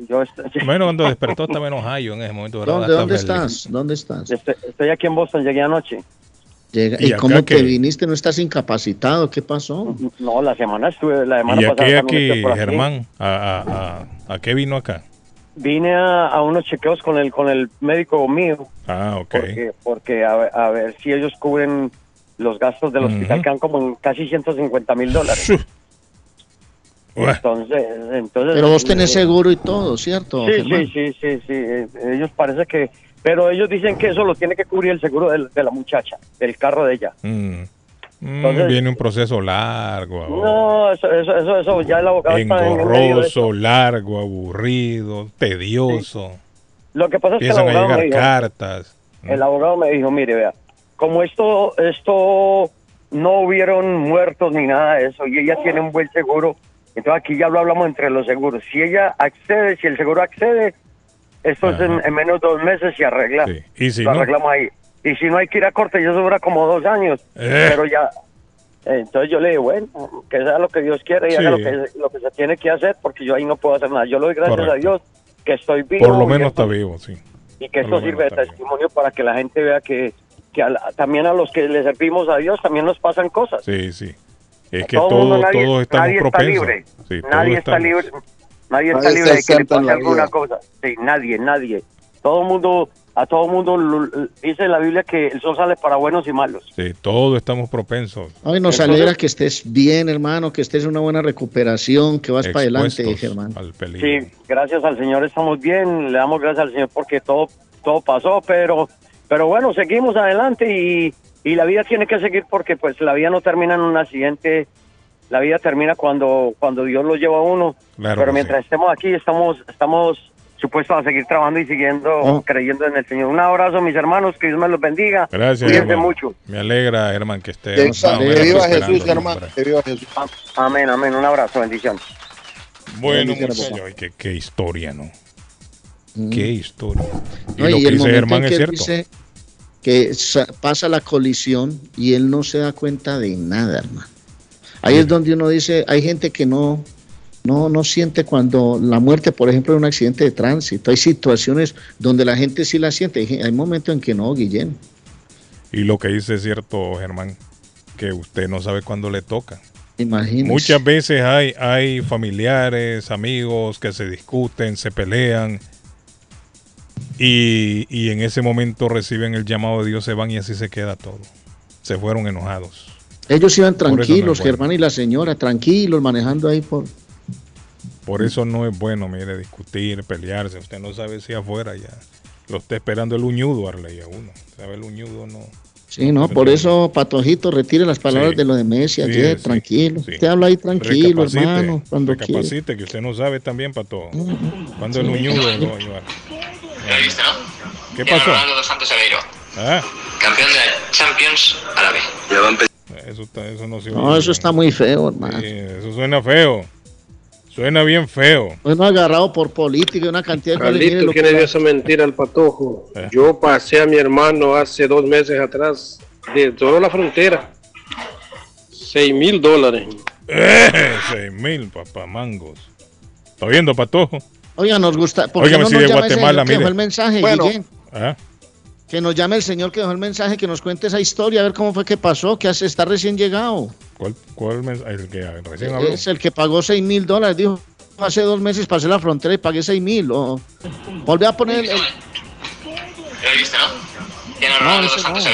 Yo estoy, Bueno, cuando despertó estaba en Ohio en ese momento. ¿verdad? ¿Dónde, Está dónde feliz. estás? ¿Dónde estás? estoy, estoy aquí en Boston, llegué anoche. Llega- ¿Y ¿Y, cómo te qué? viniste? ¿No estás incapacitado? ¿Qué pasó? No, la semana estuve, la semana ¿Y a pasada qué también aquí, aquí. Germán? ¿A, a, a, a qué vino acá? Vine a, a unos chequeos con el con el médico mío Ah, ok. porque porque a, ver- a ver si ellos cubren los gastos del hospital que dan como en casi 150 mil dólares. Entonces, entonces Pero vos tenés eh, seguro y todo, ¿cierto? Sí, Germán? sí, sí, sí, sí. eh, Ellos parece que, pero ellos dicen que eso lo tiene que cubrir el seguro de, la muchacha, del carro de ella. Mm. Mm, Entonces- viene un proceso largo ahora. No, eso, eso, eso, eso, ya el abogado está en. Engorroso, largo, aburrido, tedioso. Lo que pasa es que el a abogado me llegar dijo, cartas. el abogado me dijo, mire, vea, como esto, esto no hubieron muertos ni nada de eso y ella tiene un buen seguro, entonces aquí ya lo hablamos entre los seguros. Si ella accede, si el seguro accede, esto es en, en menos de dos meses se arregla. Y si lo no, arreglamos ahí. Y si no hay que ir a corte, ya eso dura como dos años. Eh. Pero ya. Entonces yo le digo, bueno, que sea lo que Dios quiera y Sí. haga lo que, lo que se tiene que hacer, porque yo ahí no puedo hacer nada. Yo le doy gracias Correcto. a Dios que estoy vivo. por lo menos esto- está vivo, sí. y que Por esto sirve de está testimonio para que la gente vea que, que a la- también a los que le servimos a Dios también nos pasan cosas. Sí, sí. Es que Todo el todo, mundo, nadie- todos estamos nadie está propensos. libre. Sí, Nadie está libre. Nadie está Nadie libre está de que le pase alguna cosa. Sí, nadie, nadie. todo mundo, a todo mundo dice la Biblia que el sol sale para buenos y malos. Sí, todos estamos propensos. Hoy nos Entonces- alegra que estés bien, hermano, que estés en una buena recuperación, que vas para adelante, Germán. Sí, gracias al Señor estamos bien, le damos gracias al Señor porque todo, todo pasó, pero, pero bueno, seguimos adelante y, y la vida tiene que seguir porque pues la vida no termina en un accidente, la vida termina cuando, cuando Dios lo lleva a uno, Claro pero mientras estemos aquí estamos, estamos supuestos a seguir trabajando y siguiendo Oh. creyendo en el Señor. Un abrazo mis hermanos, que Dios me los bendiga. Gracias, Cuídense mucho. Me alegra, hermano, que esté. Que- viva Jesús, hermano, que viva Jesús. Amén, amén, un abrazo, bendiciones. Bueno, muchachos, qué, qué historia, ¿no? Mm. Qué historia. Y No, lo y que el dice Germán es cierto. dice que sa- pasa la colisión y él no se da cuenta de nada, hermano. Ahí es donde uno dice, hay gente que no, no, no siente cuando la muerte, por ejemplo, de un accidente de tránsito. Hay situaciones donde la gente sí la siente. Hay, momentos en que no, Guillén. Y lo que dice es cierto, Germán, que usted no sabe cuándo le toca. Imagínese. Muchas veces hay, hay familiares, amigos que se discuten, se pelean y, y en ese momento reciben el llamado de Dios, se van y así se queda todo. Se fueron enojados. Ellos iban no tranquilos. Germán y la señora, tranquilos, manejando ahí por... Por eso no es bueno, mire, discutir, pelearse. Usted no sabe si afuera ya lo está esperando el uñudo, Arley, a uno. ¿Sabe el uñudo no? Sí, no, por eso, Patojito, retire las palabras Sí. de lo de Messi ayer, sí, tranquilo. sí. Usted habla ahí tranquilo, Recapacite, hermano, cuando quiera. recapacite, que usted no sabe también, Pato. Cuando el Sí. uñudo lo va a llevar. ¿Lo viste, no? ¿Qué pasó? Ronaldo dos Santos Aveiro, Ah, campeón de la Champions Árabe. eso, está- eso no se No, eso está muy feo, hermano. Sí, eso suena feo. Suena bien feo. Bueno, agarrado por política y una cantidad de Carlito, ¿quién le dio esa mentira al patojo? Eh. Yo pasé a mi hermano hace dos meses atrás de solo la frontera. Seis mil dólares. ¡Eh! Seis mil papamangos. ¿Está viendo, Patojo? Oiga, nos gusta. ¿Por Óigame, no si nos de ese Guatemala, dejó mire. el mensaje, Bueno. Ah, Que nos llame el señor que dejó el mensaje, que nos cuente esa historia, a ver cómo fue que pasó, que hace, está recién llegado. ¿Cuál, cuál el que recién habló? Es el que pagó 6 mil dólares. Dijo, hace dos meses pasé la frontera y pagué 6 mil. O... Volví a poner el, ¿Lo viste, no? Cristiano No, Ronaldo Santos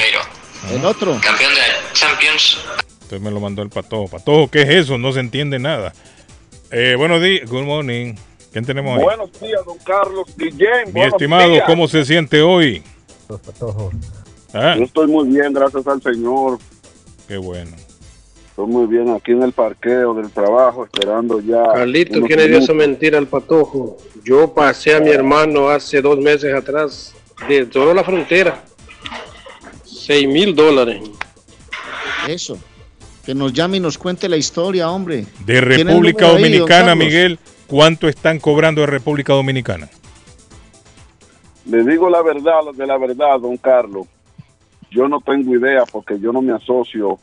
el otro. campeón de Champions Usted me lo mandó el Patojo. Patojo, ¿qué es eso? No se entiende nada. Eh, buenos días. Good morning. ¿Quién tenemos ahí? Buenos días, don Carlos Guillén. Mi buenos estimado, días. ¿cómo se siente hoy? Ah, Yo estoy muy bien, gracias al Señor. qué bueno. Estoy muy bien aquí en el parqueo del trabajo, esperando ya. Carlito, ¿quién le dio esa mentira al patojo? Yo pasé a mi hermano hace dos meses atrás de solo la frontera. Seis mil dólares. Eso. Que nos llame y nos cuente la historia, hombre. De ¿Tiene el República ahí, Dominicana? Miguel, ¿cuánto están cobrando de República Dominicana? Le digo la verdad, de la verdad, don Carlos. Yo no tengo idea porque yo no me asocio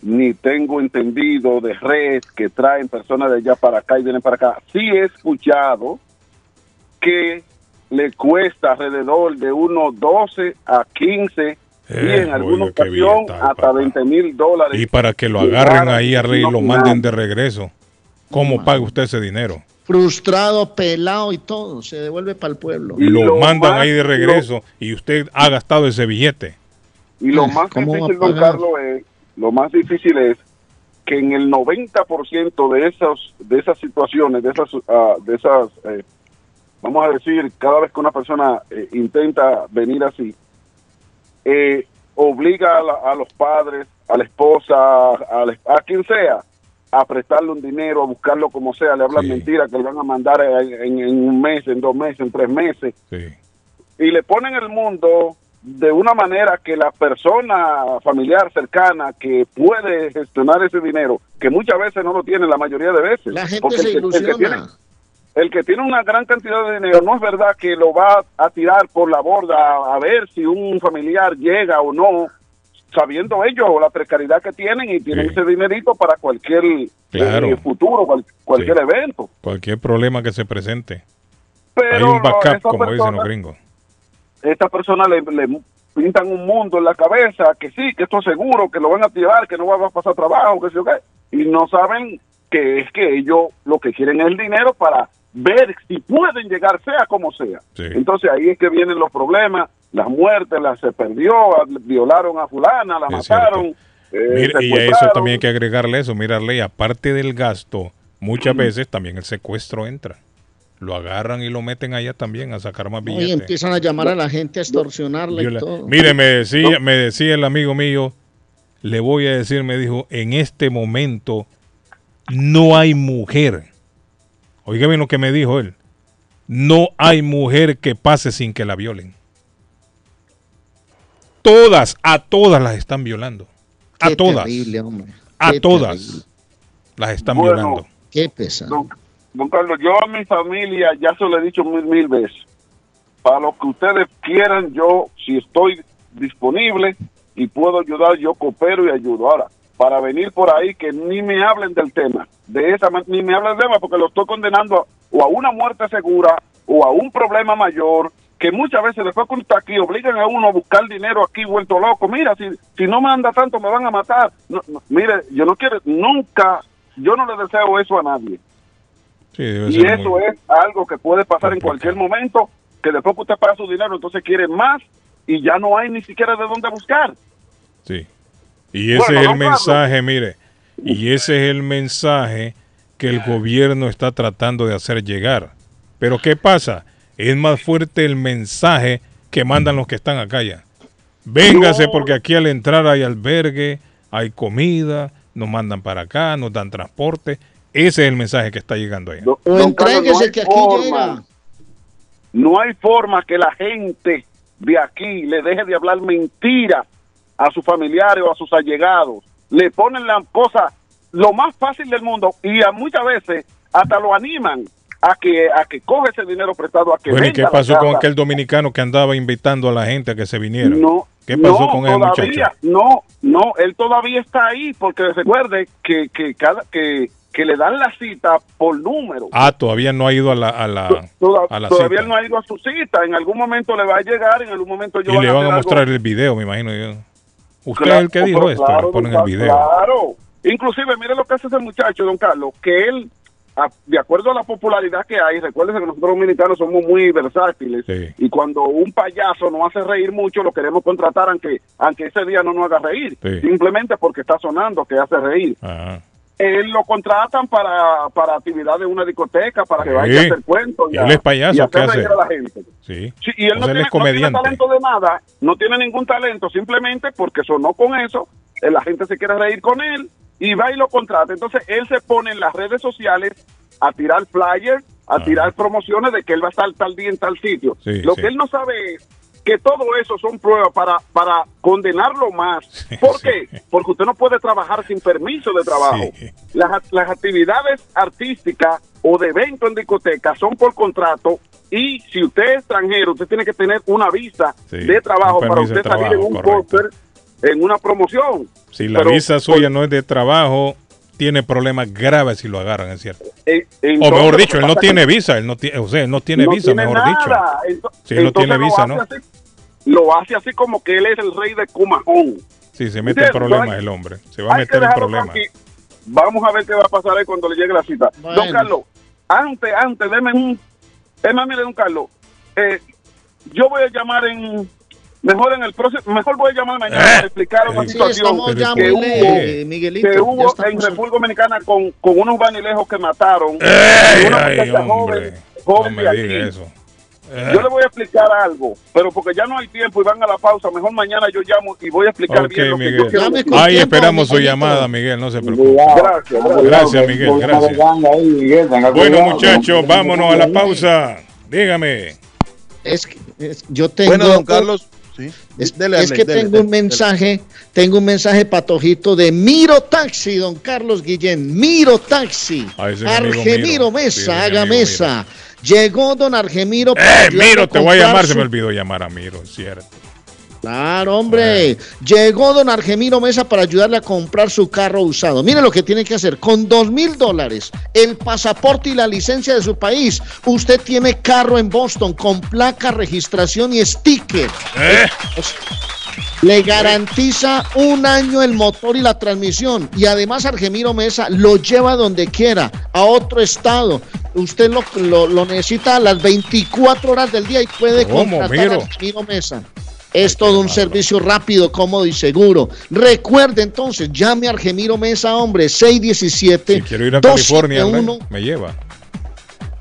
ni tengo entendido de redes que traen personas de allá para acá y vienen para acá. Sí he escuchado que le cuesta alrededor de unos 12 a 15 y Eh, en alguna oye, qué ocasión hasta 20 mil dólares. Y para que lo agarren a ahí arriba y lo manden de regreso. ¿Cómo paga usted ese dinero? Frustrado, pelado y todo. Se devuelve para el pueblo. Lo mandan ahí de regreso y usted ha gastado ese billete. Y lo más ¿Cómo va a difícil, don? Carlos, es, lo más difícil es que en el 90% de esos de esas situaciones, de esas ah, de esas eh, vamos a decir, cada vez que una persona eh, intenta venir así, eh, obliga a, la- a los padres, a la esposa, a, la- a quien sea, a prestarle un dinero, a buscarlo como sea, le hablan mentiras que le van a mandar en, un mes, en dos meses, en tres meses y le ponen el mundo de una manera que la persona familiar cercana que puede gestionar ese dinero, que muchas veces no lo tiene la mayoría de veces. La gente se el que- el que ilusiona. tiene- el que tiene una gran cantidad de dinero no es verdad que lo va a tirar por la borda a, a ver si un familiar llega o no, sabiendo ellos la precariedad que tienen y tienen ese dinerito para cualquier Claro. eh, futuro, cual- cualquier evento. Cualquier problema que se presente. Pero Hay un backup, como dicen los gringos. esta persona le, le pintan un mundo en la cabeza, que sí, que esto es seguro, que lo van a tirar, que no va a pasar trabajo, que sí o qué, y no saben que es que ellos lo que quieren es el dinero para ver si pueden llegar, sea como sea. Entonces ahí es que vienen los problemas, las muertes, la se perdió, violaron a fulana, la mataron. eh, Mira, y a eso también hay que agregarle eso. Mira, Ley, aparte del gasto, muchas veces también el secuestro entra. Lo agarran y lo meten allá también a sacar más Y billetes. empiezan a llamar a la gente a extorsionarla y todo. Mire, me decía, me decía el amigo mío, le voy a decir, me dijo, en este momento no hay mujer. Oiga bien lo que me dijo él. No hay mujer que pase sin que la violen. Todas, a todas las están violando. A Qué todas. terrible, hombre. A Qué todas terrible. las están Bueno, violando. Qué pesado. Don, don Carlos, yo a mi familia ya se lo he dicho mil, mil veces. Para lo que ustedes quieran, yo, si estoy disponible y puedo ayudar, yo coopero y ayudo. Ahora, para venir por ahí, que ni me hablen del tema, de esa ni me hablen del tema, porque lo estoy condenando a- o a una muerte segura o a un problema mayor, que muchas veces después está aquí, obligan a uno a buscar dinero aquí vuelto loco. Mira, si, si no me anda tanto, me van a matar. No, no, mire, yo no quiero, nunca, yo no le deseo eso a nadie. Sí, Y eso muy- es algo que puede pasar en cualquier momento, que después que usted paga su dinero, entonces quiere más y ya no hay ni siquiera de dónde buscar. Sí. Y ese Bueno, es el mensaje, mire, y ese es el mensaje que el gobierno está tratando de hacer llegar. Pero ¿qué pasa? Es más fuerte el mensaje que mandan los que están acá ya. Véngase porque aquí al entrar hay albergue, hay comida, nos mandan para acá, nos dan transporte. Ese es el mensaje que está llegando allá. O Carlos, entréguese hay que aquí forma. llega. No hay forma que la gente de aquí le deje de hablar mentira a sus familiares o a sus allegados. Le ponen la cosa lo más fácil del mundo y a muchas veces hasta lo animan a que a que coge ese dinero prestado a que Bueno, ¿y qué pasó con aquel dominicano que andaba invitando a la gente a que se viniera? No, ¿Qué pasó no, con muchacho? todavía, No, no, él todavía está ahí porque recuerde que que cada que, que le dan la cita por número. Ah, todavía no ha ido a la, a la, Toda- a la todavía cita. no ha ido a su cita. En algún momento le va a llegar, en algún momento yo Y le van a mostrar el video, me imagino yo. Usted es el que dijo esto, le ponen el video. Claro. Inclusive, mire lo que hace ese muchacho, don Carlos, que él, a- de acuerdo a la popularidad que hay, recuerden que nosotros dominicanos somos muy versátiles y cuando un payaso nos hace reír mucho, lo queremos contratar aunque, aunque ese día no nos haga reír, Sí. simplemente porque está sonando que hace reír. Ajá. Él lo contratan para, para actividad de una discoteca, para que Sí. vaya a hacer cuentos. Y a- él es payaso, y hacer ¿qué hace? reír a la gente. Sí. Y él no, O sea, él tiene, no tiene talento de nada, no tiene ningún talento, simplemente porque sonó con eso, eh, la gente se quiere reír con él y va y lo contrata. Entonces él se pone en las redes sociales a tirar flyers, a tirar promociones de que él va a estar tal día en tal sitio. Sí, lo sí. que él no sabe es que todo eso son pruebas para, para condenarlo más. ¿Por qué? Porque usted no puede trabajar sin permiso de trabajo. Las, las actividades artísticas o de evento en discoteca son por contrato y si usted es extranjero, usted tiene que tener una visa Sí, de trabajo para de usted salir en un correcto. póster, en una promoción. Si la Pero, visa suya no es de trabajo, tiene problemas graves si lo agarran, es cierto. eh, o mejor dicho, él no tiene visa, él no tiene, o sea, él no tiene no visa, tiene mejor nada. dicho. Si él no tiene visa, ¿no? así- lo hace así como que él es el rey de Cumajón. Sí, se mete en problemas Hay- el hombre. Se va a meter en problemas. Vamos a ver qué va a pasar ahí cuando le llegue la cita. Bueno. Don Carlos, antes, antes, deme un... Es más, mire, don Carlos, eh, yo voy a llamar en... Mejor en el próximo, mejor voy a llamar mañana para explicar una Sí, situación que hubo, Miguelito, que hubo en República Dominicana con, con unos vanilejos que mataron. ¡Ey, Y una ay, muchacha hombre! joven, joven No aquí. Yo le voy a explicar algo, pero porque ya no hay tiempo y van a la pausa, mejor mañana yo llamo y voy a explicar bien lo que yo quiero. Ahí esperamos su llamada, Miguel, no se preocupe. Gracias, gracias. Gracias, Miguel, gracias. Bueno, muchachos, vámonos a la pausa. Dígame. Es que es- yo tengo. Bueno, don Carlos, sí. Es, Dele, es dele, que dele, tengo dele, un mensaje, tengo un mensaje patojito de Miro Taxi, don Carlos Guillén. Miro Taxi. Argemiro Miro. Mesa, Sí, haga amigo mesa. Llegó don Argemiro. Eh, Miro, te voy a llamar, se me olvidó llamar a Miro, es cierto. Claro, hombre. Llegó don Argemiro Mesa para ayudarle a comprar su carro usado. Mire lo que tiene que hacer. Con dos mil dólares, el pasaporte y la licencia de su país, usted tiene carro en Boston con placa, registración y sticker. Eh. Le garantiza un año el motor y la transmisión. Y además Argemiro Mesa lo lleva donde quiera, a otro estado. Usted lo, lo- lo necesita a las 24 horas del día y puede ¿Cómo, contratar a Miro? Argemiro Mesa. Es todo un servicio rápido, cómodo y seguro. Recuerde entonces, llame a Argemiro Mesa, hombre, 617 Quiero ir a California, 271. me lleva.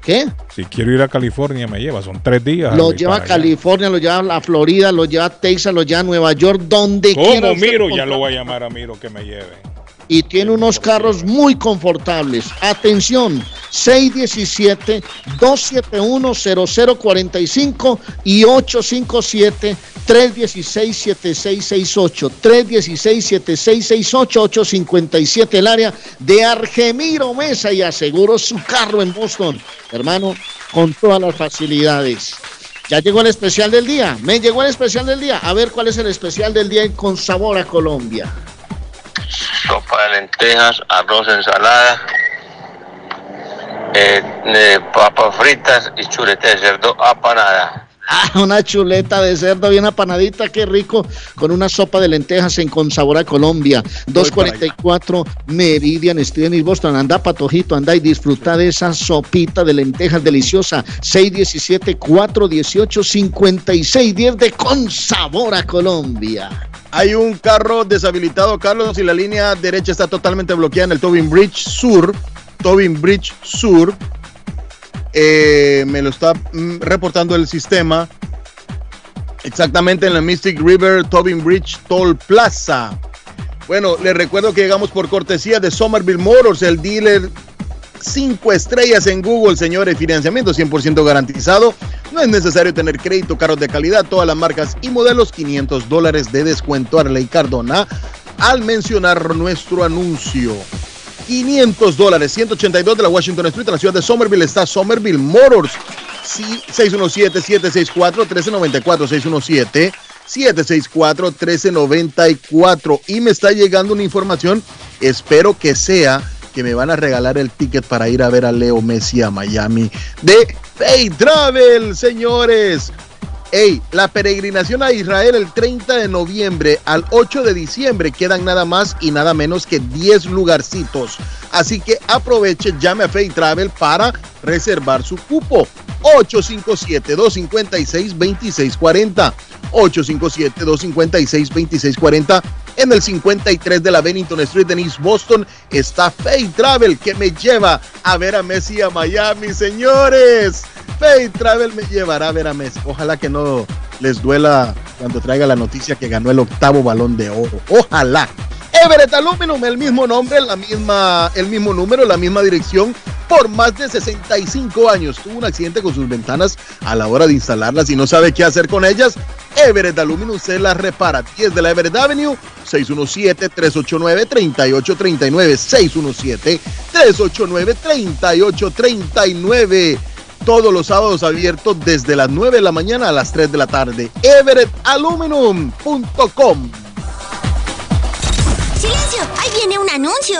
¿Qué? Si quiero ir a California, me lleva. Son tres días. Lo lleva a allá. California, lo lleva a Florida, lo lleva a Texas, lo lleva a Nueva York, donde. ¿Cómo Miro? Ya lo voy a llamar a Miro que me lleve. Y tiene unos carros muy confortables. Atención, 617-271-0045 y 857-316-7668. 316-7668, 857 el área de Argemiro Mesa y aseguró su carro en Boston. Hermano, con todas las facilidades. Ya llegó el especial del día. Me llegó el especial del día. A ver cuál es el especial del día con sabor a Colombia. Sopa de lentejas, arroz, ensalada, eh, eh, papas fritas y chuleta de cerdo apanada. Ah, una chuleta de cerdo bien apanadita, qué rico, con una sopa de lentejas en Con Sabor a Colombia. 244 Meridian Street en Boston. Anda, patojito, anda y disfruta de esa sopita de lentejas deliciosa. 617-418-5610 de Con Sabor a Colombia. Hay un carro deshabilitado, Carlos, y la línea derecha está totalmente bloqueada en el Tobin Bridge Sur. Tobin Bridge Sur. Eh, me lo está mm, reportando el sistema. Exactamente en la Mystic River Tobin Bridge Toll Plaza. Bueno, les recuerdo que llegamos por cortesía de Somerville Motors, el dealer cinco estrellas en Google, señores. Financiamiento 100% garantizado. No es necesario tener crédito, carros de calidad, todas las marcas y modelos, 500 dólares de descuento. Arley Cardona al mencionar nuestro anuncio. 500 dólares, 182 de la Washington Street, en la ciudad de Somerville está Somerville Motors. Sí, 617-764-1394, 617-764-1394. Y me está llegando una información, espero que sea que me van a regalar el ticket para ir a ver a Leo Messi a Miami de Pay Travel, señores. Ey, la peregrinación a Israel el 30 de noviembre al 8 de diciembre quedan nada más y nada menos que 10 lugarcitos. Así que aproveche, llame a Fay Travel para reservar su cupo. 857-256-2640. 857-256-2640. En el 53 de la Bennington Street en East Boston está Fay Travel que me lleva a ver a Messi a Miami, señores. Travel me llevará a ver a Messi. Ojalá que no les duela cuando traiga la noticia que ganó el octavo balón de oro. Ojalá. Everett Aluminum, el mismo nombre, la misma, el mismo número, la misma dirección, por más de 65 años. Tuvo un accidente con sus ventanas a la hora de instalarlas y no sabe qué hacer con ellas. Everett Aluminum se las repara. 10 de la Everett Avenue, 617-389-3839. 617-389-3839. Todos los sábados abiertos desde las 9 de la mañana a las 3 de la tarde. EverettAluminum.com. ¡Silencio! ¡Ahí viene un anuncio!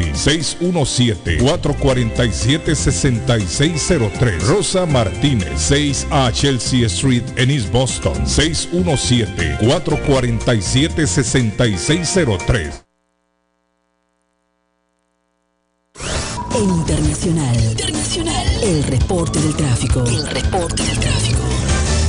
617-447-6603. Rosa Martínez, 6 a Chelsea Street en East Boston, 617-447-6603. En Internacional. Internacional. El reporte del tráfico. El reporte del tráfico.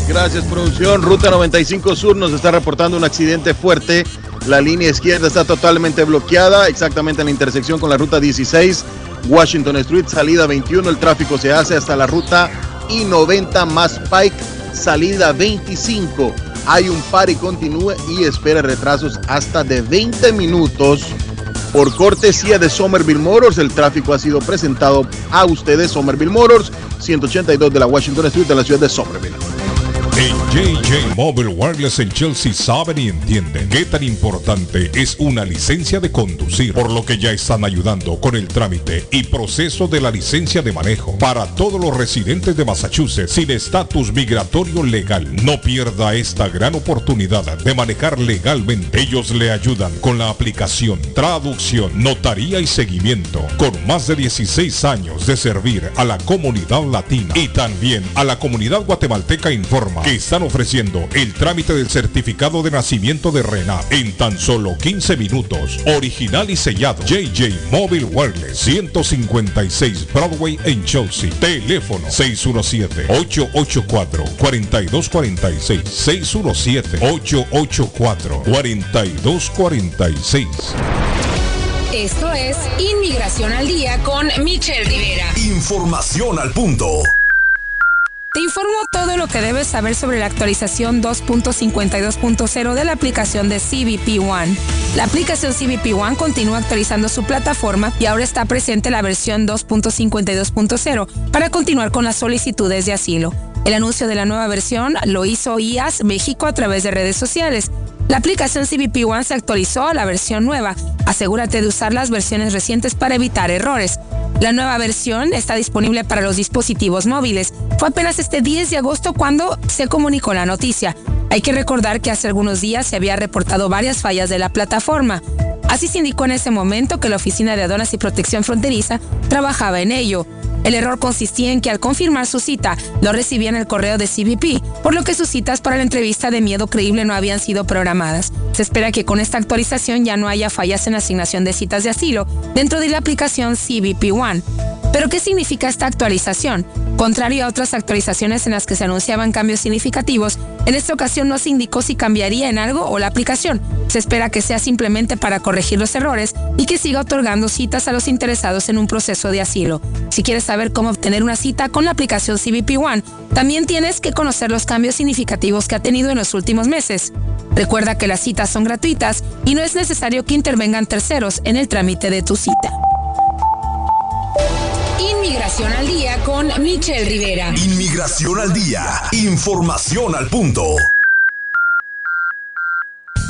Gracias, producción. Ruta 95 Sur nos está reportando un accidente fuerte. La línea izquierda está totalmente bloqueada, exactamente en la intersección con la ruta 16, Washington Street, salida 21. El tráfico se hace hasta la ruta I-90 más Pike, salida 25. Hay un par y continúe y espera retrasos hasta de 20 minutos. Por cortesía de Somerville Motors, el tráfico ha sido presentado a ustedes. Somerville Motors, 182 de la Washington Street de la ciudad de Somerville. En JJ Mobile Wireless en Chelsea saben y entienden qué tan importante es una licencia de conducir, por lo que ya están ayudando con el trámite y proceso de la licencia de manejo para todos los residentes de Massachusetts sin estatus migratorio legal. No pierda esta gran oportunidad de manejar legalmente. Ellos le ayudan con la aplicación, traducción, notaría y seguimiento, con más de 16 años de servir a la comunidad latina y también a la comunidad guatemalteca informa que están ofreciendo el trámite del certificado de nacimiento de Renat en tan solo 15 minutos. Original y sellado. JJ Mobile Wireless 156 Broadway en Chelsea. Teléfono 617-884-4246. 617-884-4246. Esto es Inmigración al Día con Michelle Rivera. Información al punto. Te informo todo lo que debes saber sobre la actualización 2.52.0 de la aplicación de CBP One. La aplicación CBP One continúa actualizando su plataforma y ahora está presente la versión 2.52.0 para continuar con las solicitudes de asilo. El anuncio de la nueva versión lo hizo IAS México a través de redes sociales. La aplicación CBP One se actualizó a la versión nueva. Asegúrate de usar las versiones recientes para evitar errores. La nueva versión está disponible para los dispositivos móviles. Fue apenas este 10 de agosto cuando se comunicó la noticia. Hay que recordar que hace algunos días se había reportado varias fallas de la plataforma. Así se indicó en ese momento que la Oficina de Aduanas y Protección Fronteriza trabajaba en ello. El error consistía en que al confirmar su cita, lo recibían el correo de CBP, por lo que sus citas para la entrevista de miedo creíble no habían sido programadas. Se espera que con esta actualización ya no haya fallas en la asignación de citas de asilo dentro de la aplicación CBP One. ¿Pero qué significa esta actualización? Contrario a otras actualizaciones en las que se anunciaban cambios significativos, en esta ocasión no se indicó si cambiaría en algo o la aplicación. Se espera que sea simplemente para corregir los errores y que siga otorgando citas a los interesados en un proceso de asilo. Si quieres saber cómo obtener una cita con la aplicación CBP One, también tienes que conocer los cambios significativos que ha tenido en los últimos meses. Recuerda que las citas son gratuitas y no es necesario que intervengan terceros en el trámite de tu cita. Inmigración al día con Michelle Rivera. Inmigración al día. Información al punto.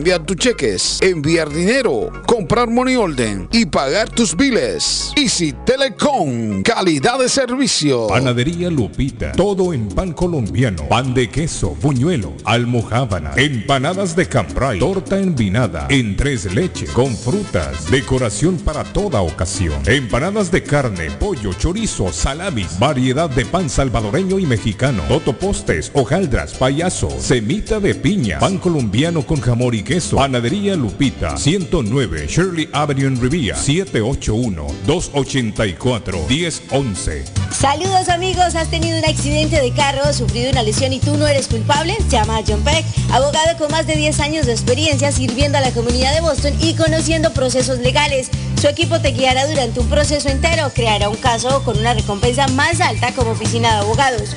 cambiar tus cheques, enviar dinero, comprar money order y pagar tus biles. Easy Telecom, calidad de servicio. Panadería Lupita, todo en pan colombiano, pan de queso, buñuelo, almojábana, empanadas de cambray, torta envinada, en tres leches, con frutas, decoración para toda ocasión, empanadas de carne, pollo, chorizo, salamis, variedad de pan salvadoreño y mexicano, totopostes, hojaldras, payaso, semita de piña, pan colombiano con jamón y queso, panadería Lupita, 109 Shirley Avenue en Rivia, 781-284-1011. Saludos amigos, ¿has tenido un accidente de carro, sufrido una lesión y tú no eres culpable? Llama a John Peck, abogado con más de 10 años de experiencia sirviendo a la comunidad de Boston y conociendo procesos legales. Su equipo te guiará durante un proceso entero, creará un caso con una recompensa más alta como oficina de abogados.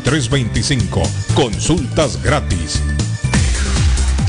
Consultas gratis.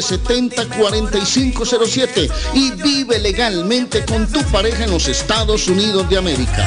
617-970-4507 y vive legalmente con tu pareja en los Estados Unidos de América.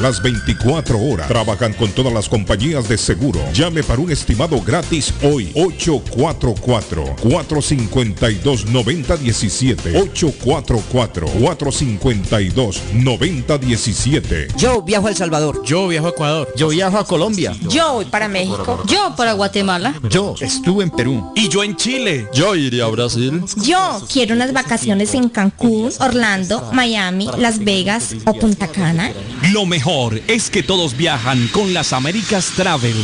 las 24 horas. Trabajan con todas las compañías de seguro. Llame para un estimado gratis hoy. 844-452-9017. 844-452-9017. Yo viajo a El Salvador. Yo viajo a Ecuador. Yo viajo a Colombia. Yo voy para México. Yo para Guatemala. Yo estuve en Perú. Y yo en Chile. Yo iría a Brasil. Yo quiero unas vacaciones en Cancún, Orlando, Miami, Las Vegas o Punta Cana. Lo mejor es que todos viajan con las Américas Travel.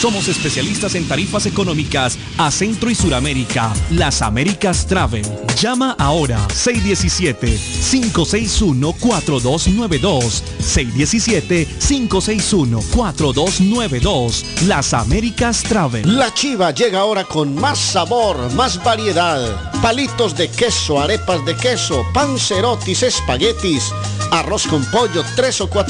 Somos especialistas en tarifas económicas a Centro y Suramérica. Las Américas Travel. Llama ahora 617-561-4292. 617-561-4292. Las Américas Travel. La chiva llega ahora con más sabor, más variedad. Palitos de queso, arepas de queso, pancerotis, espaguetis arroz con pollo, tres o cuatro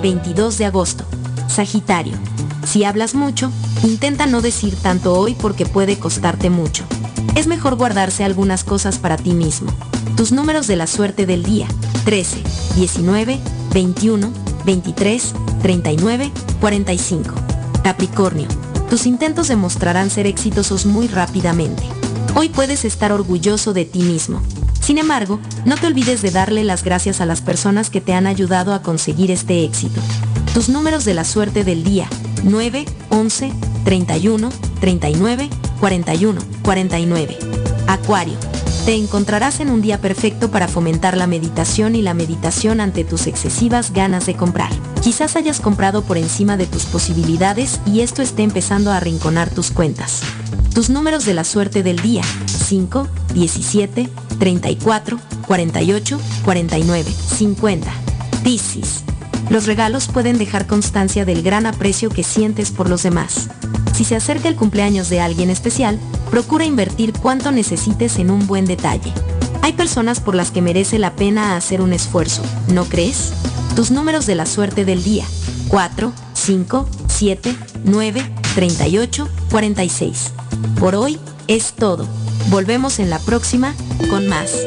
22 de agosto. Sagitario. Si hablas mucho, intenta no decir tanto hoy porque puede costarte mucho. Es mejor guardarse algunas cosas para ti mismo. Tus números de la suerte del día. 13, 19, 21, 23, 39, 45. Capricornio. Tus intentos demostrarán ser exitosos muy rápidamente. Hoy puedes estar orgulloso de ti mismo. Sin embargo, no te olvides de darle las gracias a las personas que te han ayudado a conseguir este éxito. Tus números de la suerte del día. 9, 11, 31, 39, 41, 49. Acuario. Te encontrarás en un día perfecto para fomentar la meditación y la meditación ante tus excesivas ganas de comprar. Quizás hayas comprado por encima de tus posibilidades y esto esté empezando a arrinconar tus cuentas. Tus números de la suerte del día. 5, 17, 34, 48, 49, 50. Piscis. Los regalos pueden dejar constancia del gran aprecio que sientes por los demás. Si se acerca el cumpleaños de alguien especial, procura invertir cuanto necesites en un buen detalle. Hay personas por las que merece la pena hacer un esfuerzo, ¿no crees? Tus números de la suerte del día. 4, 5, 7, 9, 38, 46. Por hoy es todo. Volvemos en la próxima con más.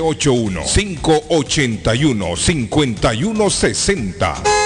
781-581-5160.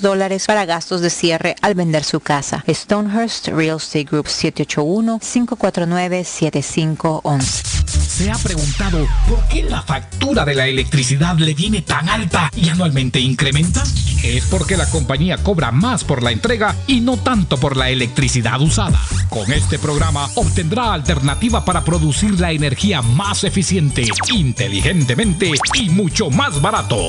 dólares para gastos de cierre al vender su casa. Stonehurst Real Estate Group 781-549-7511. ¿Se ha preguntado por qué la factura de la electricidad le viene tan alta y anualmente incrementa? Es porque la compañía cobra más por la entrega y no tanto por la electricidad usada. Con este programa obtendrá alternativa para producir la energía más eficiente, inteligentemente y mucho más barato.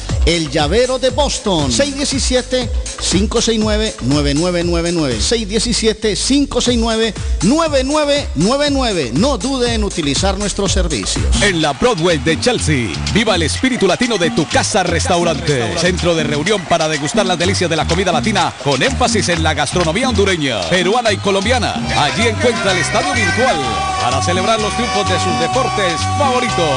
el llavero de Boston. 617-569-9999. 617-569-9999. No dude en utilizar nuestros servicios. En la Broadway de Chelsea, viva el espíritu latino de tu casa restaurante. Centro de reunión para degustar las delicias de la comida latina con énfasis en la gastronomía hondureña, peruana y colombiana. Allí encuentra el estadio virtual para celebrar los triunfos de sus deportes favoritos.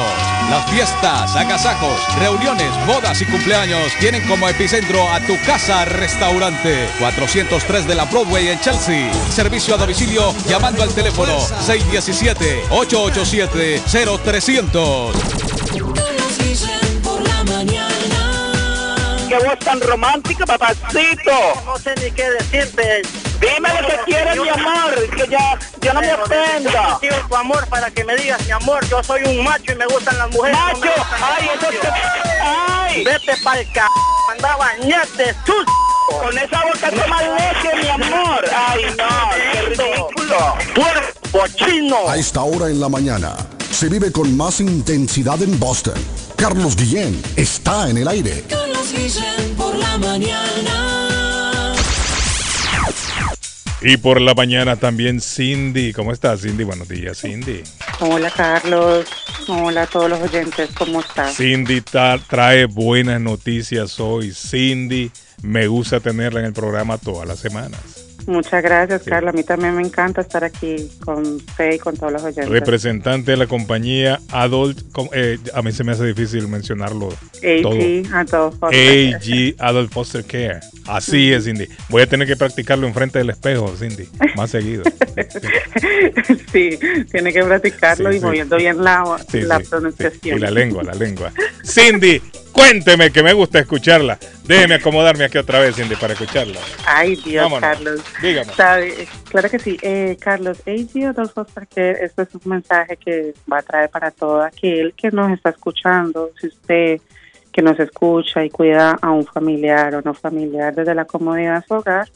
Las fiestas, agasajos, reuniones, bodas y cumpleaños tienen como epicentro a tu casa restaurante 403 de la Broadway en Chelsea. Servicio a domicilio llamando al teléfono 617-887-0300. por la mañana. Qué voz tan romántica, papacito. No sé ni qué decirte. Dime lo que quieres, mi amor, que ya, ya no me ofenda. Yo tu amor para que me digas, mi amor, yo soy un macho y me gustan las mujeres. ¡Macho! ¡Ay, eso te... ¡Ay! Vete pa'l c... Anda a bañarte, tú. Con esa boca toma leche, mi amor. ¡Ay, no! ¡Qué ridículo! ¡Puerco chino! A esta hora en la mañana se vive con más intensidad en Boston. Carlos Guillén está en el aire. Carlos Guillén por la mañana. Y por la mañana también Cindy. ¿Cómo estás, Cindy? Buenos días, Cindy. Hola Carlos, hola a todos los oyentes, ¿cómo estás? Cindy trae buenas noticias hoy. Cindy, me gusta tenerla en el programa todas las semanas. Muchas gracias, Carlos. A mí también me encanta estar aquí con usted y con todos los oyentes. Representante de la compañía Adult, eh, a mí se me hace difícil mencionarlo todo. AG, Adolfo. Foster. AG Adult Foster Care. Así es, Cindy. Voy a tener que practicarlo enfrente del espejo, Cindy, más seguido. sí, tiene que practicarlo Sí, y sí. moviendo bien la, pronunciación. Y la lengua, la lengua. Cindy, cuénteme que me gusta escucharla. Déjeme acomodarme aquí otra vez, Cindy, para escucharla. Ay, Dios, Vámonos. Carlos. Dígame. Sabe, claro que sí. Eh, Carlos, AG Adolfo Foster esto es un mensaje que va a traer para todo aquel que nos está escuchando. Si usted que nos escucha y cuida a un familiar o no familiar desde la comodidad de su hogar,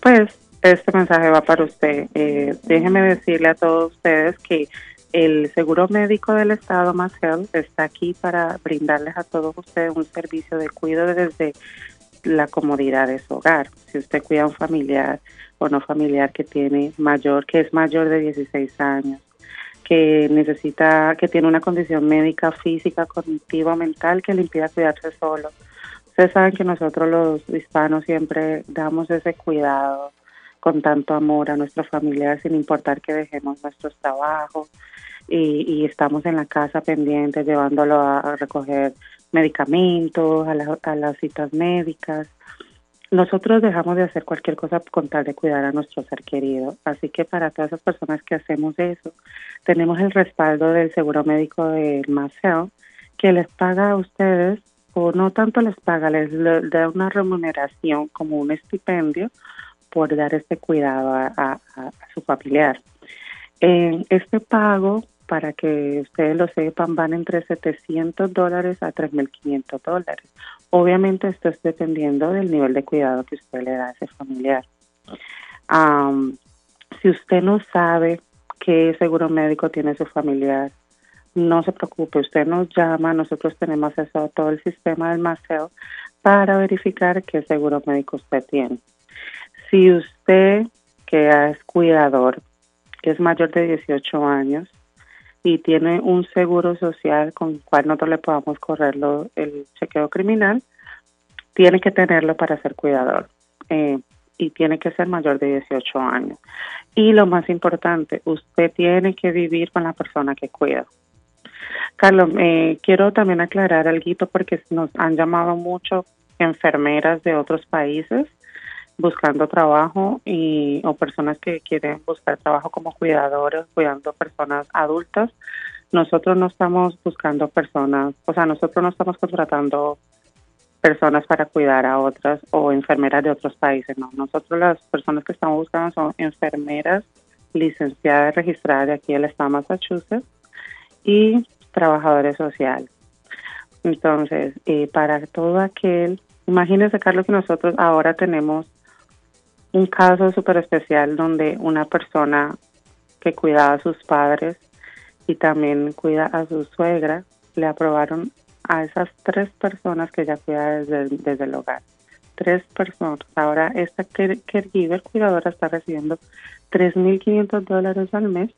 pues este mensaje va para usted. Eh, déjeme decirle a todos ustedes que el seguro médico del Estado, Mass Health, está aquí para brindarles a todos ustedes un servicio de cuidado desde la comodidad de su hogar. Si usted cuida a un familiar o no familiar que tiene mayor, que es mayor de 16 años, que necesita, que tiene una condición médica, física, cognitiva, mental que le impida cuidarse solo. Ustedes saben que nosotros los hispanos siempre damos ese cuidado con tanto amor a nuestro familiar sin importar que dejemos nuestros trabajos y, y estamos en la casa pendientes llevándolo a, recoger medicamentos, a, la- a las citas médicas. Nosotros dejamos de hacer cualquier cosa con tal de cuidar a nuestro ser querido. Así que para todas esas personas que hacemos eso, tenemos el respaldo del seguro médico del Maceo, que les paga a ustedes, o no tanto les paga, les le- da una remuneración como un estipendio por dar este cuidado a su familiar. Eh, este pago, para que ustedes lo sepan, van entre 700 dólares a 3.500 dólares. Obviamente esto es dependiendo del nivel de cuidado que usted le da a ese familiar. Am, si usted no sabe qué seguro médico tiene su familiar, no se preocupe, usted nos llama, nosotros tenemos acceso a todo el sistema del Maceo para verificar qué seguro médico usted tiene. Si usted, que es cuidador, que es mayor de 18 años y tiene un seguro social con el cual nosotros le podamos correr el chequeo criminal, tiene que tenerlo para ser cuidador eh, y tiene que ser mayor de 18 años. Y lo más importante, usted tiene que vivir con la persona que cuida. Carlos, eh, quiero también aclarar algo porque nos han llamado mucho enfermeras de otros países buscando trabajo y o personas que quieren buscar trabajo como cuidadores, cuidando personas adultas. Nosotros no estamos buscando personas, o sea, nosotros no estamos contratando personas para cuidar a otras o enfermeras de otros países, no. Nosotros las personas que estamos buscando son enfermeras licenciada y registrada de aquí del estado de Massachusetts y trabajadores sociales. Entonces, eh, para todo aquel, imagínese, Carlos, que nosotros ahora tenemos un caso súper especial donde una persona que cuidaba a sus padres y también cuida a su suegra, le aprobaron a esas tres personas que ella cuida desde, desde el hogar. Tres personas. Ahora esta care- caregiver cuidadora está recibiendo 3.500 dólares al mes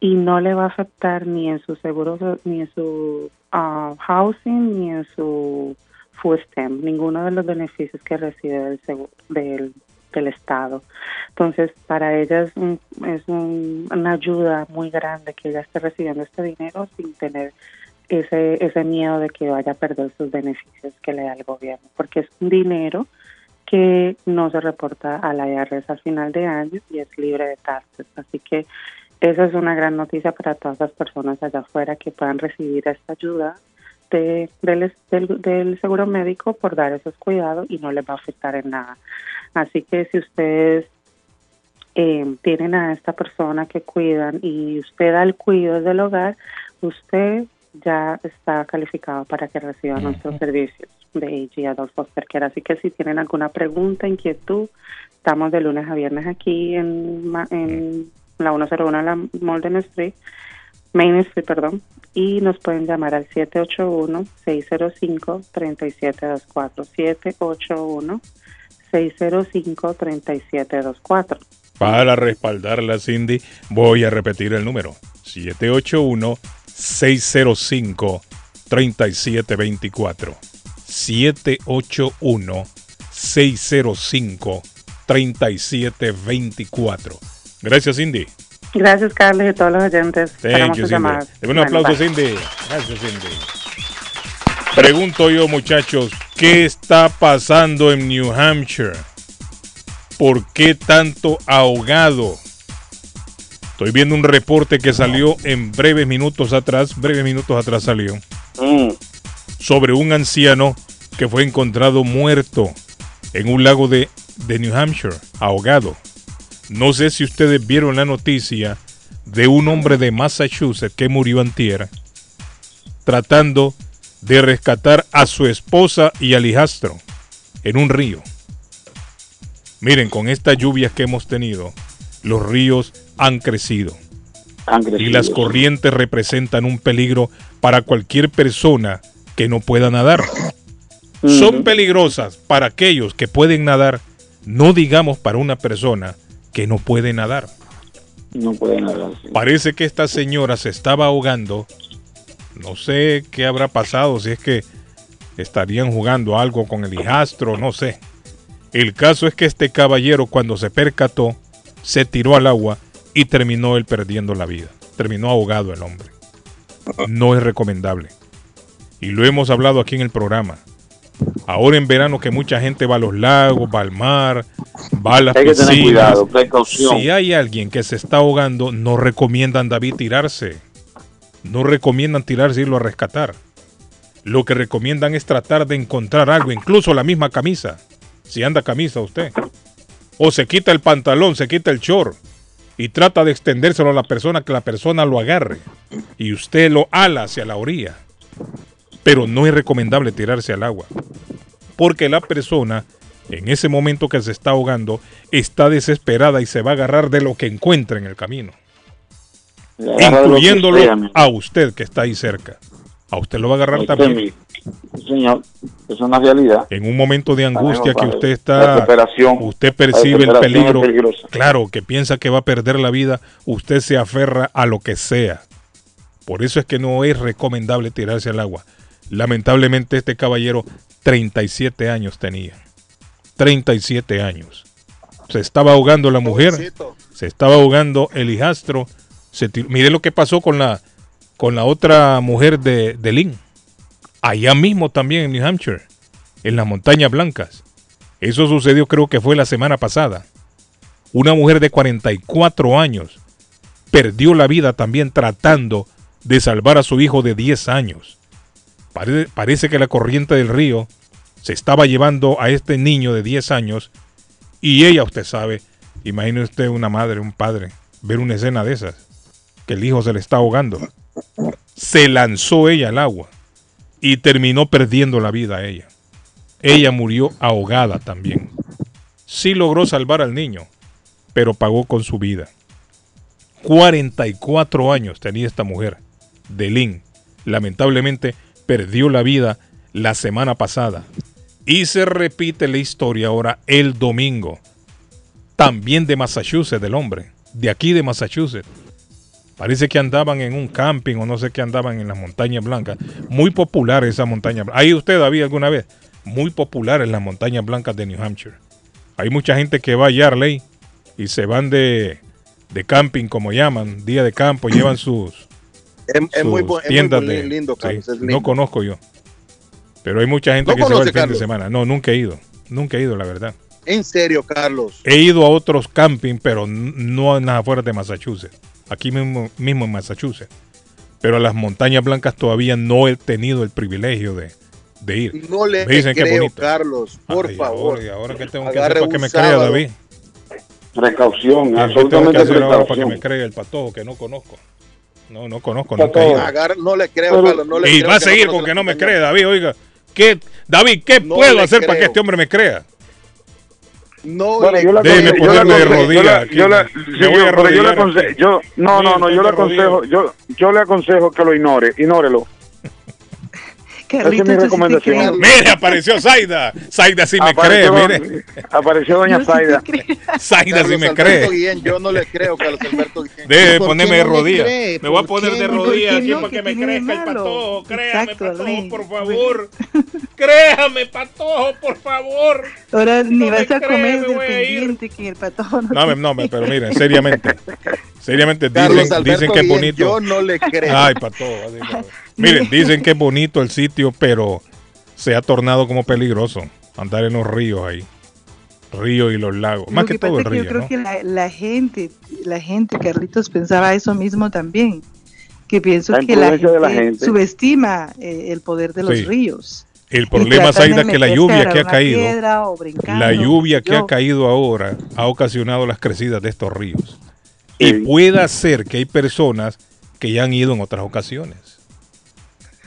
y no le va a afectar ni en su seguro, ni en su ah, housing, ni en su food stamp, ninguno de los beneficios que recibe del, seguro, del, del Estado. Entonces, para ella es, un- una ayuda muy grande que ella esté recibiendo este dinero sin tener ese, ese miedo de que vaya a perder sus beneficios que le da el gobierno, porque es un dinero que no se reporta a la IRS al final de año y es libre de taxes. Así que esa es una gran noticia para todas las personas allá afuera que puedan recibir esta ayuda de, del, del, del seguro médico por dar esos cuidados y no les va a afectar en nada. Así que si ustedes eh, tienen a esta persona que cuidan y usted da el cuidado del hogar, usted ya está calificado para que reciba nuestros servicios de AG Adult Foster Care. Así que si tienen alguna pregunta, inquietud, estamos de lunes a viernes aquí en, en la 101 de la Molden Street, Main Street, perdón, y nos pueden llamar al 781-605-3724. 781-605-3724. Para respaldarla, Cindy, voy a repetir el número. 781-605-3724. 781-605-3724. Gracias, Cindy. Gracias, Carlos, y a todos los oyentes. Thank you, sus Cindy. un Bueno, aplauso, bye. Cindy. Gracias, Cindy. Pregunto yo, muchachos, ¿qué está pasando en New Hampshire? ¿Por qué tanto ahogado? Estoy viendo un reporte que salió en breves minutos atrás, breves minutos atrás salió, sobre un anciano que fue encontrado muerto en un lago de, de New Hampshire, ahogado. No sé si ustedes vieron la noticia de un hombre de Massachusetts que murió antier tratando de rescatar a su esposa y al hijastro en un río. Miren, con estas lluvias que hemos tenido, los ríos han crecido. Y las corrientes representan un peligro para cualquier persona que no pueda nadar. Son peligrosas para aquellos que pueden nadar, no digamos para una persona que no puede nadar. No puede nadar. sí. Parece que esta señora se estaba ahogando. No sé qué habrá pasado, si es que estarían jugando algo con el hijastro, no sé. El caso es que este caballero cuando se percató, se tiró al agua y terminó él perdiendo la vida. Terminó ahogado el hombre. No es recomendable. Y lo hemos hablado aquí en el programa. Ahora en verano que mucha gente va a los lagos, va al mar, va a las Hay que tener piscinas. cuidado, precaución. Si hay alguien que se está ahogando, no recomiendan David tirarse. No recomiendan tirarse y irlo a rescatar. Lo que recomiendan es tratar de encontrar algo, incluso la misma camisa. Si anda camisa usted. O se quita el pantalón, se quita el short y trata de extendérselo a la persona que la persona lo agarre y usted lo ala hacia la orilla. Pero no es recomendable tirarse al agua. Porque la persona, en ese momento que se está ahogando, está desesperada y se va a agarrar de lo que encuentra en el camino. Incluyéndolo sea, a usted que está ahí cerca. A usted lo va a agarrar Este, también. mi- señor, es una realidad. En un momento de angustia que usted está, usted percibe el peligro, claro, que piensa que va a perder la vida, usted se aferra a lo que sea. Por eso es que no es recomendable tirarse al agua. Lamentablemente este caballero 37 años tenía. 37 años. Se estaba ahogando la mujer, se estaba ahogando el hijastro. Se Mire lo que pasó con la, con la otra mujer de, de Lynn. Allá mismo también en New Hampshire, en las montañas blancas. Eso sucedió creo que fue la semana pasada. Una mujer de 44 años perdió la vida también tratando de salvar a su hijo de 10 años. Pare- parece que la corriente del río se estaba llevando a este niño de 10 años y ella, usted sabe, imagine usted una madre, un padre, ver una escena de esas, que el hijo se le está ahogando. Se lanzó ella al agua y terminó perdiendo la vida a ella. Ella murió ahogada también. Sí logró salvar al niño, pero pagó con su vida. 44 años tenía esta mujer, Delin. Lamentablemente perdió la vida la semana pasada. Y se repite la historia ahora el domingo. También de Massachusetts, del hombre. De aquí de Massachusetts. Parece que andaban en un camping o no sé qué andaban en las montañas blancas. Muy popular esa montaña. ¿Ahí usted había alguna vez? Muy popular en las montañas blancas de New Hampshire. Hay mucha gente que va a Yarley y se van de, de camping, como llaman, día de campo, llevan sus, Es, es muy, es muy de... lindo, sí, Carlos. es no lindo. conozco yo. Pero hay mucha gente ¿No que se va el conoce, fin de semana. No, nunca he ido. Nunca he ido, la verdad. En serio, Carlos. He ido a otros camping, pero no en las afueras de Massachusetts. Aquí mismo, mismo en Massachusetts. Pero a las montañas blancas todavía no he tenido el privilegio de, de ir. No le Me dicen que creo, bonito. Carlos. Por Ay, favor. ahora- y ahora que tengo que hacer para que me crea. David. Precaución, Ah, ¿qué tengo que absolutamente hacer ahora para que precaución. me crea el patojo que no conozco? No, no conozco. Agarre- no le creo, Pero- Carlos. No le Y creo va a seguir no con que no la me cree, David. Oiga, ¿qué, David, ¿qué No puedo hacer para que este hombre me crea? No Bueno, le yo le Déjeme aconsejo- yo le ponerme de aconsejo- rodillas yo yo no, no, no, yo le aconsejo, yo, yo le aconsejo que lo ignore, ignórelo. Esa es mi Carlitos, ¿tú sí te recomendación. Mire, apareció Zaida. Zaida sí me Apareció- cree, mire. Apareció doña Zaida. Zaida sí me cree. Guillén, yo no le creo, Carlos Alberto Guillén. Debe ¿Por ponerme de rodillas. Me voy a ¿Por poner qué de rodillas aquí no? para que ¿Qué me crezca el malo? patojo. Créame, Exacto, patojo, por favor. Créame, patojo, por favor. Ahora ni No me vas a comer me del voy a ir. pendiente que el patojo no No, me- no, me- pero miren, seriamente. Seriamente dicen, que es bonito. Yo no le creo. Ay, patojo. así Miren, dicen que es bonito el sitio, pero se ha tornado como peligroso andar en los ríos ahí. Ríos y los lagos. Más Lo que, que todo el que yo río, creo ¿no? que la, la gente, la gente, Carlitos, pensaba eso mismo también. Que pienso La que la gente, la subestima eh, el poder de los Sí. ríos. El problema, Zaida, que la lluvia que ha caído, la lluvia que yo. ha caído ahora ha ocasionado las crecidas de estos ríos. Y Sí. puede ser que hay personas que ya han ido en otras ocasiones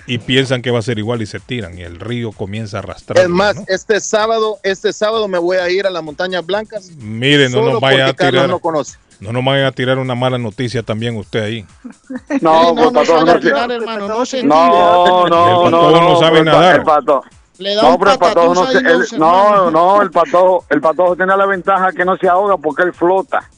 y piensan que va a ser igual y se tiran y el río comienza a arrastrar. Es más, este sábado, este sábado me voy a ir a las montañas blancas. Mire, no nos vaya a tirar, no conoce. no nos vaya a tirar una mala noticia también usted ahí. No, no, no, pues, vaya a no, tirar, hermano, no se no, no, El no, patojo no, no sabe nadar. el pato- Le da No, pero el patojo no, se, el- no, no, el patojo, el patojo tiene la ventaja que no se ahoga porque él flota.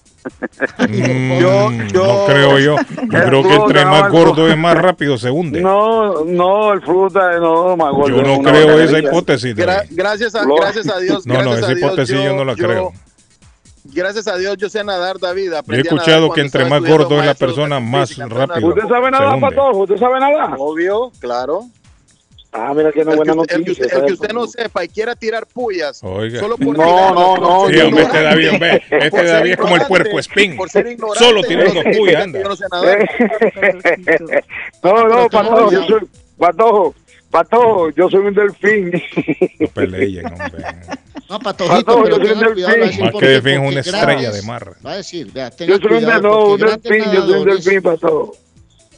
Mm, Yo- yo- No creo yo. Yo creo que entre más gordo es más rápido se hunde. No, no, el fruta, no, más gordo, Yo no creo esa hipótesis. Gra- gracias, a, gracias a Dios. No, no, esa Dios, hipótesis yo no la creo. Gracias a Dios yo sé nadar, David. Yo he nadar escuchado que entre más gordo es la persona, más física, rápido. ¿Usted sabe se nada, hunde. patojo? ¿Usted sabe nada? Obvio, claro. Ah, mira que no buena usted, el que noticia. usted- el que usted no sepa y quiera tirar puyas Oiga. solo por No, no, no, Sí, hombre, este David, hombre, este David es como el puerco espín. por ser ignorante, Solo tirando que anda. yo no sé nadar. No, patojo, yo soy, patojo, patojo, yo soy un delfín. No peleen, hombre. No, patojito, Patojo, pero yo soy un decir Más que delfín es una estrella de mar. Va a decir, vea, Yo tenga soy un, delfín, yo soy un delfín, patojo.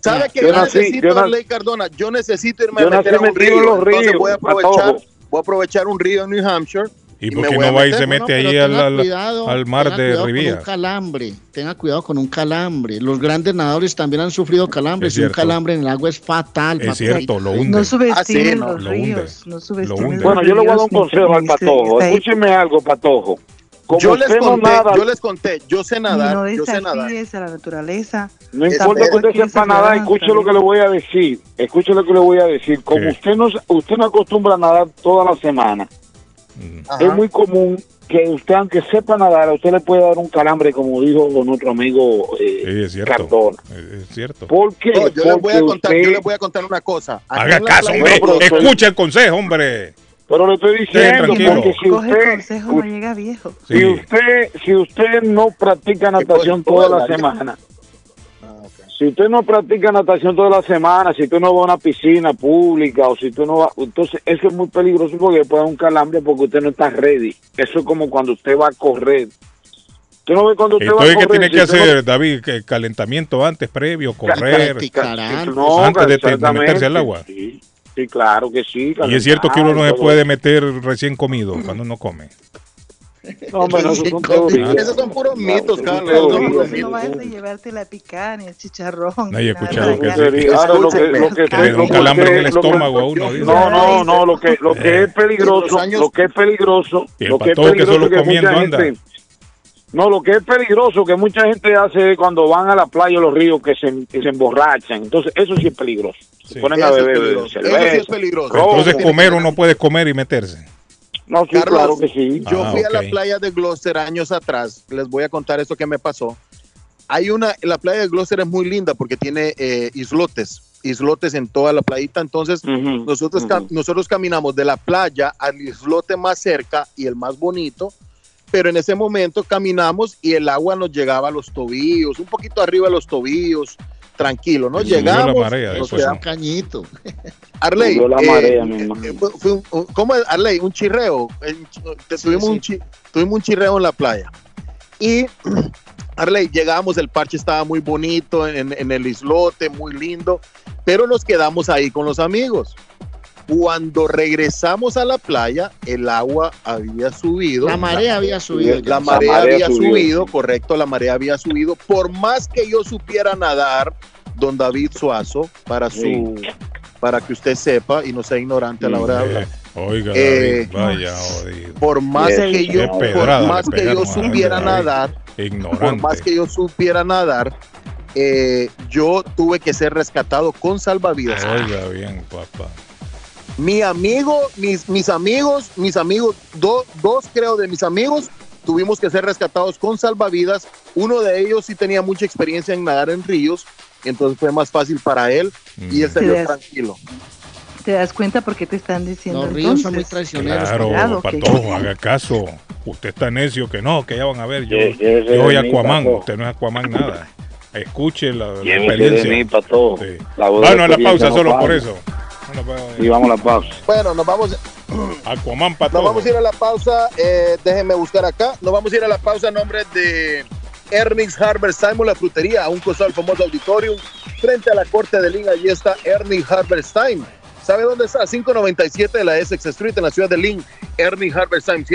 ¿Sabe qué Yo yo nací- necesito, yo nací- Ley Cardona? Yo necesito irme yo a meter a un río. los Entonces ríos, voy a aprovechar, voy a aprovechar un río en New Hampshire. ¿Y me por qué no va y se No, mete pero ahí al, al- cuidado, al mar tenga de cuidado Rivía? Con un calambre, tenga cuidado con un calambre. Los grandes nadadores también han sufrido calambres Es y un calambre en el agua es fatal. Es cierto, lo hunde. No subestimen Ah, sí, no, los lo hunde. ríos, no Lo subestimen hunde. los Bueno, yo le voy a dar un consejo al patojo. Escúcheme algo, patojo. Como Yo les, conté, nada, yo les conté, yo sé nadar, no yo sé nadar. a la naturaleza. no importa que usted sepa nada, ciudadano escuche lo que le voy a decir. Escuche lo que le voy a decir. Como ¿Qué? usted no, usted no acostumbra a nadar toda la semana, Ajá. es muy común que usted, aunque sepa nadar, a usted le puede dar un calambre, como dijo nuestro amigo eh, Sí, es cierto. Cardona. Es es cierto. ¿Por qué? No, yo les voy a Porque contar, yo les voy a contar una cosa. Aquí Haga caso, hombre. Escucha el consejo, hombre. Pero le estoy diciendo, porque si Coge usted, consejo, no llega viejo. si Sí. usted, si usted no practica natación pues, toda la semana, Ah, si usted no practica natación toda la semana, si usted no va a una piscina pública o si usted no va, entonces eso es muy peligroso porque puede dar un calambre porque usted no está ready. Eso es como cuando usted va a correr Tú no ves cuando usted va a Entonces, ¿qué correr, tiene que si usted no- hacer, David? ¿Que calentamiento antes, previo, correr, Practicar No, antes de, meterse al agua? Sí, sí, claro que sí. Y es cierto que uno no se puede meter recién comido cuando uno come. No, hombre, no, eso son. Esos son puros mitos, Carlos. No vayas a llevarte la picanha, el chicharrón. No he ni escuchado que un calambre en el estómago a uno. No, no, no, lo que, lo que es peligroso, lo que es peligroso, Y el lo que es peligroso solo que comiendo mucha anda. gente, no, lo que es peligroso que mucha gente hace cuando van a la playa o los ríos que se, que se emborrachan, entonces eso sí es peligroso. Se Sí. ponen a Eso es beber peligroso. cerveza. Eso sí es peligroso. Entonces, comer uno puede comer y meterse. No, sí, Carlos, claro que sí. Yo Ah, fui a la playa de Gloucester años atrás. Les voy a contar esto que me pasó. Hay una, la playa de Gloucester es muy linda porque tiene eh, islotes, islotes en toda la playita. Entonces, nosotros, nosotros caminamos de la playa al islote más cerca y el más bonito. Pero en ese momento caminamos y el agua nos llegaba a los tobillos, un poquito arriba de los tobillos, tranquilo, ¿no? Y subió la Llegamos, marea nos quedamos- ¿no? Cañito. Arley, la eh, marea, eh, eh, fue- un- un- ¿cómo es, Arley? Un chirreo. Te- Un chi- tuvimos un chirreo en la playa. Y, Arley, llegamos, el parche estaba muy bonito en, en el islote, muy lindo, pero nos quedamos ahí con los amigos. Cuando regresamos a la playa, el agua había subido. La marea había subido. La ya. marea, marea había subió. subido, correcto, la marea había subido. Por más que yo supiera nadar, don David Suazo, para su, Sí. para que usted sepa y no sea ignorante a la hora de hablar. Oiga, Eh, David, vaya jodido. Por más que yo, Qué por pedrada más que yo supiera David. nadar, por Ignorante. más que yo supiera nadar, eh, yo tuve que ser rescatado con salvavidas. Oiga bien, papá. Mi amigo, mis, mis amigos, mis amigos, do- dos creo de mis amigos, tuvimos que ser rescatados con salvavidas. Uno de ellos sí tenía mucha experiencia en nadar en ríos, entonces fue más fácil para él y él Mm. salió Sí, es. tranquilo. ¿Te das cuenta por qué te están diciendo Los ríos son muy traicioneros. Claro, cuidado, que- haga caso. Usted está necio que no, que ya van a ver. Yo, ¿Qué- qué es yo soy mí, Aquaman, usted no es Aquaman nada. Escuche la, la mí, experiencia. pato. Sí. La Bueno, a la pausa no solo por eso. Y vamos a la pausa. Bueno, nos vamos, Aquaman nos patojo. vamos a ir a la pausa. eh, déjenme buscar acá. Nos vamos a ir a la pausa en nombre de Ernix Harbor Simon, la frutería, a un costado del famoso auditorium, frente a la corte de Lynn. Allí está Ernix Harberstein. ¿Sabe dónde está? 597 de la Essex Street en la ciudad de Lynn. Ernix Harberstein,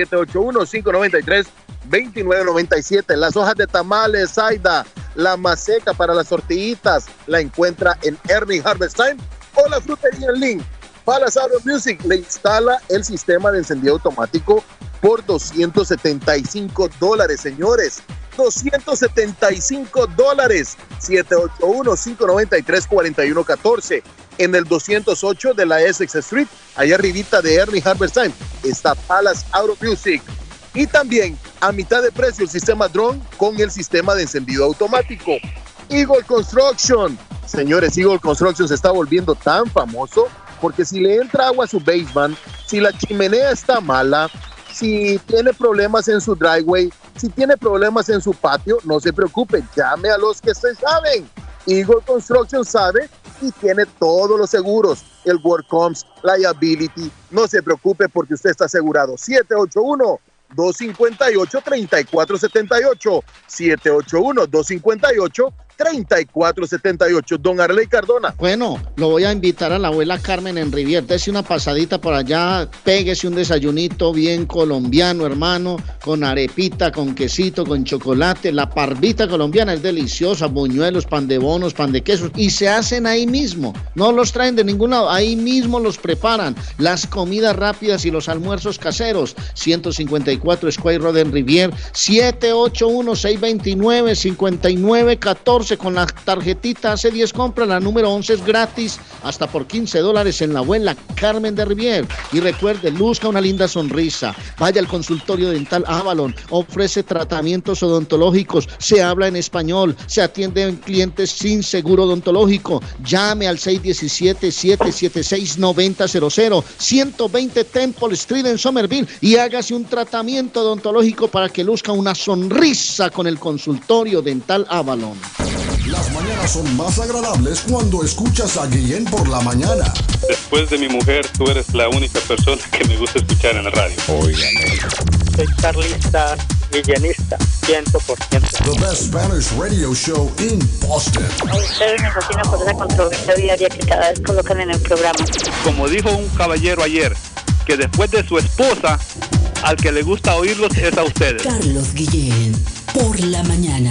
781-593-2997. Las hojas de tamales, Zaida, la maseca para las tortillitas, la encuentra en Ernix Harberstein o la frutería en Lynn. Palace Audio Music le instala el sistema de encendido automático por 275 dólares, señores. 275 dólares. 781-593-4114. En el 208 de la Essex Street, allá arribita de Ernie Harberstein, está Palace Auto Music. Y también a mitad de precio el sistema drone con el sistema de encendido automático. Eagle Construction. Señores, Eagle Construction se está volviendo tan famoso porque si le entra agua a su basement, si la chimenea está mala, si tiene problemas en su driveway, si tiene problemas en su patio, no se preocupe, llame a los que se saben. Eagle Construction sabe y tiene todos los seguros, el Workcoms, Liability, no se preocupe porque usted está asegurado. 781 258-3478. 781-258-3478. Don Arley Cardona. Bueno, lo voy a invitar a la abuela Carmen en Rivier. Dese una pasadita por allá, péguese un desayunito bien colombiano, hermano, con arepita, con quesito, con chocolate. La parvita colombiana es deliciosa, buñuelos, pan de bonos, pan de quesos, y se hacen ahí mismo. No los traen de ningún lado, ahí mismo los preparan. Las comidas rápidas y los almuerzos caseros. 154 Square Road en Rivier, 781-629-5914 con la tarjetita hace 10 compras, la número 11 es gratis, hasta por 15 dólares en la abuela Carmen de Rivier. Y recuerde, luzca una linda sonrisa, vaya al consultorio dental Avalon, ofrece tratamientos odontológicos, se habla en español, se atienden clientes sin seguro odontológico, llame al 617-776-9000, 120 Temple Street en Somerville y hágase un tratamiento odontológico para que luzca una sonrisa con el consultorio dental Avalon. Las mañanas son más agradables cuando escuchas a Guillén por la mañana. Después de mi mujer, tú eres la única persona que me gusta escuchar en la radio. Oigan, Soy Carlista guillenista, 100%. The best Spanish radio show in Boston. A ustedes me fascina por esa controversia diaria que cada vez colocan en el programa. Como dijo un caballero ayer, que después de su esposa, al que le gusta oírlos es a ustedes. Carlos Guillén, por la mañana.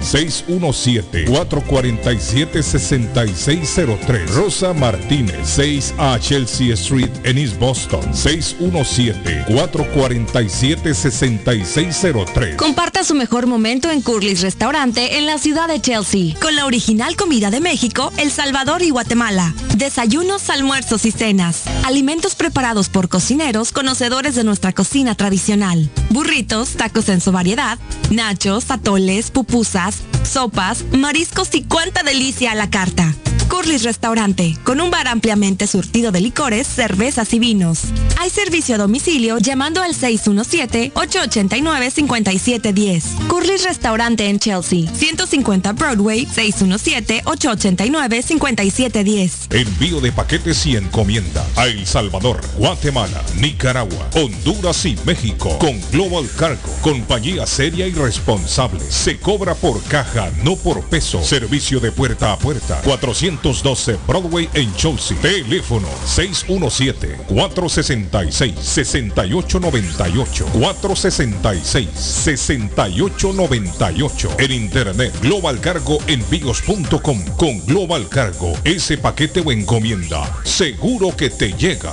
617-447-6603. Rosa Martínez, 6 a Chelsea Street en East Boston, 617-447-6603. Comparta su mejor momento en Curly's Restaurante en la ciudad de Chelsea, con la original comida de México, El Salvador y Guatemala. Desayunos, almuerzos y cenas. Alimentos preparados por cocineros conocedores de nuestra cocina tradicional. Burritos, tacos en su variedad, nachos, atoles, pupusas, sopas, mariscos y cuánta delicia a la carta. Curly's Restaurante, con un bar ampliamente surtido de licores, cervezas y vinos. Hay servicio a domicilio llamando al 617-889-5710. Curly's Restaurante en Chelsea, 150 Broadway, 617-889-5710. Envío de paquetes y encomiendas a El Salvador, Guatemala, Nicaragua, Honduras y México con Global Cargo, compañía seria y responsable. Se cobra por caja, no por peso. Servicio de puerta a puerta. 412 Broadway en Chelsea. Teléfono 617-466-6898. 466-6898. En internet, Global Cargo Envíos.com. Con Global Cargo, ese paquete o encomienda, seguro que te llega.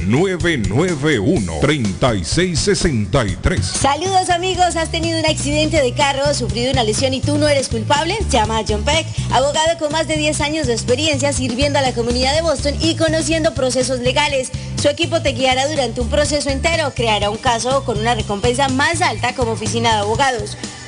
991-3663. Saludos amigos, ¿has tenido un accidente de carro, sufrido una lesión y tú no eres culpable? Llama a John Peck, abogado con más de 10 años de experiencia sirviendo a la comunidad de Boston y conociendo procesos legales. Su equipo te guiará durante un proceso entero, creará un caso con una recompensa más alta como oficina de abogados.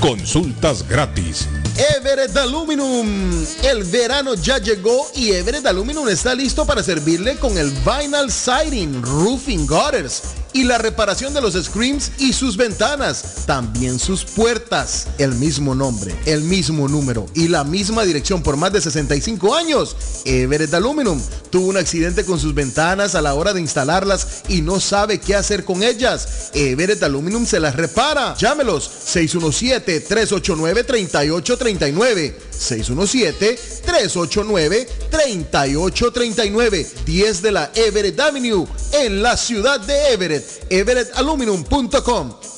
Consultas gratis. Everett Aluminum. El verano ya llegó y Everett Aluminum está listo para servirle con el vinyl siding, roofing gutters y la reparación de los screens y sus ventanas, también sus puertas. El mismo nombre, el mismo número y la misma dirección por más de 65 años. Everett Aluminum tuvo un accidente con sus ventanas a la hora de instalarlas y no sabe qué hacer con ellas. Everett Aluminum se las repara. Llámelos 617-389-3839. 617-389-3839. 10 de la Everett Avenue en la ciudad de Everett. EverettAluminum.com.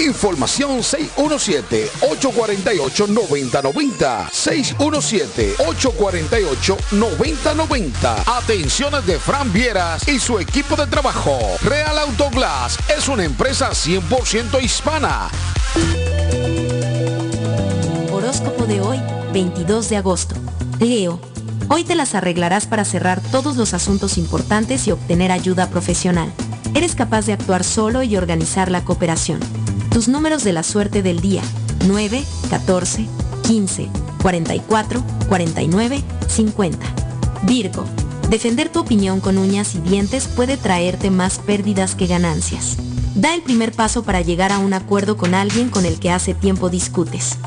Información 617-848-9090. 617-848-9090. Atenciones de Fran Vieras y su equipo de trabajo. Real Autoglass es una empresa 100% hispana. Horóscopo de hoy, 22 de agosto. Leo. Hoy te las arreglarás para cerrar todos los asuntos importantes y obtener ayuda profesional. Eres capaz de actuar solo y organizar la cooperación. Tus números de la suerte del día. 9, 14, 15, 44, 49, 50. Virgo. Defender tu opinión con uñas y dientes puede traerte más pérdidas que ganancias. Da el primer paso para llegar a un acuerdo con alguien con el que hace tiempo discutes.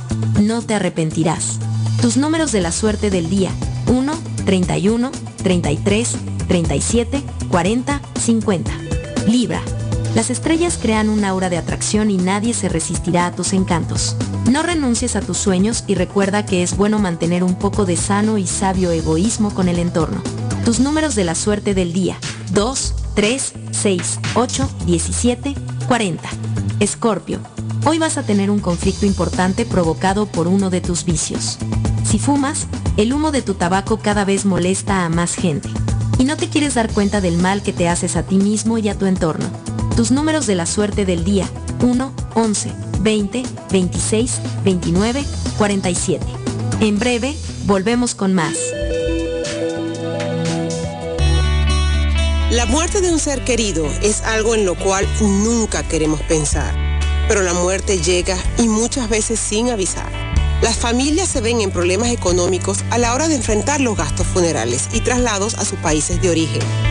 No te arrepentirás. Tus números de la suerte del día. 1, 31, 33, 37, 40, 50. Libra. Las estrellas crean un aura de atracción y nadie se resistirá a tus encantos. No renuncies a tus sueños y recuerda que es bueno mantener un poco de sano y sabio egoísmo con el entorno. Tus números de la suerte del día. 2, 3, 6, 8, 17, 40. Escorpio. Hoy vas a tener un conflicto importante provocado por uno de tus vicios. Si fumas, el humo de tu tabaco cada vez molesta a más gente. Y no te quieres dar cuenta del mal que te haces a ti mismo y a tu entorno. Tus números de la suerte del día. 1, 11, 20, 26, 29, 47. En breve, volvemos con más. La muerte de un ser querido es algo en lo cual nunca queremos pensar, pero la muerte llega y muchas veces sin avisar. Las familias se ven en problemas económicos a la hora de enfrentar los gastos funerales y traslados a sus países de origen.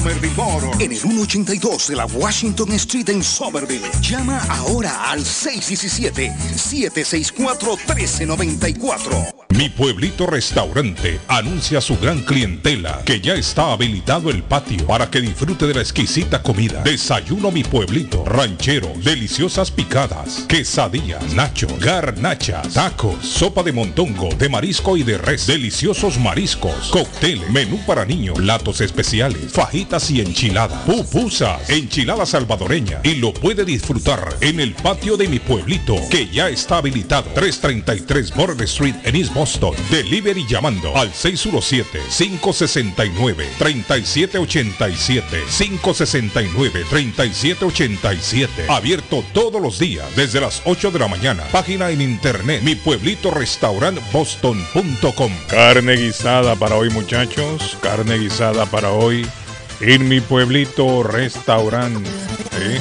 Somerville Motor. En el 182 de la Washington Street en Somerville. Llama ahora al 617-764-1394. Mi pueblito restaurante anuncia a su gran clientela que ya está habilitado el patio para que disfrute de la exquisita comida. Desayuno mi pueblito, ranchero, deliciosas picadas, quesadillas, nachos, garnachas, tacos, sopa de montongo, de marisco y de res, deliciosos mariscos, cócteles, menú para niños, platos especiales, fajitas y enchiladas, pupusas, enchilada salvadoreña y lo puede disfrutar en el patio de mi pueblito que ya está habilitado 333 Border Street en East Boston. Delivery llamando al 617-569-3787. 569-3787. Abierto todos los días desde las 8 de la mañana. Página en internet mi pueblito restaurant boston.com. Carne guisada para hoy muchachos. Carne guisada para hoy en mi pueblito restaurante. ¿eh?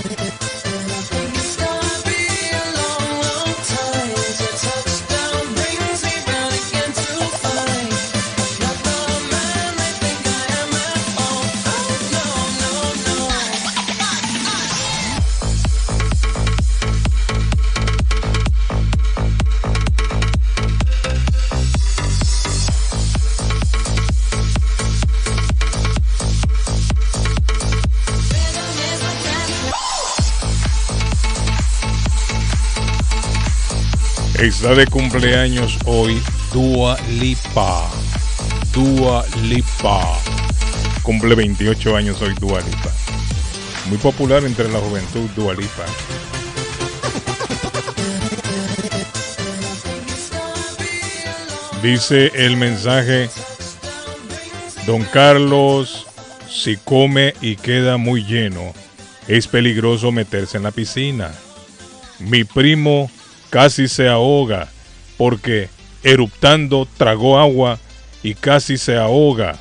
Está de cumpleaños hoy Dua Lipa. Dua Lipa. Cumple 28 años hoy Dua Lipa. Muy popular entre la juventud Dua Lipa. Dice el mensaje, Don Carlos, si come y queda muy lleno, es peligroso meterse en la piscina. Mi primo casi se ahoga porque eruptando tragó agua y casi se ahoga.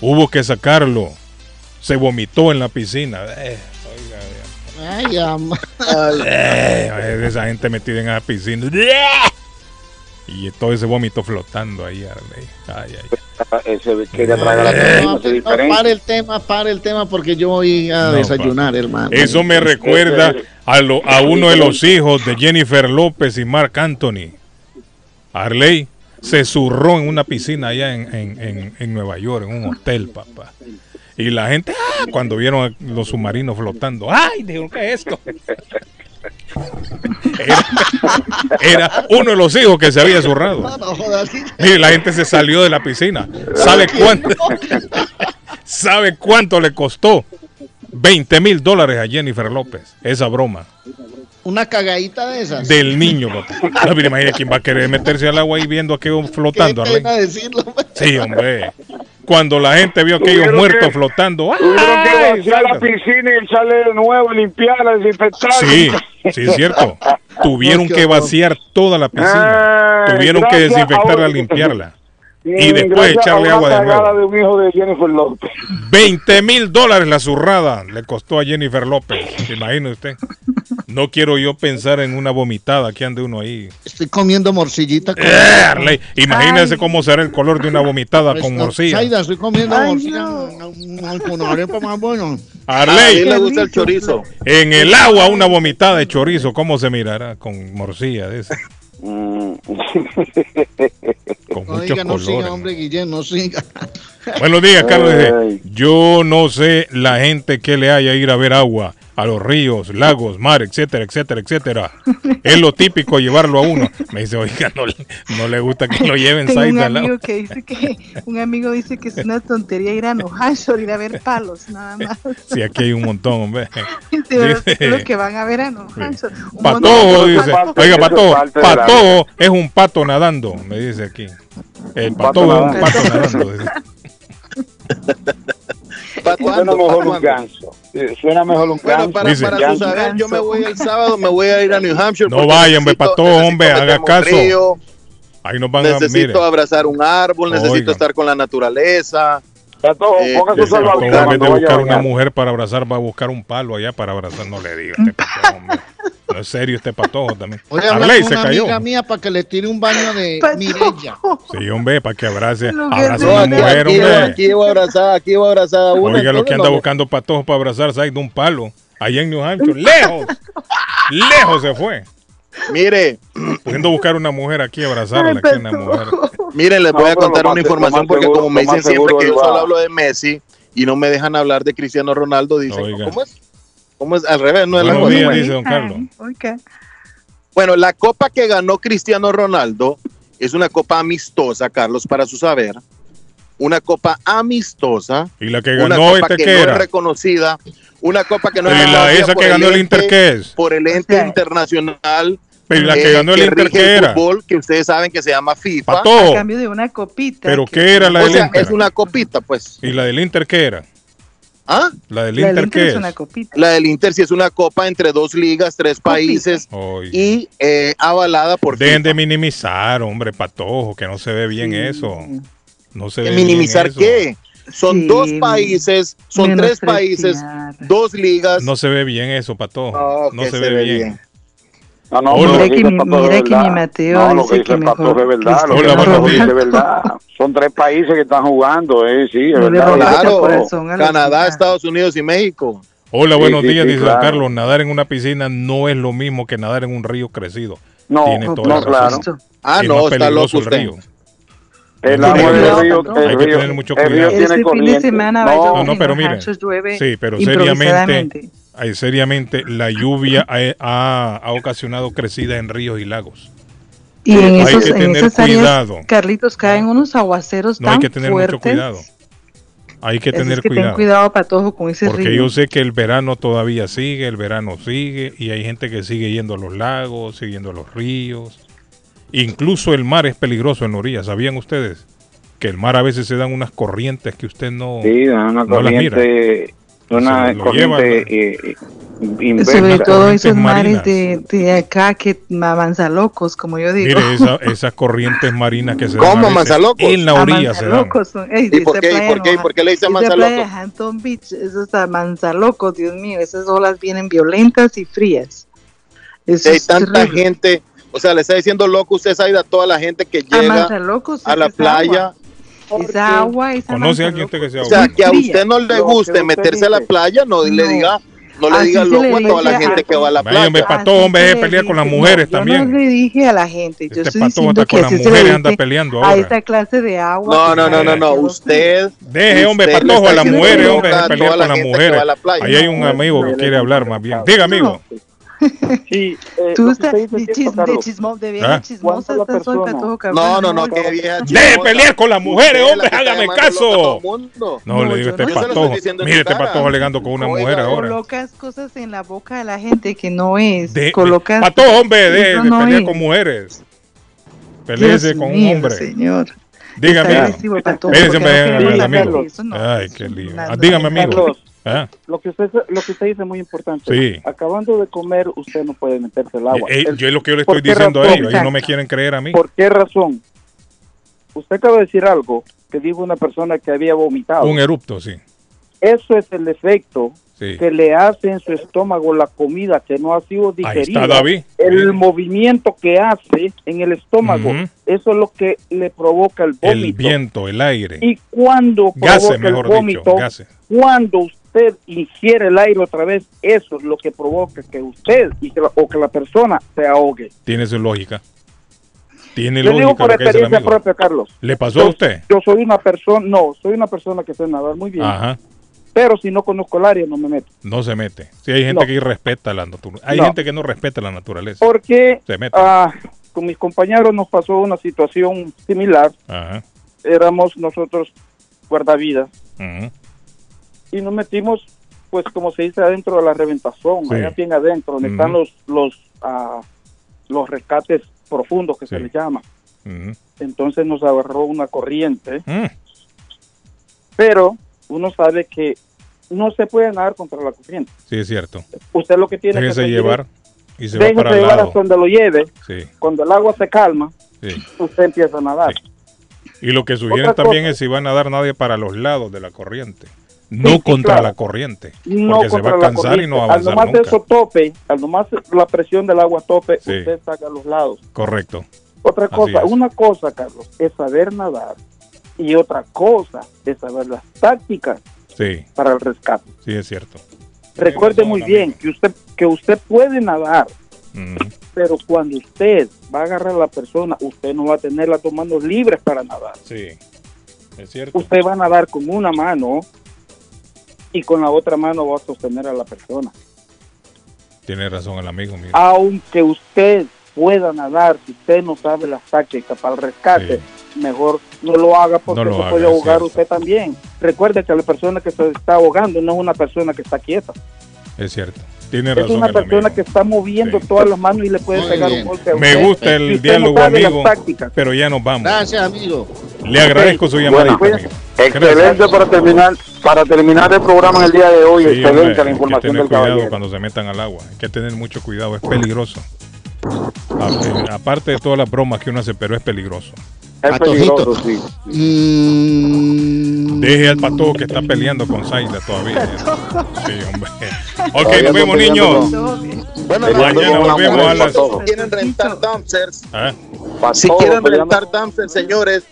Hubo que sacarlo. Se vomitó en la piscina. Eh, Ay, ama. eh, esa gente metida en la piscina. Y todo ese vómito flotando ahí. Ay, ay. Ese quería tragar la No, piscina, no, es diferente. para el tema, para el tema, porque yo voy a No, desayunar, hermano. Eso me recuerda a, lo- a uno de los hijos de Jennifer López y Mark Anthony. Arley se zurró en una piscina allá en, en- en- en Nueva York, en un hotel, papá. Y la gente, ¡ah! cuando vieron a los submarinos flotando, ¡ay! Dijeron, ¿qué es esto? Era, era uno de los hijos que se había zurrado. Mire, la gente se salió de la piscina. ¿Sabe cuánto? ¿Sabe cuánto le costó? 20 mil dólares a Jennifer López. Esa broma. Una cagadita de esas. Del niño, papá. No, imagina quién va a querer meterse al agua y viendo aquello flotando. Qué pena decirlo. Sí, hombre. Cuando la gente vio aquellos muertos que- flotando. ¡ay! Tuvieron que vaciar la piscina y echarle de nuevo, limpiarla, desinfectarla. Sí, sí, es cierto. Tuvieron que vaciar toda la piscina. Ah, Tuvieron que desinfectarla, limpiarla. Y después echarle agua de nuevo. de un hijo de Jennifer López. 20 mil dólares la zurrada le costó a Jennifer López. Imagine usted. No quiero yo pensar en una vomitada que ande uno ahí. Estoy comiendo morcillita con. Eh, Arley, Imagínese cómo será el color de una vomitada con morcilla. Zaida, estoy comiendo Ay, morcilla no, con arepa más bueno. Arley, A mí me gusta el chorizo. En el agua una vomitada de chorizo, ¿cómo se mirará? Con morcilla de ese. Con muchos Oiga, no siga, colores. hombre, Guillén, no siga. Buenos días, Carlos. Dice, yo no sé la gente que le haya ir a ver agua a los ríos, lagos, mar, etcétera, etcétera, etcétera. Es lo típico llevarlo a uno. Me dice, oiga, no, no le gusta que lo lleven. Tengo un amigo dice que un amigo dice que es una tontería ir a New ir a ver palos, nada más. Sí, aquí hay un montón, hombre. Sí, dice, los que van a ver a New Hampshire. Patojo, dice. Oiga, patojo, patojo es un pato nadando, me dice aquí. Eh, El patojo es un pato nadando. ¿Para mejor un ganso suena mejor un bueno, para, para tú saber, yo me voy el sábado, me voy a ir a New Hampshire. No vayan, me pató, hombre, haga caso. Ahí nos van necesito a, abrazar un árbol, necesito estar con la naturaleza. Tato, eh, póngase su En vez de buscar una mujer para abrazar, va a buscar un palo allá para abrazar. No le digo, este patojo. No es serio este patojo también. Oye, Arley se una cayó. amiga mía para que le tire un baño de Mirella. Sí, hombre, para que abrace. Abraza a una mujer, aquí, hombre. Aquí voy a abrazar, aquí voy a abrazar a una. Oiga, lo que anda buscando patojo para abrazarse ahí de un palo. Allá en New Hampshire, lejos. lejos se fue. Mire. Pudiendo buscar una mujer aquí, abrazarla Ay, aquí, una mujer. Miren, les voy a contar una información porque como me dicen siempre que yo solo hablo de Messi y no me dejan hablar de Cristiano Ronaldo, dicen, ¿cómo es? ¿Cómo es? Al revés, no es la cosa. dice don Carlos. Ah, bueno, la copa que ganó Cristiano Ronaldo es una copa amistosa, Carlos, para su saber. Una copa amistosa. ¿Y la que ganó una copa este que, que era? no es reconocida. Una copa que no es reconocida. La esa que ganó el, Inter qué es? Por el ente internacional pero la que eh, ganó el que Inter, ¿qué el era? Fútbol, que ustedes saben que se llama FIFA. A cambio de una copita. ¿Pero qué era la o del sea, Inter? Es una copita, pues. ¿Y la del Inter qué era? ¿Ah? La del Inter, la del Inter ¿qué es? es? Una copita. La del Inter sí es una copa entre dos ligas, tres copita. países y eh, avalada por Dejen FIFA. de minimizar, hombre, patojo, que no se ve bien sí. eso. No se ve ¿Minimizar bien qué? Son sí, dos países, son tres países, dos ligas. No se ve bien eso, patojo. No, no se, se, ve, bien. bien. No, no, Hola. Que mi, que mi Mateo no, dice que, dice que mejor es verdad, lo que Hola, dice es verdad. Son tres países que están jugando, eh, sí, es verdad. Claro, corazón, Canadá, Estados Unidos y México. Hola, buenos sí, días, sí, dice claro. Carlos. Nadar en una piscina no es lo mismo que nadar en un río crecido. No, Tiene toda no, la claro. Ah, es no, está loco usted. El río. El agua del río, el río, hay que tener mucho cuidado. Este fin de semana va a no, no, pero mire, sí, pero seriamente Ahí, seriamente, la lluvia ha, ha, ha, ocasionado crecidas en ríos y lagos. Y en, esos, hay que tener. Carlitos, caen unos aguaceros no, hay que tener mucho cuidado. Hay que Eso tener es que cuidado. Ten cuidado con ese Porque yo sé que el verano todavía sigue, el verano sigue y hay gente que sigue yendo a los lagos, siguiendo a los ríos. Incluso el mar es peligroso en orilla, ¿sabían ustedes? Que el mar a veces se dan unas corrientes que usted no Sí, dan una no una corriente llevan, eh, eh, sobre todo esos mares de, acá que manzalocos como yo digo. Mire, esa, esas corrientes marinas que se ¿Cómo manzalocos? en la orilla se dan. ¿Y, por qué, ¿y, por qué, ¿y, por qué, le dicen manzalocos? Hampton Beach manzalocos Dios mío esas olas vienen violentas y frías. Hay tanta gente o sea, le está diciendo loco usted, Saida, a toda la gente que llega a, la playa. Esa agua, esa ¿Conoce a alguien usted que sea O sea, que a usted no le guste meterse a la playa, no, le diga no le digan lo cuento a la gente que va a la playa. Hombre, pato, hombre, es pelear con las mujeres no, también. Yo no le dije a la gente. Yo este estoy pato diciendo que con las mujeres anda peleando ahora. A esta clase de agua. No, no, no, no, no. Usted. Deje, hombre, usted patojo a las mujeres, hombre, pelear con las mujeres. Ahí hay un amigo que quiere hablar más bien. Diga, amigo. No. Sí, eh, Tú estás de, chis, de, chismos, de vieja ¿Ah? chismosa, estás suelta todo, cabrón. No, no, no, qué vieja. Deje pelear con las mujeres, hombre, hágame caso. No, no, le digo, este no. patojo. Mire, este patojo alegando con una Oiga, mujer ahora. Colocas cosas en la boca de la gente que no es. De, colocas. Patojo, hombre, de, no de pelear con mujeres. Peleese con un hombre. Señor. Dígame. Espérense, ah. Ay, qué lío. Dígame, amigo. Ah. Lo que usted lo que usted dice es muy importante. Sí. Acabando de comer, usted no puede meterse eh, eh, el agua. Yo es lo que yo le estoy diciendo a ellos, ellos no me quieren creer a mí. ¿Por qué razón? Usted acaba de decir algo que dijo una persona que había vomitado. Un erupto, sí. Eso es el efecto que le hace en su estómago la comida que no ha sido digerida. Ahí está, David. El movimiento que hace en el estómago, eso es lo que le provoca el vómito. El viento, el aire. Y cuando Gases, provoca el vómito, dicho, cuando usted usted ingiere el aire otra vez, eso es lo que provoca que usted o que la persona se ahogue. Tiene su lógica. Tiene yo lógica digo por experiencia propia, Carlos. ¿Le pasó a usted? Yo soy una persona, no, soy una persona que sabe nadar muy bien. Ajá. Pero si no conozco el área, no me meto. No se mete. Sí, hay gente que respeta la naturaleza. Hay no. gente que no respeta la naturaleza. Porque se mete. Ah, con mis compañeros nos pasó una situación similar. Ajá. Éramos nosotros guardavidas. Ajá y nos metimos, pues como se dice, adentro de la reventazón, Sí. allá bien adentro, donde están los los ah, los rescates profundos que se les llama. Entonces nos agarró una corriente, Mm. pero uno sabe que no se puede nadar contra la corriente. Sí, es cierto. Usted lo que tiene Déjese que hacer llevar y se va para llevar lado. hasta donde lo lleve. Sí, Cuando el agua se calma, sí. usted empieza a nadar. Y lo que sugieren también cosa. es si va a nadar nadie para los lados de la corriente. No sí, contra claro. la corriente. No porque se va a cansar y no va a avanzar Al nomás nunca. eso tope, al nomás la presión del agua tope, Sí. usted saca a los lados. Correcto. Otra Así cosa, es. una cosa, Carlos, es saber nadar y otra cosa es saber las tácticas Sí, para el rescate. sí, es cierto. Recuerde muy bien que usted que usted puede nadar, pero cuando usted va a agarrar a la persona, usted no va a tener las dos manos libres para nadar. Sí, es cierto. Usted va a nadar con una mano y con la otra mano va a sostener a la persona. Tiene razón el amigo, mira. Aunque usted pueda nadar, si usted no sabe las tácticas para el rescate, mejor no lo haga porque No lo se haga, puede ahogar cierto. usted también. Recuerde que la persona que se está ahogando no es una persona que está quieta. Es cierto. Tiene Es razón una persona que está moviendo todas las manos y le puede Muy pegar bien. un golpe a Me usted. gusta el diálogo, amigo. Pero ya nos vamos. Gracias, amigo. Le agradezco su llamada. Bueno, Excelente para terminar, para terminar el programa en el día de hoy. Sí, excelente hombre, la hay que información tener del cuidado caballero. cuando se metan al agua. Hay que tener mucho cuidado, es peligroso. Aparte de todas las bromas que uno hace, pero es peligroso. Es Patojito. peligroso, sí. Mm, Deje al patojo que está peleando con Zaila todavía. Sí, hombre. Ok, nos vemos, niños. Bueno, Mañana volvemos a las. Si quieren rentar dumpsters, ¿Ah? si quieren rentar dumpsters, señores,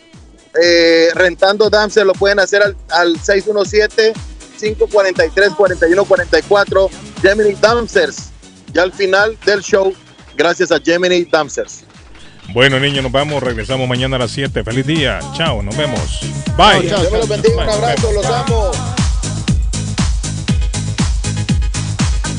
eh, rentando dumpsters lo pueden hacer al, al 617-543-4144. Gemini Dumpsters. Ya al final del show, gracias a Gemini Dumpsters. Bueno, niños, nos vamos. Regresamos mañana a las 7. Feliz día. Chao, nos vemos. Bye. Dios me los bendiga, un abrazo, los amo.